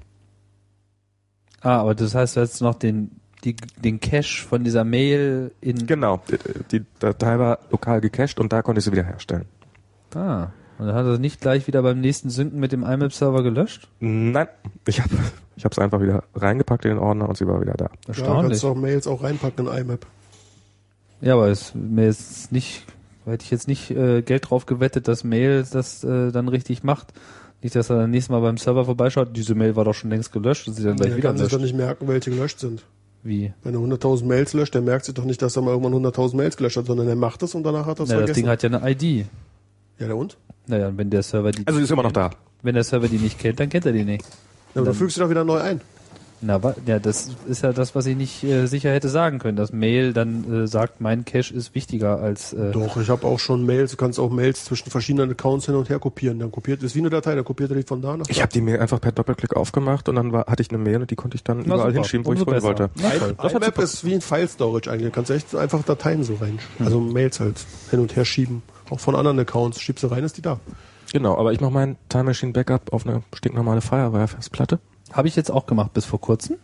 Ah, aber das heißt, du hättest noch den die, den Cache von dieser Mail in. Genau, die Datei war lokal gecached und da konnte ich sie wiederherstellen. Ah. Und dann hat er es nicht gleich wieder beim nächsten Synken mit dem IMAP-Server gelöscht? Nein, ich habe ich es einfach wieder reingepackt in den Ordner und sie war wieder da. Ja, Erstaunlich. kannst du auch Mails auch reinpacken in IMAP. Ja, aber es, mir ist nicht, hätte ich jetzt nicht äh, Geld drauf gewettet, dass Mail das äh, dann richtig macht. Nicht, dass er dann nächstes Mal beim Server vorbeischaut, diese Mail war doch schon längst gelöscht und sie dann gleich Der wieder kann sich doch nicht merken, welche gelöscht sind. Wie? Wenn er 100.000 Mails löscht, der merkt sich doch nicht, dass er mal irgendwann 100.000 Mails gelöscht hat, sondern er macht es und danach hat er es Na, das vergessen. Ding hat ja eine ID. ja, der und? Naja, und wenn der Server die, Also sie ist immer noch da. wenn der Server die nicht kennt, dann kennt er die nicht. Ja, aber du fügst sie doch wieder neu ein. Na, ja, das ist ja das, was ich nicht äh, sicher hätte sagen können, dass Mail dann äh, sagt, mein Cache ist wichtiger als äh, Doch, ich habe auch schon Mails, du kannst auch Mails zwischen verschiedenen Accounts hin und her kopieren. Dann kopiert ist wie eine Datei, dann kopiert er die von da nach Ich habe die Mail einfach per Doppelklick aufgemacht und dann war, hatte ich eine Mail und die konnte ich dann Na, überall super. hinschieben, wo ich Umso wollen besser. wollte. Das IMAP super- ist wie ein File-Storage eigentlich. Du kannst echt einfach Dateien so rein, also Mails halt hin und her schieben. Auch von anderen Accounts. Schiebst du rein, ist die da. Genau, aber ich mache mein Time Machine Backup auf eine stinknormale Firewire-Festplatte. habe ich jetzt auch gemacht bis vor kurzem.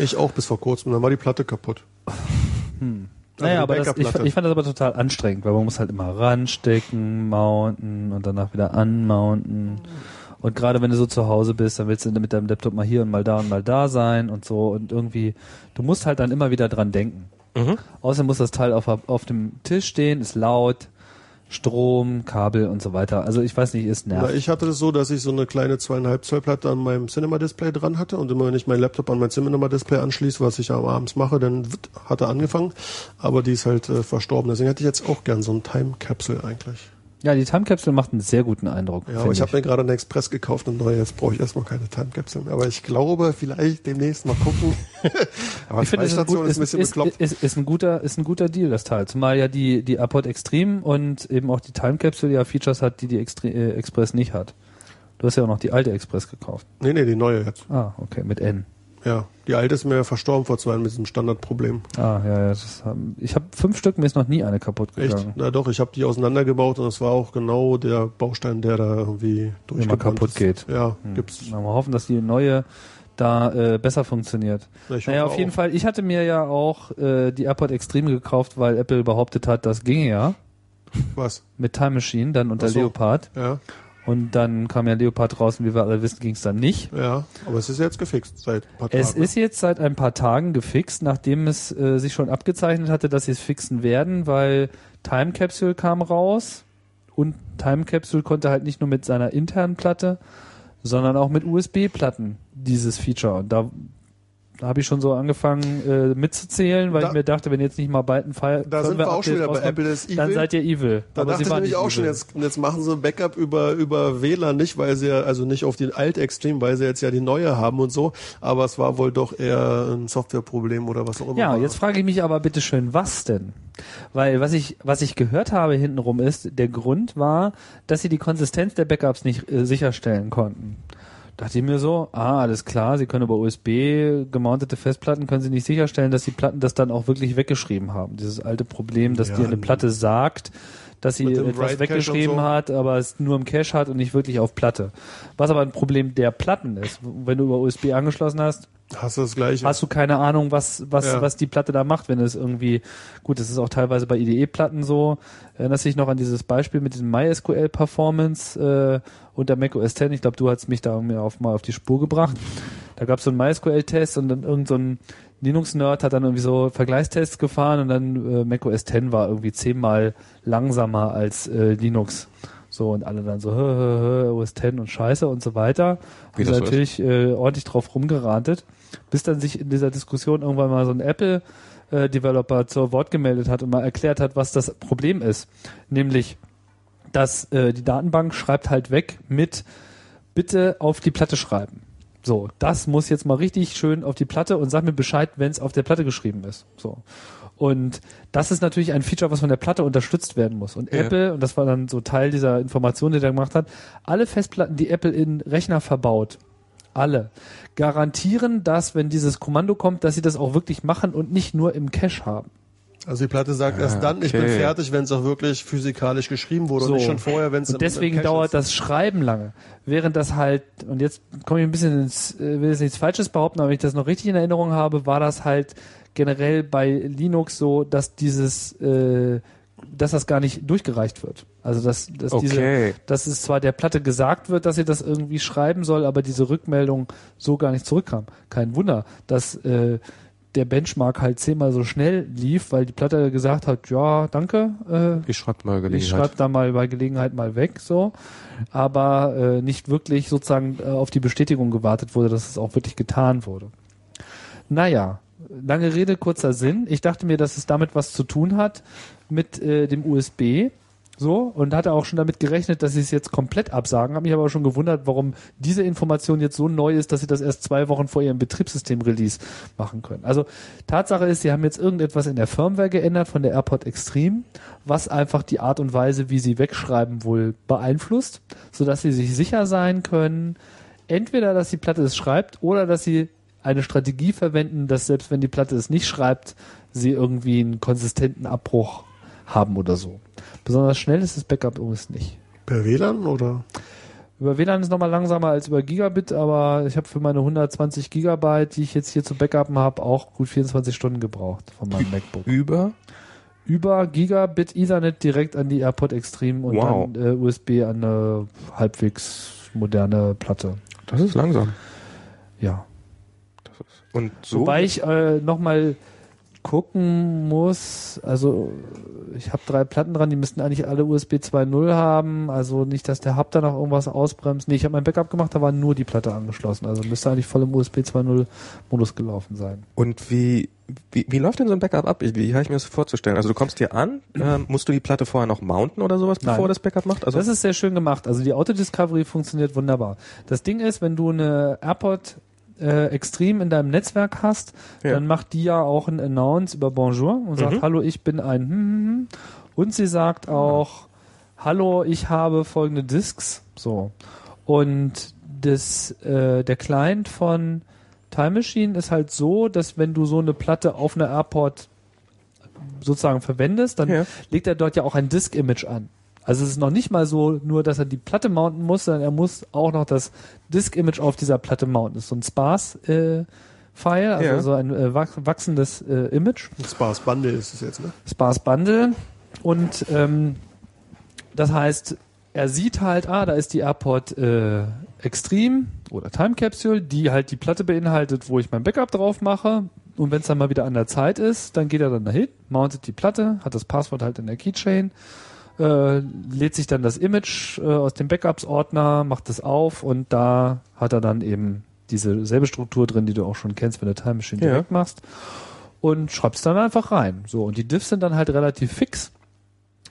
Ich auch bis vor kurzem. Dann war die Platte kaputt. Naja, die aber das, ich, ich fand das aber total anstrengend, weil man muss halt immer ranstecken, mounten und danach wieder unmounten. Und gerade wenn du so zu Hause bist, dann willst du mit deinem Laptop mal hier und mal da und mal da sein und so und irgendwie, du musst halt dann immer wieder dran denken. Mhm. Außerdem muss das Teil auf, auf dem Tisch stehen, ist laut, Strom, Kabel und so weiter. Also ich weiß nicht, ist nervig. ich hatte das so, dass ich so eine kleine zweieinhalb Zoll Platte an meinem Cinema-Display dran hatte und immer wenn ich mein Laptop an mein Cinema-Display anschließe, was ich ja abends mache, dann hat er angefangen, aber die ist halt äh, verstorben. Deswegen hätte ich jetzt auch gern so ein Time-Capsule eigentlich. Ja, die Time Capsule macht einen sehr guten Eindruck. Ja, aber finde ich habe mir gerade eine Express gekauft, eine neue. Jetzt brauche ich erstmal keine Time-Capsule mehr. Aber ich glaube, vielleicht demnächst mal gucken. aber ich finde, es gut, ist ist, ein bisschen ist, bekloppt. ist, ist, ein guter, ist ein guter Deal, das Teil. Zumal ja die, die Apport Extreme und eben auch die Time Capsule ja Features hat, die die Extre äh, Express nicht hat. Du hast ja auch noch die alte Express gekauft. Nee, nee, die neue jetzt. Ah, okay, mit N. Ja, die alte ist mir verstorben vor zwei Jahren mit diesem Standardproblem. Ah, ja, ja. Das haben, ich habe fünf Stück, mir ist noch nie eine kaputt Echt? gegangen. Na doch, ich habe die auseinandergebaut und das war auch genau der Baustein, der da irgendwie durchgebrannt kaputt ist. geht. Ja, gibt's. Na, mal hoffen, dass die neue da äh, besser funktioniert. Ja, ich Naja, auf jeden auch. Fall. Ich hatte mir ja auch äh, die AirPod Extreme gekauft, weil Apple behauptet hat, das ginge ja Was? mit Time Machine, dann unter so. Leopard. Ja, Und dann kam ja Leopard raus und wie wir alle wissen, ging es dann nicht. ja, aber es ist jetzt gefixt seit ein paar Es Tagen. ist jetzt seit ein paar Tagen gefixt, nachdem es äh, sich schon abgezeichnet hatte, dass sie es fixen werden, weil Time Capsule kam raus und Time Capsule konnte halt nicht nur mit seiner internen Platte, sondern auch mit USB-Platten dieses Feature. Und da habe ich schon so angefangen äh, mitzuzählen, weil Da- ich mir dachte, wenn jetzt nicht mal bald ein Fall Da sind wir auch schon wieder bei Apple, ist dann evil. seid ihr evil. Da Aber dachte sie ich nämlich auch schon, evil. jetzt, jetzt machen sie Backup über, über WLAN nicht, weil sie ja, also nicht auf den Alt-Extreme, weil sie jetzt ja die neue haben und so, aber es war wohl doch eher ein Softwareproblem oder was auch immer. Ja, jetzt frage ich mich aber bitte schön, was denn? Weil was ich, was ich gehört habe hintenrum ist, der Grund war, dass sie die Konsistenz der Backups nicht äh, sicherstellen konnten. Dachte ich mir so, ah, alles klar, sie können über USB gemountete Festplatten, können sie nicht sicherstellen, dass die Platten das dann auch wirklich weggeschrieben haben. Dieses alte Problem, dass Ja, dir eine Platte sagt, dass sie etwas weggeschrieben so. hat, aber es nur im Cache hat und nicht wirklich auf Platte. Was aber ein Problem der Platten ist. Wenn du über USB angeschlossen hast, Hast du das gleiche? hast du keine Ahnung, was, was, Ja. was die Platte da macht, wenn es irgendwie, gut, das ist auch teilweise bei IDE-Platten so. Erinnerst dich noch an dieses Beispiel mit diesem MySQL Performance äh, unter Mac OS X? Ich glaube, du hast mich da mir auf, mal auf die Spur gebracht. Da gab es so einen MySQL-Test und dann irgend so ein Linux-Nerd hat dann irgendwie so Vergleichstests gefahren und dann äh, Mac OS X war irgendwie zehnmal langsamer als äh, Linux. So, und alle dann so, hö, hö, hö, OS X und Scheiße und so weiter. Wie Haben natürlich äh, ordentlich drauf rumgerantet, bis dann sich in dieser Diskussion irgendwann mal so ein Apple äh, Developer zur Wort gemeldet hat und mal erklärt hat, was das Problem ist. Nämlich, dass äh, die Datenbank schreibt halt weg mit bitte auf die Platte schreiben. So, das muss jetzt mal richtig schön auf die Platte und sag mir Bescheid, wenn es auf der Platte geschrieben ist. So. Und das ist natürlich ein Feature, was von der Platte unterstützt werden muss. Und Ja. Apple, und das war dann so Teil dieser Information, die er gemacht hat, alle Festplatten, die Apple in Rechner verbaut, alle, garantieren, dass, wenn dieses Kommando kommt, dass sie das auch wirklich machen und nicht nur im Cache haben. Also die Platte sagt erst dann, ich bin okay. fertig, wenn es auch wirklich physikalisch geschrieben wurde und nicht schon vorher, wenn es Und deswegen dauert das Schreiben lange. Während das halt, und jetzt komme ich ein bisschen ins, äh, will jetzt nichts Falsches behaupten, aber wenn ich das noch richtig in Erinnerung habe, war das halt generell bei Linux so, dass dieses, äh, dass das gar nicht durchgereicht wird. Also dass, dass Okay. diese, dass es zwar der Platte gesagt wird, dass sie das irgendwie schreiben soll, aber diese Rückmeldung so gar nicht zurückkam. Kein Wunder, dass äh, der Benchmark halt zehnmal so schnell lief, weil die Platte gesagt hat, ja, danke, äh, Ich schreibe mal ich Gelegenheit. schreibe da mal bei Gelegenheit mal weg, so, aber äh, nicht wirklich sozusagen äh, auf die Bestätigung gewartet wurde, dass es auch wirklich getan wurde. Naja, lange Rede, kurzer Sinn. Ich dachte mir, dass es damit was zu tun hat mit äh, dem USB. So, und hatte auch schon damit gerechnet, dass sie es jetzt komplett absagen. Habe mich aber schon gewundert, warum diese Information jetzt so neu ist, dass sie das erst zwei Wochen vor ihrem Betriebssystem-Release machen können. Also Tatsache ist, sie haben jetzt irgendetwas in der Firmware geändert von der AirPod Extreme, was einfach die Art und Weise, wie sie wegschreiben, wohl beeinflusst, sodass sie sich sicher sein können, entweder, dass die Platte es schreibt oder dass sie eine Strategie verwenden, dass selbst wenn die Platte es nicht schreibt, sie irgendwie einen konsistenten Abbruch haben oder so. Besonders schnell ist das Backup übrigens nicht. Per WLAN oder? Über WLAN ist nochmal langsamer als über Gigabit, aber ich habe für meine 120 Gigabyte, die ich jetzt hier zu backupen habe, auch gut 24 Stunden gebraucht von meinem MacBook. Über? Über Gigabit Ethernet direkt an die AirPod Extreme und Wow. dann äh, USB an eine halbwegs moderne Platte. Das ist langsam. Ja. Und so. Wobei ich äh, nochmal gucken muss, also ich habe drei Platten dran, die müssten eigentlich alle USB 2.0 haben, also nicht, dass der Hub da noch irgendwas ausbremst. Nee, ich habe mein Backup gemacht, da war nur die Platte angeschlossen, also müsste eigentlich voll im USB 2.0 Modus gelaufen sein. Und wie, wie, wie läuft denn so ein Backup ab? Wie, habe ich mir das vorzustellen? Also du kommst hier an, ähm, musst du die Platte vorher noch mounten oder sowas, bevor Nein. das Backup macht? Also das ist sehr schön gemacht. Also die Autodiscovery funktioniert wunderbar. Das Ding ist, wenn du eine AirPod äh, Extreme in deinem Netzwerk hast, Ja. dann macht die ja auch ein Announce über Bonjour und sagt, Mhm. hallo, ich bin ein hm, hm, hm. und sie sagt auch, hallo, ich habe folgende Disks. So. Und das, äh, der Client von Time Machine ist halt so, dass wenn du so eine Platte auf einer AirPod sozusagen verwendest, dann Ja. legt er dort ja auch ein Disk-Image an. Also es ist noch nicht mal so, nur dass er die Platte mounten muss, sondern er muss auch noch das Disk-Image auf dieser Platte mounten. Das ist so ein Sparse-File, also Ja. so ein äh, wach- wachsendes äh, Image. Ein Sparse Bundle ist es jetzt, ne? Sparse Bundle. Und ähm, das heißt, er sieht halt, ah, da ist die AirPod äh, Extreme oder Time Capsule, die halt die Platte beinhaltet, wo ich mein Backup drauf mache. Und wenn es dann mal wieder an der Zeit ist, dann geht er dann dahin, mountet die Platte, hat das Passwort halt in der Keychain, äh, lädt sich dann das Image äh, aus dem Backups-Ordner, macht es auf und da hat er dann eben diese selbe Struktur drin, die du auch schon kennst, wenn du Time Machine Ja. direkt machst und schreibst dann einfach rein. So, und die Diffs sind dann halt relativ fix,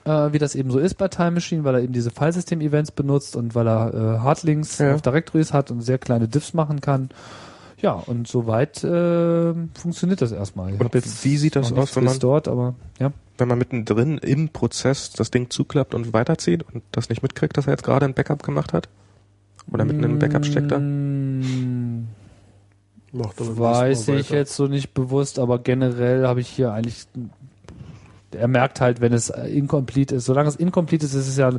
äh, wie das eben so ist bei Time Machine, weil er eben diese Filesystem-Events benutzt und weil er äh, Hardlinks Ja. auf Directories hat und sehr kleine Diffs machen kann. Ja, und soweit äh, funktioniert das erstmal. Ich Und jetzt wie sieht das aus, wenn man- restored, aber ja. wenn man mittendrin im Prozess das Ding zuklappt und weiterzieht und das nicht mitkriegt, dass er jetzt gerade ein Backup gemacht hat? Oder mitten in einem Backup steckt er? Mm, Macht aber Weiß ich jetzt so nicht bewusst, aber generell habe ich hier eigentlich. Er merkt halt, wenn es äh, incomplete ist. Solange es incomplete ist, ist es ja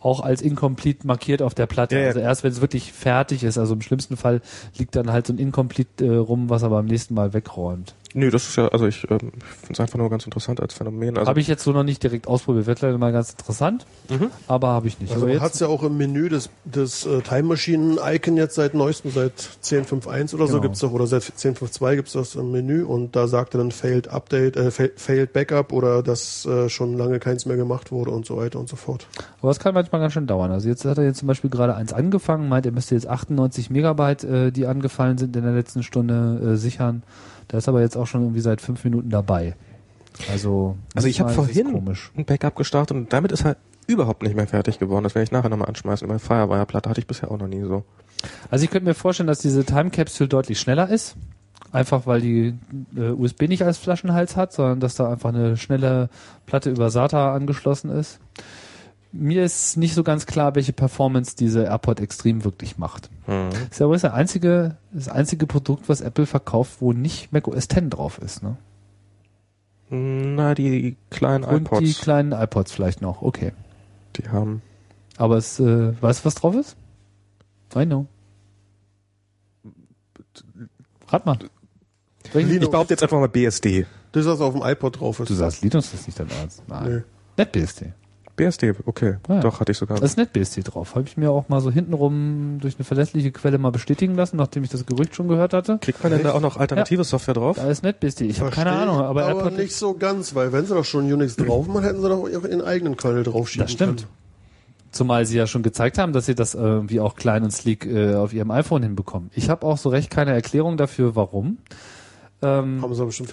auch als incomplete markiert auf der Platte. Ja, ja. Also erst wenn es wirklich fertig ist. Also im schlimmsten Fall liegt dann halt so ein incomplete äh, rum, was er beim nächsten Mal wegräumt. Nö, das ist ja, also ich ähm, finde es einfach nur ganz interessant als Phänomen. Also habe ich jetzt so noch nicht direkt ausprobiert. Wird leider mal ganz interessant, Mhm. aber habe ich nicht. Also aber man hat es ja auch im Menü des, des äh, Time Machine Icon jetzt seit neuestem, seit 10.5.1 oder so Genau. gibt's doch, oder seit 10.5.2 gibt's das im Menü und da sagt er dann Failed Update, äh, Fail- Failed Backup oder dass äh, schon lange keins mehr gemacht wurde und so weiter und so fort. Aber das kann manchmal ganz schön dauern. Also jetzt hat er jetzt zum Beispiel gerade eins angefangen, meint, er müsste jetzt 98 Megabyte, äh, die angefallen sind in der letzten Stunde, äh, sichern. Da ist aber jetzt auch schon irgendwie seit fünf Minuten dabei. Also, Also ich habe vorhin ein Backup gestartet und damit ist er überhaupt nicht mehr fertig geworden. Das werde ich nachher nochmal anschmeißen. Meine Firewire-Platte hatte ich bisher auch noch nie so. Also ich könnte mir vorstellen, dass diese Time Capsule deutlich schneller ist. Einfach weil die äh, USB nicht als Flaschenhals hat, sondern dass da einfach eine schnelle Platte über SATA angeschlossen ist. Mir ist nicht so ganz klar, welche Performance diese AirPod Extreme wirklich macht. Mhm. Ist ja wohl das einzige, das einzige Produkt, was Apple verkauft, wo nicht Mac OS X drauf ist, ne? Na, die kleinen Und iPods, die kleinen iPods vielleicht noch. Okay. die haben Aber es, äh, weißt du, was drauf ist? I know. Rat mal. Welchen- Ich behaupte jetzt einfach mal BSD. Das, was auf dem iPod drauf ist. Du sagst Linux, das ist nicht dein Ernst. Nein. Nee. NetBSD. BSD, okay. Ah, ja. Doch, hatte ich sogar. Da ist NetBSD drauf. Habe ich mir auch mal so hintenrum durch eine verlässliche Quelle mal bestätigen lassen, nachdem ich das Gerücht schon gehört hatte. Kriegt man denn da auch noch alternative Software drauf? Da ist NetBSD. Ich habe keine Ahnung, aber, aber Apple nicht so ganz, weil wenn sie doch schon Unix drauf haben, hätten sie doch ihren eigenen Kernel draufschieben Das stimmt. können. Zumal sie ja schon gezeigt haben, dass sie das irgendwie auch klein und sleek äh, auf ihrem iPhone hinbekommen. Ich habe auch so recht keine Erklärung dafür, warum. Ähm,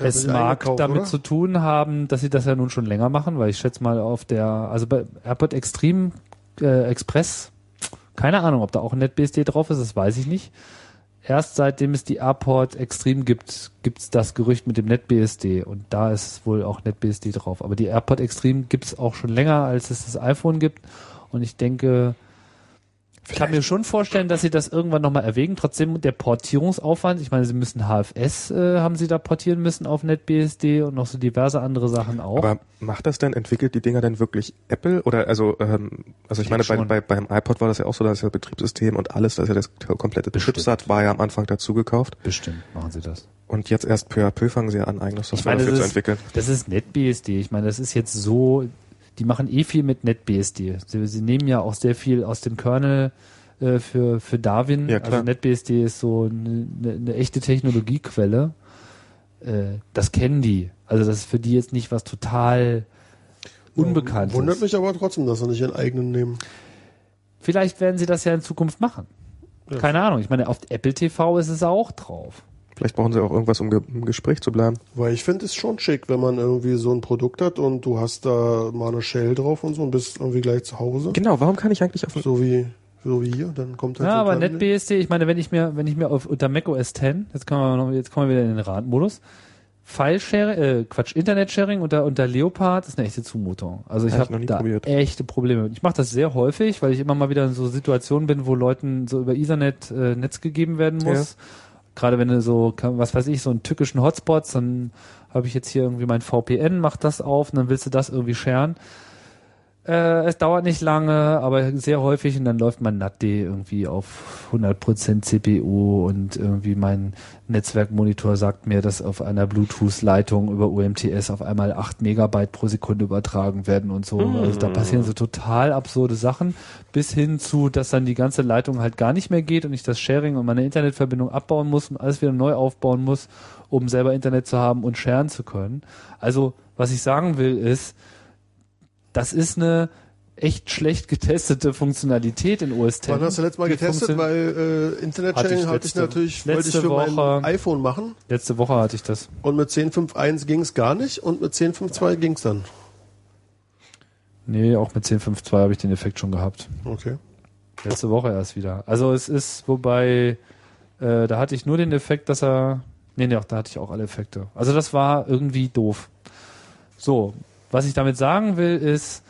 es mag damit oder? zu tun haben, dass sie das ja nun schon länger machen, weil ich schätze mal auf der, also bei AirPod Extreme äh, Express, keine Ahnung, ob da auch ein NetBSD drauf ist, das weiß ich nicht. Erst seitdem es die AirPod Extreme gibt, gibt's das Gerücht mit dem NetBSD und da ist wohl auch NetBSD drauf. Aber die AirPod Extreme gibt's auch schon länger, als es das iPhone gibt und ich denke, ich kann mir schon vorstellen, dass sie das irgendwann nochmal erwägen. Trotzdem der Portierungsaufwand. Ich meine, sie müssen HFS, äh, haben sie da portieren müssen auf NetBSD und noch so diverse andere Sachen auch. Aber macht das denn, entwickelt die Dinger denn wirklich Apple? Oder also, ähm, also ich Ich meine, bei, bei, beim iPod war das ja auch so, dass das Betriebssystem und alles, das ist ja das komplette Bestimmt. Chipsat war ja am Anfang dazu gekauft. Bestimmt machen sie das. Und jetzt erst peu à peu fangen sie an, eigene Software meine, dafür das zu ist- entwickeln. Das ist NetBSD. Ich meine, das ist jetzt so, die machen eh viel mit NetBSD. Sie, sie nehmen ja auch sehr viel aus dem Kernel äh, für, für Darwin. Ja. Also NetBSD ist so eine, eine echte Technologiequelle. Äh, das kennen die. Also das ist für die jetzt nicht was total Unbekanntes. Wundert mich aber trotzdem, dass sie nicht ihren eigenen nehmen. Vielleicht werden sie das ja in Zukunft machen. Keine Ahnung. Ich meine, auf Apple TV ist es auch drauf. Vielleicht brauchen sie auch irgendwas, um ge im Gespräch zu bleiben. Weil ich finde es schon schick, wenn man irgendwie so ein Produkt hat und du hast da mal eine Shell drauf und so und bist irgendwie gleich zu Hause. Genau, warum kann ich eigentlich auf So wie, so wie hier, dann kommt halt Ja, so aber. NetBSD, ich meine, wenn ich mir, wenn ich mir auf unter Mac OS X, jetzt kommen wir noch, jetzt kommen wir wieder in den Radmodus, File-Sharing, äh, Quatsch, Internet-Sharing unter, unter Leopard ist eine echte Zumutung. Also ich Hab habe noch nie da probiert. echte Probleme. Ich mache das sehr häufig, weil ich immer mal wieder in so Situationen bin, wo Leuten so über Ethernet äh, Netz gegeben werden muss. Gerade wenn du so, was weiß ich, so einen tückischen Hotspots, dann habe ich jetzt hier irgendwie mein VPN, macht das auf und dann willst du das irgendwie sharen. Äh, es dauert nicht lange, aber sehr häufig und dann läuft mein NAT irgendwie auf 100% CPU und irgendwie mein Netzwerkmonitor sagt mir, dass auf einer Bluetooth-Leitung über UMTS auf einmal 8 Megabyte pro Sekunde übertragen werden und so. Also da passieren so total absurde Sachen bis hin zu, dass dann die ganze Leitung halt gar nicht mehr geht und ich das Sharing und meine Internetverbindung abbauen muss und alles wieder neu aufbauen muss, um selber Internet zu haben und sharen zu können. Also was ich sagen will ist, das ist eine echt schlecht getestete Funktionalität in OS X. Wann hast du letztes Mal Die getestet? Weil äh, Internet-Sharing Hatte ich hatte ich natürlich, wollte ich für mein Woche- iPhone machen Letzte Woche hatte ich das. und mit 10.5.1 ging es gar nicht und mit 10.5.2 ging es dann. Nee, auch mit 10.5.2 habe ich den Effekt schon gehabt. Okay. Letzte Woche erst wieder. Also es ist, wobei, äh, da hatte ich nur den Effekt, dass er. Nee, nee, auch da hatte ich auch alle Effekte. Also das war irgendwie doof. So, was ich damit sagen will, ist,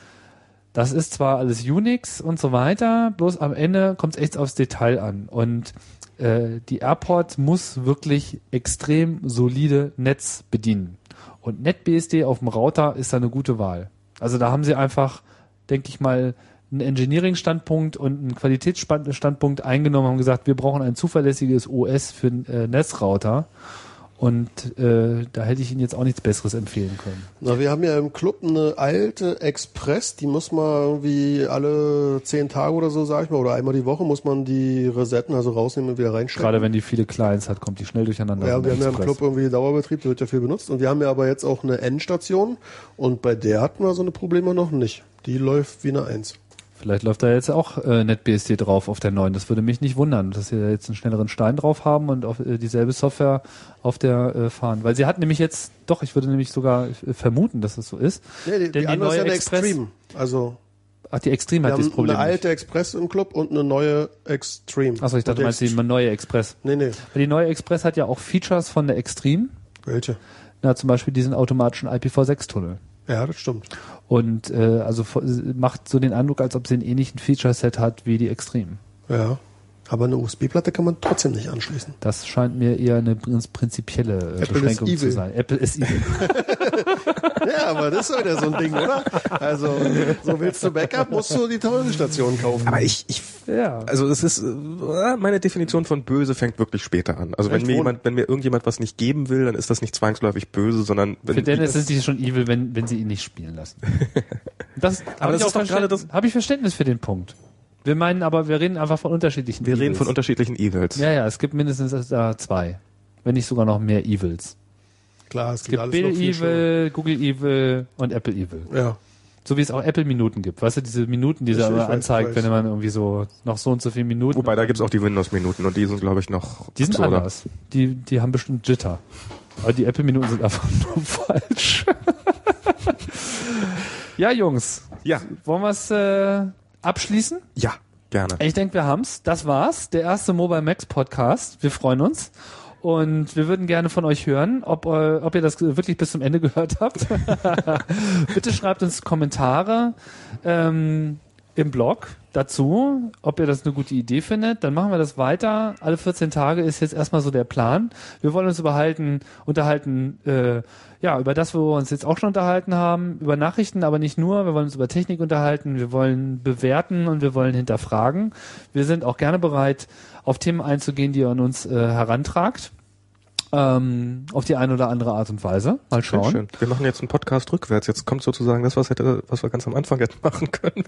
das ist zwar alles Unix und so weiter, bloß am Ende kommt es echt aufs Detail an. Und äh, die Airport muss wirklich extrem solide Netz bedienen. Und NetBSD auf dem Router ist da eine gute Wahl. Also da haben sie einfach, denke ich mal, einen Engineering-Standpunkt und einen Qualitätsstandpunkt eingenommen, haben gesagt, wir brauchen ein zuverlässiges OS für äh, Netzrouter. Und äh, da hätte ich Ihnen jetzt auch nichts Besseres empfehlen können. Na, wir haben ja im Club eine alte Express, die muss man irgendwie alle zehn Tage oder so, sag ich mal, oder einmal die Woche muss man die Resetten also rausnehmen und wieder reinstecken. Gerade wenn die viele Clients hat, kommt die schnell durcheinander. Ja, wir haben ja im. Club irgendwie Dauerbetrieb, der wird ja viel benutzt. Und wir haben ja aber jetzt auch eine Endstation und bei der hatten wir so eine Probleme noch nicht. Die läuft wie eine Eins. Vielleicht läuft da jetzt auch äh, NetBSD drauf auf der neuen. Das würde mich nicht wundern, dass sie da jetzt einen schnelleren Stein drauf haben und auf äh, dieselbe Software auf der äh, fahren. Weil sie hat nämlich jetzt, doch, ich würde nämlich sogar äh, vermuten, dass es so ist. Nee, die, Denn die die andere ist ja neue eine Express- Extreme. Also Ach, die Extreme hat dieses Problem. eine nicht. alte Express im Club und eine neue Extreme. Achso, ich dachte, du meinst die neue Express. Nee, nee. Weil die neue Express hat ja auch Features von der Extreme. Welche? Na, zum Beispiel diesen automatischen IPv6-Tunnel. Ja, das stimmt. Und äh, also macht so den Eindruck, als ob sie einen ähnlichen Feature-Set hat wie die Extreme. Ja. Aber eine USB-Platte kann man trotzdem nicht anschließen. Das scheint mir eher eine ganz prinzipielle äh, Apple Beschränkung zu sein. Apple ist evil. Ja, aber das ist ja wieder so ein Ding, oder? Also, so willst du Backup, musst du die teure Station kaufen. Aber ich, ich, Ja. also es ist, äh, meine Definition von böse fängt wirklich später an. Also wenn Echt, mir wo- jemand, wenn mir irgendjemand was nicht geben will, dann ist das nicht zwangsläufig böse, sondern wenn Für Dennis sind sie schon evil, wenn, wenn sie ihn nicht spielen lassen. Das, Aber das ist doch gerade das- Habe ich Verständnis für den Punkt. Wir meinen aber, wir reden einfach von unterschiedlichen wir reden Evils. von unterschiedlichen Evils. Ja, ja, es gibt mindestens da zwei. Wenn nicht sogar noch mehr Evils. Klar, es Es gibt gibt alles Bill noch viel Evil, Google Evil und Apple Evil. schlimmer. Ja. So wie es auch Apple-Minuten gibt. Weißt du, diese Minuten, die weiß, anzeigt, weiß. wenn man irgendwie so noch so und so viele Minuten. Wobei, da gibt's auch die Windows-Minuten und die sind, glaube ich, noch Die sind absurder. anders. Die, die haben bestimmt Jitter. Aber die Apple-Minuten sind einfach nur falsch. ja, Jungs. Ja. Wollen wir es äh, abschließen? Ja, gerne. Ich denke, wir haben's. Das war's. Der erste Mobile Max Podcast. Wir freuen uns. Und wir würden gerne von euch hören, ob, äh, ob ihr das wirklich bis zum Ende gehört habt. Bitte schreibt uns Kommentare ähm, im Blog dazu, ob ihr das eine gute Idee findet. Dann machen wir das weiter. Alle 14 Tage ist jetzt erstmal so der Plan. Wir wollen uns überhalten, unterhalten, äh, ja, über das, wo wir uns jetzt auch schon unterhalten haben, über Nachrichten, aber nicht nur. Wir wollen uns über Technik unterhalten, wir wollen bewerten und wir wollen hinterfragen. Wir sind auch gerne bereit, auf Themen einzugehen, die ihr an uns äh, herantragt. Ähm, auf die eine oder andere Art und Weise. Mal Schön, schauen. schön. Wir machen jetzt einen Podcast rückwärts. Jetzt kommt sozusagen das, was hätte, was wir ganz am Anfang hätten machen können.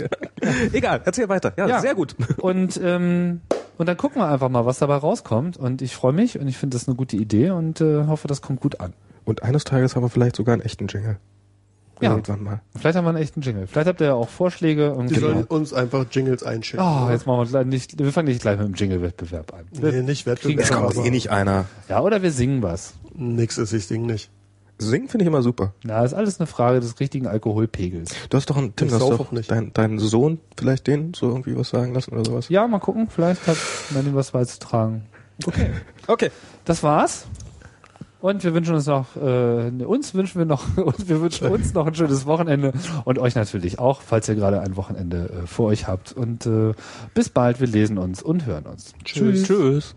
Egal, erzähl weiter. Ja, Ja. sehr gut. Und, ähm, und dann gucken wir einfach mal, was dabei rauskommt. Und ich freue mich und ich finde das eine gute Idee und äh, hoffe, das kommt gut an. Und eines Tages haben wir vielleicht sogar einen echten Jingle. Ja. Irgendwann mal. Vielleicht haben wir einen echten Jingle. Vielleicht habt ihr ja auch Vorschläge. Und Die sollen genau. uns einfach Jingles einschicken. Oh, oder? jetzt machen wir gleich nicht, wir fangen nicht gleich mit dem Jingle-Wettbewerb an. Nee, nicht Wettbewerb. Es kommt eh nicht einer. Ja, oder wir singen was. Nix ist, ich sing nicht. Singen finde ich immer super. Na, ist alles eine Frage des richtigen Alkoholpegels. Du hast doch einen, Tim, Ich du hast doch auch nicht. dein, deinen Sohn, vielleicht den so irgendwie was sagen lassen oder sowas? Ja, mal gucken. Vielleicht hat man ihm was beizutragen. Okay. Okay. Das war's. Und wir wünschen uns noch, äh, uns wünschen wir noch, und wir wünschen uns noch ein schönes Wochenende und euch natürlich auch, falls ihr gerade ein Wochenende äh, vor euch habt. Und äh, bis bald, wir lesen uns und hören uns. Tschüss. Tschüss.